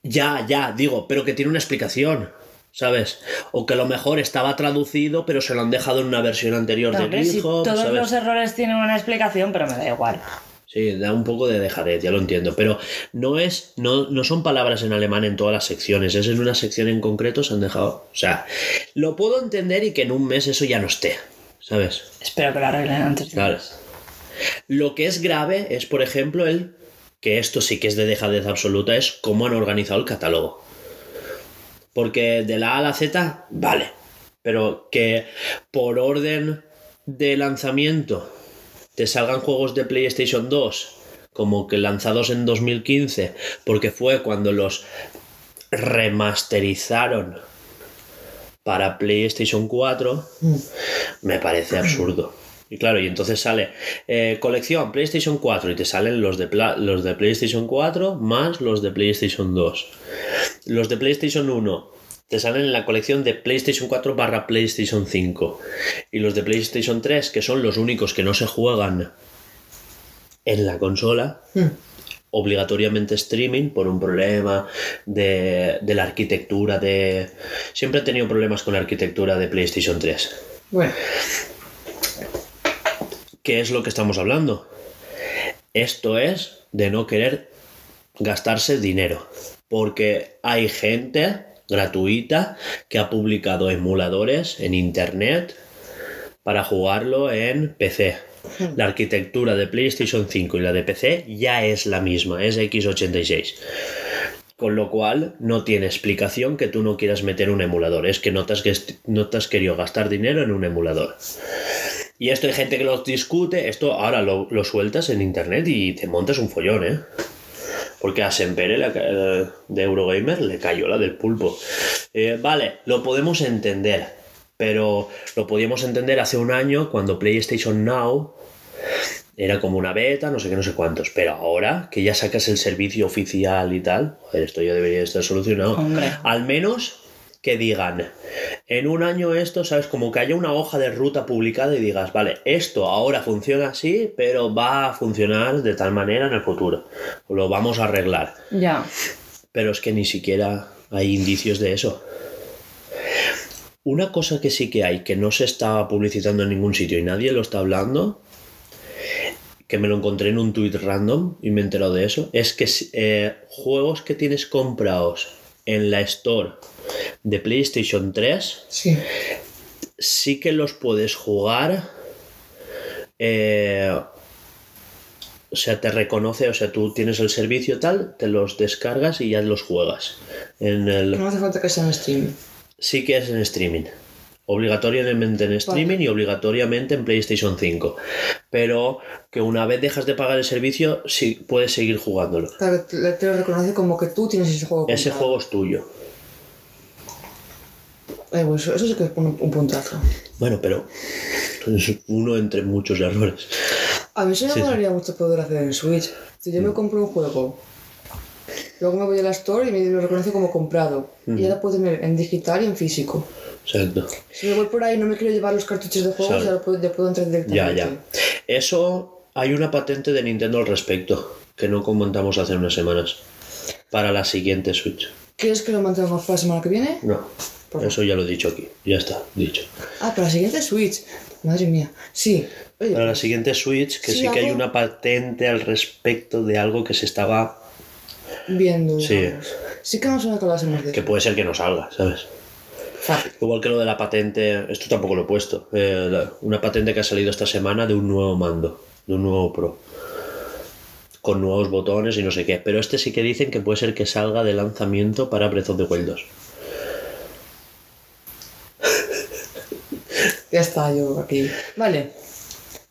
Ya, ya, digo, pero que tiene una explicación. ¿Sabes? O que a lo mejor estaba traducido, pero se lo han dejado en una versión anterior de Hombre, si GitHub, todos ¿sabes? los errores tienen una explicación, pero me da igual. Sí, da un poco de dejadez, ya lo entiendo. Pero no es, no, no son palabras en alemán en todas las secciones, es en una sección en concreto se han dejado. O sea, lo puedo entender y que en un mes eso ya no esté. ¿Sabes? Espero que lo arreglen antes. de- Claro. Lo que es grave es, por ejemplo, el que esto sí que es de dejadez absoluta, es cómo han organizado el catálogo. Porque de la A a la Z, vale. Pero que por orden de lanzamiento te salgan juegos de PlayStation 2 como que lanzados en 2015, porque fue cuando los remasterizaron para PlayStation 4, me parece absurdo. Y claro, y entonces sale eh, colección PlayStation 4 y te salen los de, los de PlayStation 4 más los de PlayStation 2. Los de PlayStation 1 te salen en la colección de PlayStation 4 barra PlayStation 5. Y los de PlayStation 3, que son los únicos que no se juegan en la consola, obligatoriamente streaming por un problema de, de la arquitectura de... Siempre he tenido problemas con la arquitectura de PlayStation 3. Bueno, ¿Qué es lo que estamos hablando? Esto es de no querer gastarse dinero. Porque hay gente gratuita que ha publicado emuladores en internet para jugarlo en PC. La arquitectura de PlayStation 5 y la de PC ya es la misma, es x86. Con lo cual no tiene explicación que tú no quieras meter un emulador. Es que no te has, gest- no te has querido gastar dinero en un emulador. Y esto hay gente que lo discute. Esto ahora lo, lo sueltas en internet y te montas un follón, ¿eh? Porque a Sempere la eh, de Eurogamer le cayó la del pulpo. Eh, vale, lo podemos entender. Pero lo podíamos entender hace un año cuando PlayStation Now era como una beta, no sé qué, no sé cuántos. Pero ahora que ya sacas el servicio oficial y tal, joder, esto ya debería estar solucionado. Hombre. Al menos que digan, en un año esto, ¿sabes? Como que haya una hoja de ruta publicada y digas, vale, esto ahora funciona así, pero va a funcionar de tal manera en el futuro. Lo vamos a arreglar. Ya. Pero es que ni siquiera hay indicios de eso. Una cosa que sí que hay, que no se está publicitando en ningún sitio y nadie lo está hablando, que me lo encontré en un tweet random y me he enterado de eso, es que eh, juegos que tienes comprados en la store de PlayStation 3 Sí. sí que los puedes jugar. eh, o sea, te reconoce, o sea, tú tienes el servicio tal, te los descargas y ya los juegas. En el, No hace falta que sea en streaming. sí que es en streaming. Obligatoriamente en streaming y obligatoriamente en PlayStation 5. Pero que una vez dejas de pagar el servicio, sí puedes seguir jugándolo. Claro, te, te lo reconoce como que tú tienes ese juego. Ese comprado. juego es tuyo. Eh, pues eso, sí que es un, un puntazo. Bueno, pero es uno entre muchos errores. A mí se me Sí, sí. molaría mucho poder hacer en Switch. Si yo me compro un juego, luego me voy a la store y me lo reconoce como comprado. Y ya lo puedo tener en digital y en físico. Exacto. Si me voy por ahí y no me quiero llevar los cartuchos de juego, Claro. ya, lo puedo, ya puedo entrar Ya, directamente. ya. Eso hay una patente de Nintendo al respecto, que no comentamos hace unas semanas. Para la siguiente Switch. ¿Quieres que lo mantengamos para la semana que viene? No. ¿Por Eso ya lo he dicho aquí. Ya está, dicho. Ah, para la siguiente Switch. Madre mía. Sí. Oye, Para la siguiente Switch, que Sí, sí, que hay una patente al respecto de algo que se estaba. viendo. Sí. digamos. Sí que me suena que hablásemos de que puede ser que no salga, ¿sabes? Fácil. Igual que lo de la patente, esto tampoco lo he puesto. eh, la- una patente que ha salido esta semana de un nuevo mando, de un nuevo Pro. Con nuevos botones y no sé qué. Pero este sí que dicen que puede ser que salga de lanzamiento para Breath of the Wild 2. Ya está, yo aquí. Vale.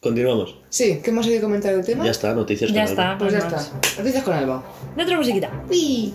Continuamos. Sí, ¿qué más hay que comentar del tema? Ya está, noticias Ya con está. Alba. Pues ya Más. está. Noticias con Alba. Dentro musiquita. Uy.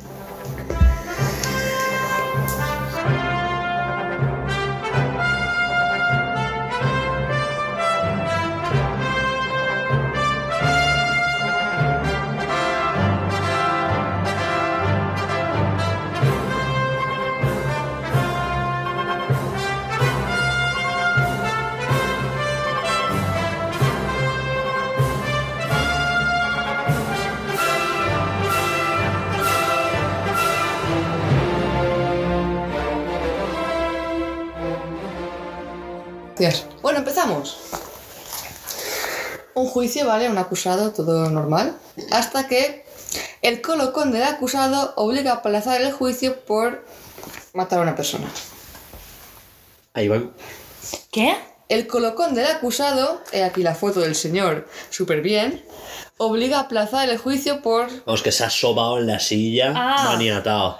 Bueno, empezamos. Un juicio, ¿vale? Un acusado, todo normal. Hasta que el colocón del acusado obliga a aplazar el juicio por matar a una persona. Ahí van. ¿Qué? El colocón del acusado, he aquí la foto del señor, súper bien, obliga a aplazar el juicio por... Vamos, que se ha sobado en la silla, Ah. maniatado.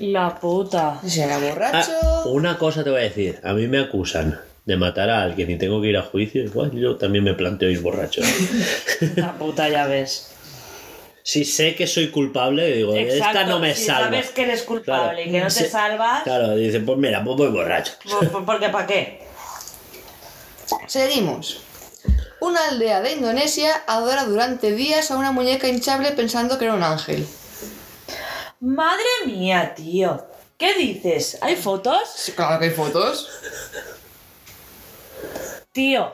La puta. Si era Ah, borracho... una cosa te voy a decir. A mí me acusan de matar a alguien y tengo que ir a juicio. Igual yo también me planteo ir borracho. La puta, ya ves. si sé que soy culpable, digo, esta no me si salva. sabes que eres culpable Claro. y que no te salvas, Claro, dice, pues mira, pues voy borracho. ¿por- por- ¿por qué para qué? Seguimos. Una aldea de Indonesia adora durante días a una muñeca hinchable pensando que era un ángel. Madre mía, tío. ¿Qué dices? ¿Hay fotos? Sí, claro que hay fotos. Tío.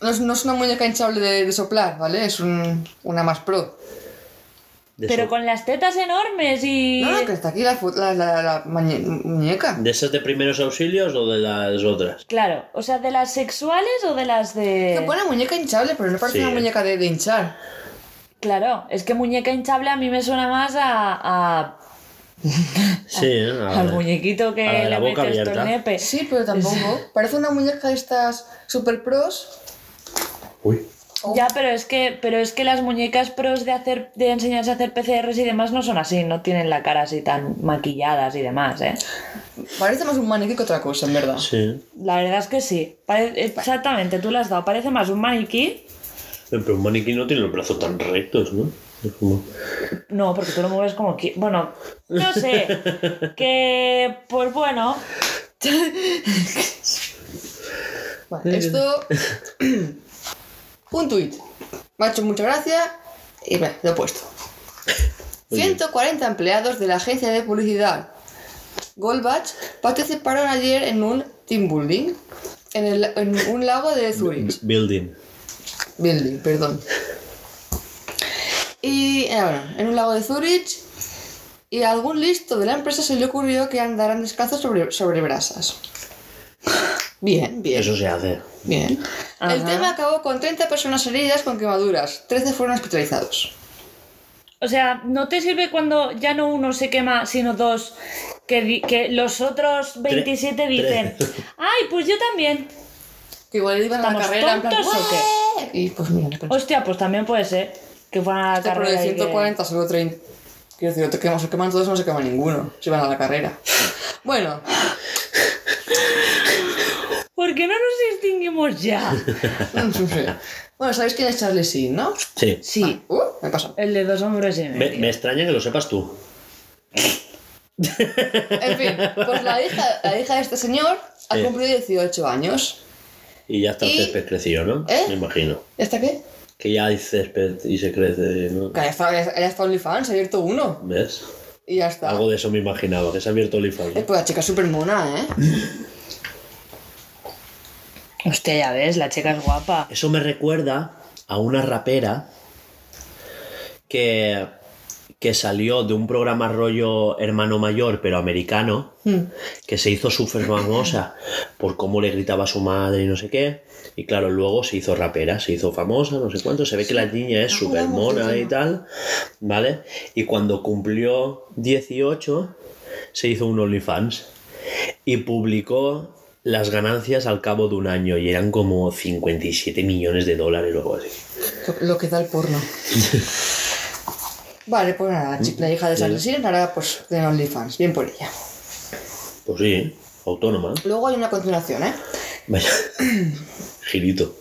No es, no es una muñeca hinchable de, de soplar, ¿vale? Es un- una más pro. De, Pero eso- con las tetas enormes y... No, no, que está aquí la, la, la- la muñe- muñeca. ¿De esas de primeros auxilios o de las otras? Claro, o sea, ¿de las sexuales o de las Que de...? buena muñeca hinchable, pero no parece Sí. una muñeca de, de hinchar. Claro, es que muñeca hinchable a mí me suena más a... a- Al muñequito que la le boca metes abierta. nepe. Sí, pero tampoco. Parece una muñeca de estas super pros Uy. Ya, pero es que, pero es que las muñecas pros de hacer, de enseñarse a hacer PCRs y demás no son así, no tienen la cara así tan maquilladas y demás, ¿eh? Parece más un maniquí que otra cosa, en verdad. Sí. La verdad es que sí. Pare- exactamente, tú le has dado. Parece más un maniquí. Pero un maniquí no tiene los brazos tan rectos, ¿no? No, porque tú lo mueves como que. Bueno, no sé. que. Pues bueno. Vale, esto. un tuit. Me ha hecho mucha gracia y bueno, lo he puesto. 140 empleados de la agencia de publicidad Goldbach participaron ayer en un team building en, el- en un lago de Zurich. Building. Building, perdón. Y eh, bueno, en un lago de Zurich. Y a algún listo de la empresa se le ocurrió que andaran descalzos sobre, sobre brasas. Bien, bien. Eso se hace. Bien. El tema acabó con 30 personas heridas con quemaduras. 13 fueron hospitalizados. O sea, ¿no te sirve cuando ya no uno se quema, sino dos? Que, que los otros 27 Tre- dicen, tres. ay, pues yo también. Que igual iban a la ¿Estamos carrera en plan, tontos o qué? "¡Ué!". Y pues mira. Hostia, pues también puede ser que fueran a la Pero carrera. de y que- 140 solo 30. Quiero decir, o te queman, se queman todos no se quema ninguno. Si van a la carrera. Bueno, ¿Por qué no nos extinguimos ya? no sé. Bueno, ¿sabéis quién es Charlie Sheen, no? Sí. Sí, Uh, me pasó. el de dos hombres y Me, medio. me extraña que lo sepas tú. En fin, pues la hija, la hija de este señor ha cumplido 18 años. Y ya está el Y- césped crecido, ¿no? ¿Eh? Me imagino. ¿Ya está qué? Que ya hay césped y se crece, ¿no? Que ya está, ya está OnlyFans, ha abierto uno. ¿Ves? Y ya está. Algo de eso me imaginaba, que se ha abierto OnlyFans. Eh, ¿no? pues la chica es súper mona, ¿eh? Hostia, ya ves, la chica es guapa. Eso me recuerda a una rapera que, que salió de un programa rollo hermano mayor, pero americano, que se hizo súper famosa por cómo le gritaba a su madre y no sé qué. Y claro, luego se hizo rapera, se hizo famosa, no sé cuánto. Se ve que la niña es súper mona y tal, ¿vale? Y cuando cumplió 18, se hizo un OnlyFans y publicó las ganancias al cabo de un año y eran como 57 millones de dólares o algo así. Lo que da el porno. Vale, pues nada, la, hija de Charlie Sheen ahora pues tiene OnlyFans. Bien por ella. Pues sí, autónoma. Luego hay una continuación, ¿eh? Vaya, girito.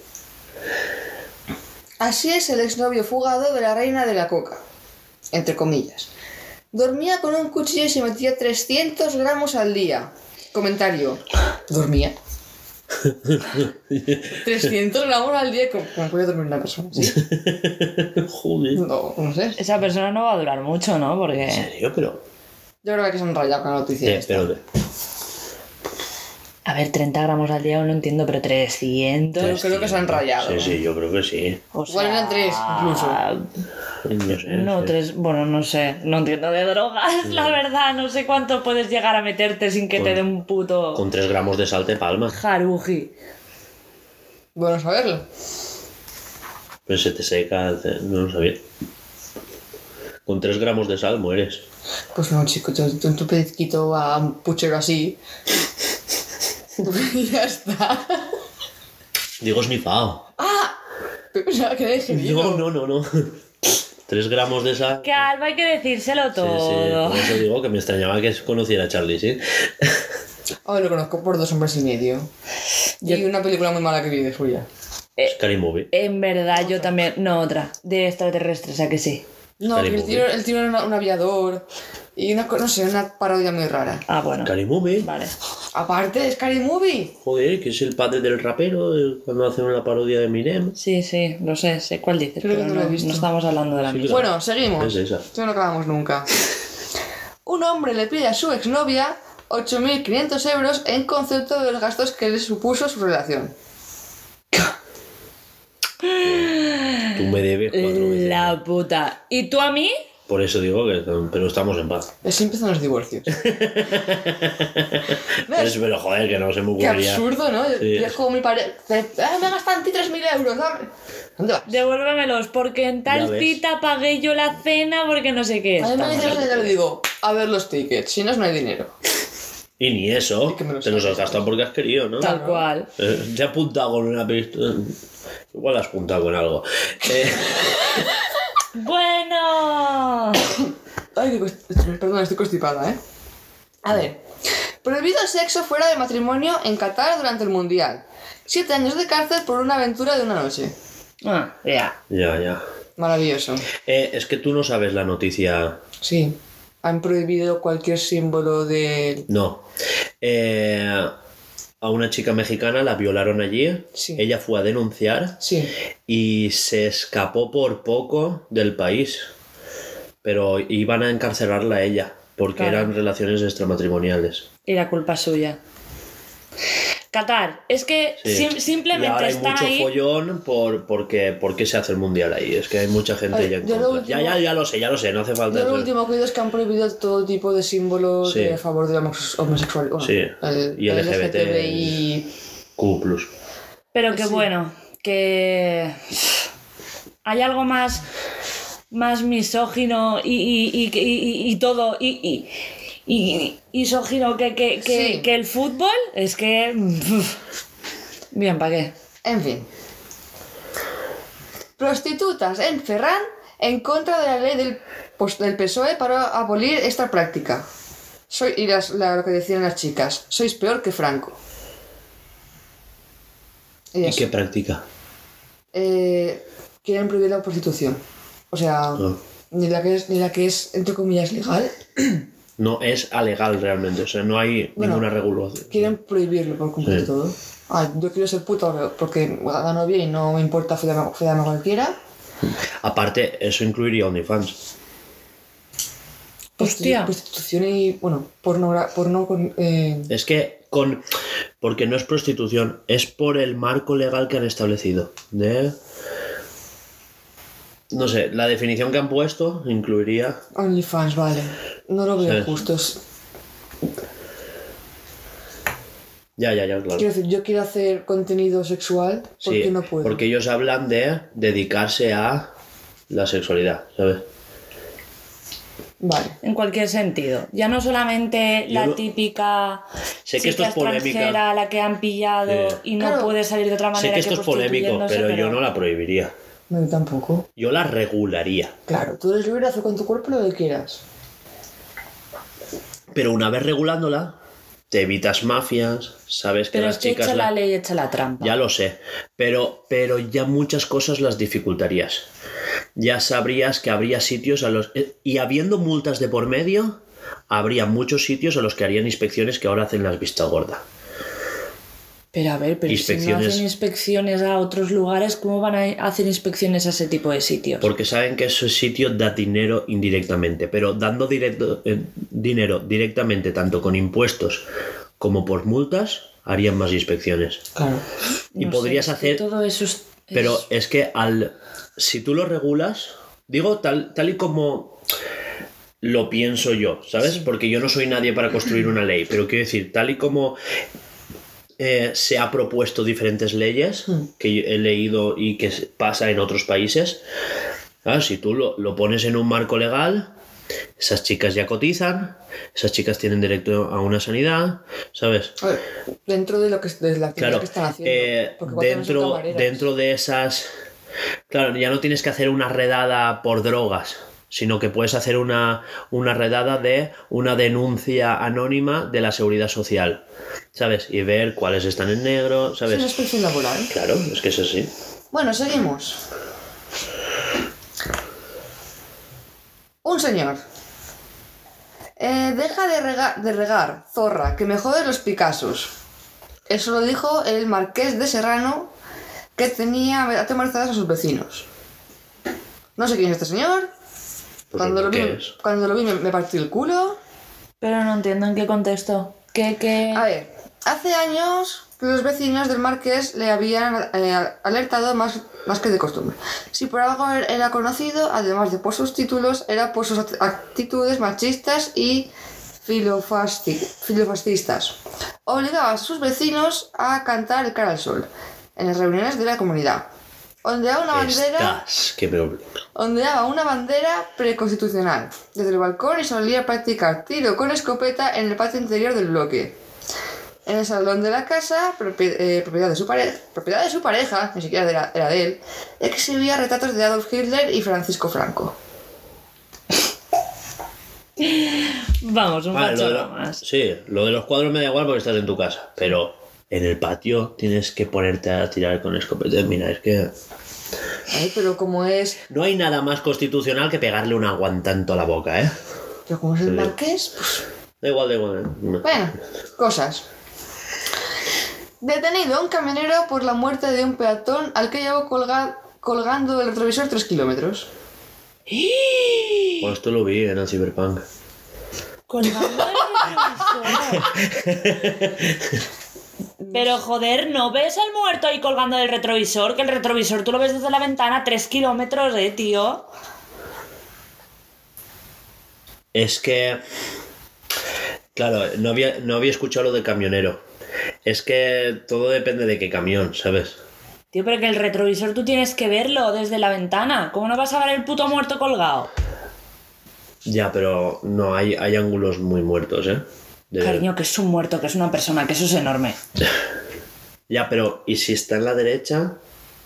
Así es el exnovio fugado de la reina de la coca. Entre comillas. Dormía con un cuchillo y se metía 300 gramos al día. Comentario. Dormía. 300 gramos al día. ¿Cómo, cómo puede dormir una persona así? Joder. No, no sé. Esa persona no va a durar mucho, ¿no? ¿En Porque. serio? Pero. Yo creo que se han rayado con la noticia. Eh, esta. pero A ver, 30 gramos al día aún no entiendo, pero 300. Yo creo que se han rayado. Sí, sí, yo creo que sí. O Igual eran tres, incluso. No sé. No, bueno, no sé, no entiendo de drogas, la verdad, no sé cuánto puedes llegar a meterte sin que te dé un puto Con 3 gramos de sal te palma. jaruji. Bueno saberlo. Pero se te seca. No lo sabía. Con 3 gramos de sal mueres. Pues no, chico, tú, tú en tu pellizquito a un puchero así. ya está. Digo snifado. ¡Ah! Pensaba que. No, no, no, no. 3 gramos de sal. Que Alba hay que decírselo Sí, sí, todo. por eso digo que me extrañaba que conociera a Charlie, ¿sí? Ahora lo conozco por dos hombres y medio. Y una película muy mala que vi de suya. Scary Movie. En verdad, yo también. No, otra. De extraterrestres, ¿a que sí? No, el tío, el tío era un aviador. Y una, no sé, una parodia muy rara. Ah, bueno. Scary Movie. Vale. Aparte de Scary Movie. Joder, que es el padre del rapero el- cuando hacen una parodia de Eminem. Sí, sí, lo sé, sé cuál dices, Creo que pero no lo he visto. no estamos hablando de la Sí, misma. Bueno, seguimos. Es esa. Esto no acabamos nunca. Un hombre le pide a su exnovia 8.500 euros en concepto de los gastos que le supuso su relación. Tú me debes cuatro veces. La puta. ¿Y tú a mí? Por eso digo que pero estamos en paz. Así empiezan los divorcios. ¿Ves? Pero, pero joder, que no se me Qué ocurría. absurdo, ¿no? Sí. Yo es como mi pareja. Ah, me gastan en ti 3.000 euros, dame. ¿Dónde vas? Devuélvemelos, porque en Ya tal cita pagué yo la cena porque no sé qué. A mí me yo le digo, a ver los tickets, si no, no hay dinero. Y ni eso, que me te los has gastado porque has querido, ¿no? Tal cual. Eh, te ha apuntado con una pistola. Igual has apuntado con algo. Eh, Bueno. Ay, qué perdón, estoy constipada, ¿eh? A ver. Prohibido el sexo fuera del matrimonio en Qatar durante el Mundial. Siete años de cárcel por una aventura de una noche. Ah, ya. ya, ya. Maravilloso. Eh, es que tú no sabes la noticia. Sí. Han prohibido cualquier símbolo de... No. Eh, a una chica mexicana la violaron allí. Sí. Ella fue a denunciar Sí. y se escapó por poco del país. Pero iban a encarcelarla a ella porque Claro. eran relaciones extramatrimoniales. Y la culpa suya. Qatar, es que Sí. sim- y simplemente ahora hay están mucho ahí. follón por porque, porque se hace el mundial ahí. Es que hay mucha gente Ay, ya en contra. último- Ya, ya, ya lo sé, ya lo sé, no hace falta. Yo lo último que he oído es que han prohibido todo tipo de símbolos Sí. a favor de la homos- homosexualidad. Bueno, Sí. el, Y el LGBT. LGTBI. Q+. Pero que bueno, que hay algo más, más misógino y, y, y, y- y todo, y, y, y, y misógino que, que, que, Sí. que el fútbol, es que... Bien, ¿para qué? En fin. Prostitutas en Ferran en contra de la ley del, pues, del PSOE para abolir esta práctica. Soy, y las- la- lo que decían las chicas, sois peor que Franco. Y ¿Y eso. qué práctica? Eh, quieren prohibir la prostitución. O sea, Ah. ni, la que es, ni la que es, entre comillas, legal, No es alegal realmente, o sea, no hay Bueno, ninguna regulación. quieren prohibirlo por completo Sí. todo. Ah, yo quiero ser puta porque gano bien y no me importa follarme a cualquiera. Aparte, eso incluiría OnlyFans. Hostia. Prostitución y, bueno, porno, porno con... eh, Es que con. Porque no es prostitución, es por el marco legal que han establecido. De. No sé, la definición que han puesto incluiría. OnlyFans, vale. No lo veo Sí. justo. Ya, ya, ya, claro. Quiero decir, yo quiero hacer contenido sexual porque Sí, no puedo. porque ellos hablan de dedicarse a la sexualidad, ¿sabes? Vale. En cualquier sentido. Ya no solamente la típica Sé que esto es polémica. extranjera la que han pillado y no Claro. puede salir de otra manera Sé que esto es polémico, pero yo no la prohibiría. No, yo tampoco. Yo la regularía. Claro, tú eres libre de hacer con tu cuerpo lo que quieras. Pero una vez regulándola, te evitas mafias, sabes que Pero las es que chicas. echa la- la ley, echa la trampa. Ya lo sé, pero, pero ya muchas cosas las dificultarías. Ya sabrías que habría sitios a los... Y habiendo multas de por medio, habría muchos sitios a los que harían inspecciones que ahora hacen las vista gorda. Pero a ver, pero si no Inspecciones. hacen inspecciones a otros lugares, ¿cómo van a hacer inspecciones a ese tipo de sitios? Porque saben que ese sitio da dinero indirectamente, pero dando directo, eh, dinero directamente, tanto con impuestos como por multas, harían más inspecciones. Claro. Y No podrías sé, hacer... Todo eso es... Pero es- es que al si tú lo regulas, digo tal, tal y como lo pienso yo, ¿sabes? Porque yo no soy nadie para construir una ley, pero quiero decir, tal y como eh, se ha propuesto diferentes leyes que yo he leído y que pasa en otros países, claro, si tú lo, lo pones en un marco legal, esas chicas ya cotizan, esas chicas tienen derecho a una sanidad, ¿sabes? A ver, dentro de lo que de la Claro, que están haciendo. eh, dentro, dentro de esas... Claro, ya no tienes que hacer una redada por drogas, sino que puedes hacer una, una redada de una denuncia anónima de la seguridad social, ¿sabes? Y ver cuáles están en negro, Es una ¿sabes? inspección laboral. Claro, es que es así. Bueno, seguimos. Un señor. Eh, deja de, rega- de regar, zorra, que me jodes los Picassos. Eso lo dijo el marqués de Serrano, que tenía atemorizados a sus vecinos. No sé quién es este señor. Pues Cuando lo, vi, cuando lo vi me, me partí el culo. Pero no entiendo en qué contexto. ¿Qué, qué... A ver, hace años los vecinos del Marqués le habían eh, alertado más, más que de costumbre. Si por algo er- era conocido, además de por sus títulos, era por sus act- actitudes machistas y filofascistas. Obligaba a sus vecinos a cantar el cara al sol en las reuniones de la comunidad. Ondeaba una bandera, Estás, qué problema. ondeaba una bandera preconstitucional desde el balcón y solía practicar tiro con escopeta en el patio interior del bloque. En el salón de la casa, eh, propiedad, de su pareja, propiedad de su pareja, ni siquiera era, era de él, exhibía retratos de Adolf Hitler y Francisco Franco. Vamos, un Vale, lo de facho lo- más. sí, lo de los cuadros me da igual porque estás en tu casa, pero en el patio tienes que ponerte a tirar con escopeta. Mira, es que Ay, pero como es, no hay nada más constitucional que pegarle un aguantanto a la boca, ¿eh? pero como es el Sí. marqués, pues Da igual, da igual. ¿eh? Bueno, cosas. Detenido un camionero por la muerte de un peatón al que llevó colga- colgando del retrovisor 3 kilómetros. Bueno, esto lo vi en el Cyberpunk. Colgando el retrovisor. Pero joder, ¿no ves al muerto ahí colgando del retrovisor? Que el retrovisor tú lo ves desde la ventana 3 kilómetros, eh, tío. Es que. Claro, no había, no había escuchado lo de camionero. Es que todo depende de qué camión, ¿sabes? Tío, pero que el retrovisor tú tienes que verlo desde la ventana. ¿Cómo no vas a ver el puto muerto colgado? Ya, pero no, hay, hay ángulos muy muertos, ¿eh? De- Cariño, que es un muerto, que es una persona, que eso es enorme. Ya, pero ¿y si está en la derecha?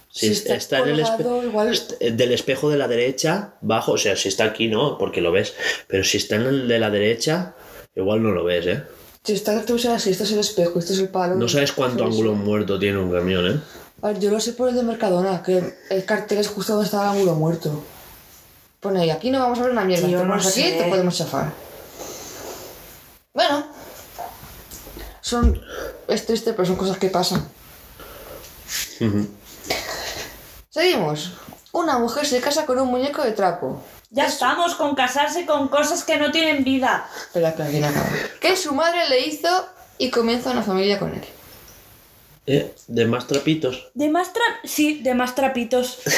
Si, Si está, está en el espe- igual- eh, del espejo de la derecha, bajo, o sea, si está aquí no, porque lo ves. Pero si está en el de la derecha, igual no lo ves, ¿eh? Si está el retrovisor así, esto es el espejo, esto es el palo. No sabes cuánto ángulo muerto tiene un camión, ¿eh? A ver, yo lo sé por el de Mercadona, que el cartel es justo donde está el ángulo muerto. Pone ahí, aquí no vamos a ver una mierda, te no aquí sé. te podemos chafar. Bueno. Son... Es triste, pero son cosas que pasan. Seguimos. Una mujer se casa con un muñeco de trapo. Ya estamos con casarse con cosas que no tienen vida. Espera, que. Que su madre le hizo y comienza una familia con él. ¿Eh? De más trapitos. De más tra... Sí, de más trapitos.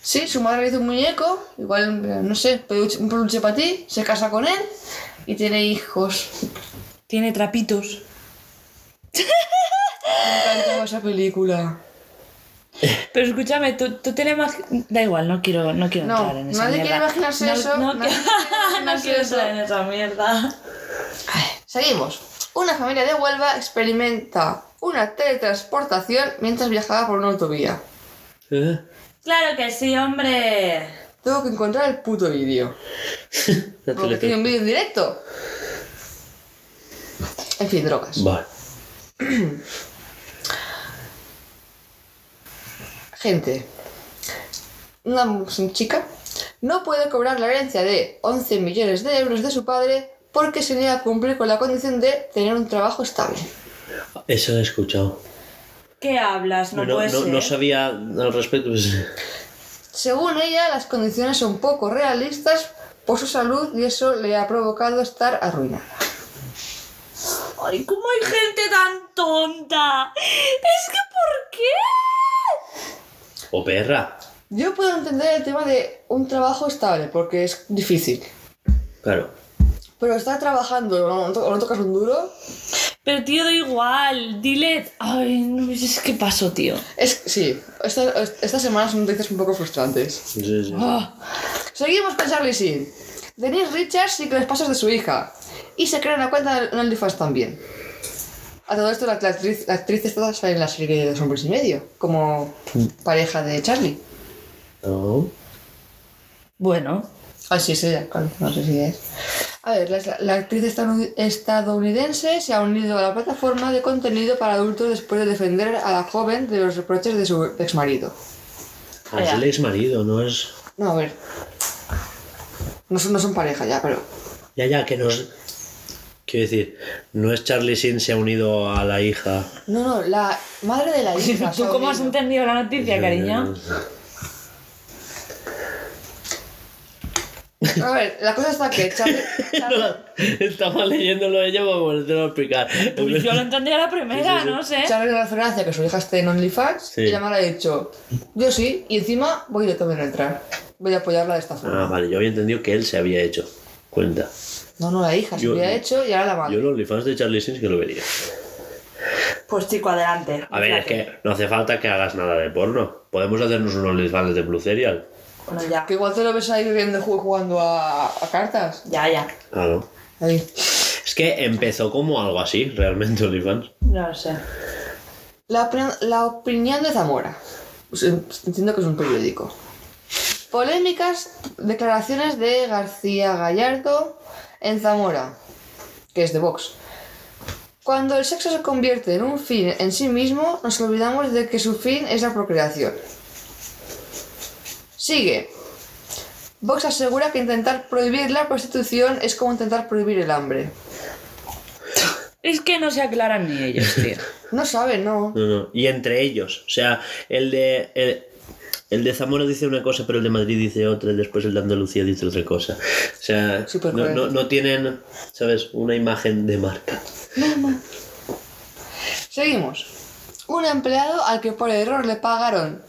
Sí, su madre le hizo un muñeco, igual, no sé, un peluche para ti, se casa con él y tiene hijos. Tiene trapitos. Me encantó esa película. Pero escúchame, tú, tú tienes más... Da igual, no quiero, no quiero No, entrar en esa nadie mierda. quiere imaginarse No- eso, No, nadie quiero- quiere no quiero eso. entrar en esa mierda. Seguimos. Una familia de Huelva experimenta una teletransportación mientras viajaba por una autovía. ¿Eh? Claro que sí, hombre. Tengo que encontrar el puto vídeo. La Porque tiene un vídeo en directo. En fin, drogas. Vale. Gente, una chica no puede cobrar la herencia de 11 millones de euros de su padre porque se niega a cumplir con la condición de tener un trabajo estable. Eso he escuchado. ¿Qué hablas? No, no, puede no, ser. no sabía al respecto. pues, Según ella, las condiciones son poco realistas por su salud y eso le ha provocado estar arruinada. Ay, ¿cómo hay gente tan tonta? Es que ¿por qué? O perra. Yo puedo entender el tema de un trabajo estable porque es difícil. Claro. Pero estar trabajando o no, no tocas un duro, Pero tío, da igual. Dile... Ay, no es que pasó, tío. es sí. Esta- estas semanas son noticias un poco frustrantes. Sí, sí. Ah, Seguimos con Charlie Sheen. Denise Richards y que les pasos de su hija. Y se crea una cuenta en OnlyFans también. A todo esto, la, actriz, la actriz esta sale en la serie de Dos Hombres y Medio, como pareja de Charlie. No. bueno. Ah, sí, es ella, claro, no sé si es. A ver, la, la actriz estadounidense se ha unido a la plataforma de contenido para adultos después de defender a la joven de los reproches de su exmarido. Ah, es el ex marido, no es. No, a ver. No son, no son pareja ya, pero. Ya, ya, que nos. Quiero decir, no es Charlie Sin se ha unido a la hija. No, no, la madre de la hija. ¿Tú cómo has entendido la noticia, cariño? A ver, la cosa está que Charlie. Charlie, Estaba leyéndolo ella para volverlo a explicar. Pues yo lo entendí a la primera, no sé. Charlie le referencia que su hija esté en OnlyFans Sí. y la madre ha dicho: Yo sí, y encima voy de también a entrar. Voy a apoyarla de esta forma. Ah, vale, yo había entendido que él se había hecho cuenta. No, no, la hija se Yo- había hecho y ahora la madre. Yo los OnlyFans de Charlie Sin que lo vería. Pues chico, adelante. A ver, es Fíjate. que no hace falta que hagas nada de porno. Podemos hacernos unos OnlyFans de Blue Serial. Bueno, ya. Que igual te lo ves ahí bebiendo y jugando a, a cartas. Ya, ya. Claro. Ahí. Es que empezó como algo así, realmente, OnlyFans. No lo sé. La, opinión- la opinión de Zamora. Pues, eh, Entiendo que es un periódico. Polémicas declaraciones de García Gallardo en Zamora, que es de Vox. Cuando el sexo se convierte en un fin en sí mismo, nos olvidamos de que su fin es la procreación. Sigue. Vox asegura que intentar prohibir la prostitución es como intentar prohibir el hambre. Es que no se aclaran ni ellos, tío. No sabe, no. No, no. Y entre ellos. O sea, el de. El, el de Zamora dice una cosa, pero el de Madrid dice otra, y después el de Andalucía dice otra cosa. O sea, no, no, no tienen, ¿sabes? Una imagen de marca. Seguimos. Un empleado al que por error le pagaron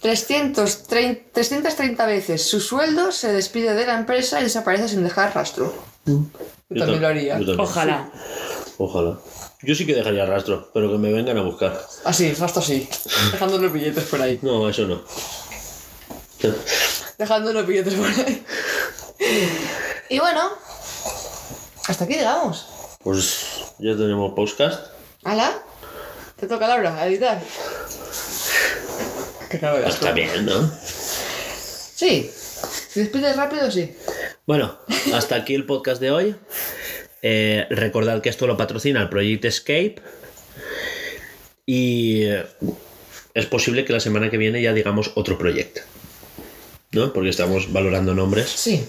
330, 330 veces su sueldo se despide de la empresa y desaparece sin dejar rastro. Yo Yo también tam- lo haría. también. Ojalá. Ojalá. Yo sí que dejaría rastro, pero que me vengan a buscar. Así, rastro así. Dejando los billetes por ahí. No, eso no. Dejando los billetes por ahí. Y bueno, hasta aquí llegamos. Pues ya tenemos podcast. ¿Hala? Te toca Laura, a editar. Qué. Está bien, ¿no? Sí. Si despides rápido, sí. Bueno, hasta aquí el podcast de hoy. Eh, recordad que esto lo patrocina el Project Escape. Y eh, es posible que la semana que viene ya digamos otro proyecto. ¿No? Porque estamos valorando nombres. Sí.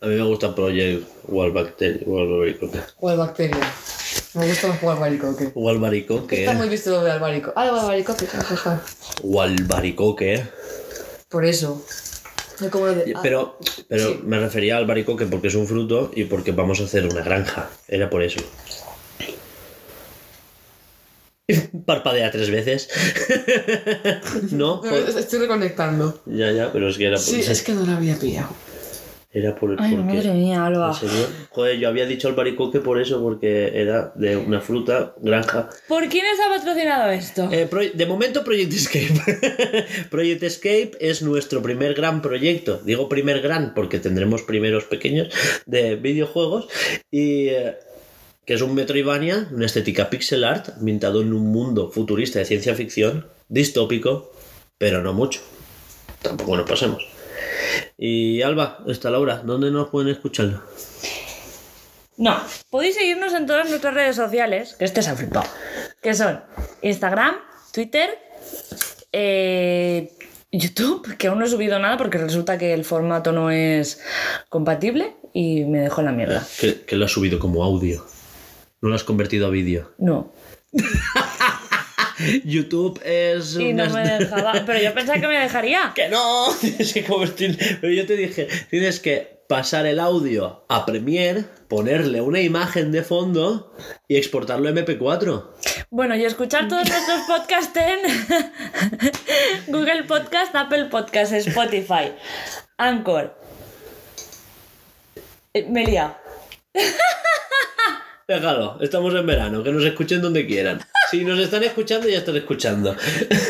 A mí me gusta Project Walbacter- Walbaricoque. O el bacteria. Me gusta más jugar albaricoque. Walbaricoque. Está muy visto lo de albarico. Ah, lo de albaricoque, jajaja. Walbaricoque. Por eso. Como de. ah, Pero, pero Sí. me refería al albaricoque porque es un fruto y porque vamos a hacer una granja. Era por eso. Parpadea tres veces. no. Estoy reconectando. ya, ya, pero es que era por, Sí, es que no lo había pillado. Era por Ay, porque- madre mía. Joder, yo había dicho albaricoque por eso, porque era de una fruta, granja. ¿Por quién está patrocinado esto? Eh, pro- de momento Project Escape. Project Escape es nuestro primer gran proyecto. Digo primer gran porque tendremos primeros pequeños de videojuegos. Y eh, que es un Metroidvania, una estética pixel art, ambientado en un mundo futurista de ciencia ficción, distópico, pero no mucho. Tampoco nos pasemos. Y Alba, está Laura, ¿dónde nos pueden escuchar? No, podéis seguirnos en todas nuestras redes sociales, que este se ha flipado, que son Instagram, Twitter, eh, YouTube, que aún no he subido nada porque resulta que el formato no es compatible y me dejó en la mierda. Que, que lo has subido como audio. No lo has convertido a vídeo. No. YouTube es Y no me dejaba, pero yo pensaba que me dejaría. que no, tienes que convertir. Pero yo te dije, tienes que pasar el audio a Premiere, ponerle una imagen de fondo y exportarlo a MP4. Bueno, y escuchar todos nuestros podcasts en Google Podcast, Apple Podcast, Spotify, Anchor. Eh, Me he liado. Déjalo, estamos en verano, que nos escuchen donde quieran. Si nos están escuchando, ya están escuchando.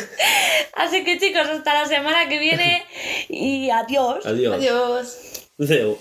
Así que chicos, hasta la semana que viene y adiós. Adiós. Adiós.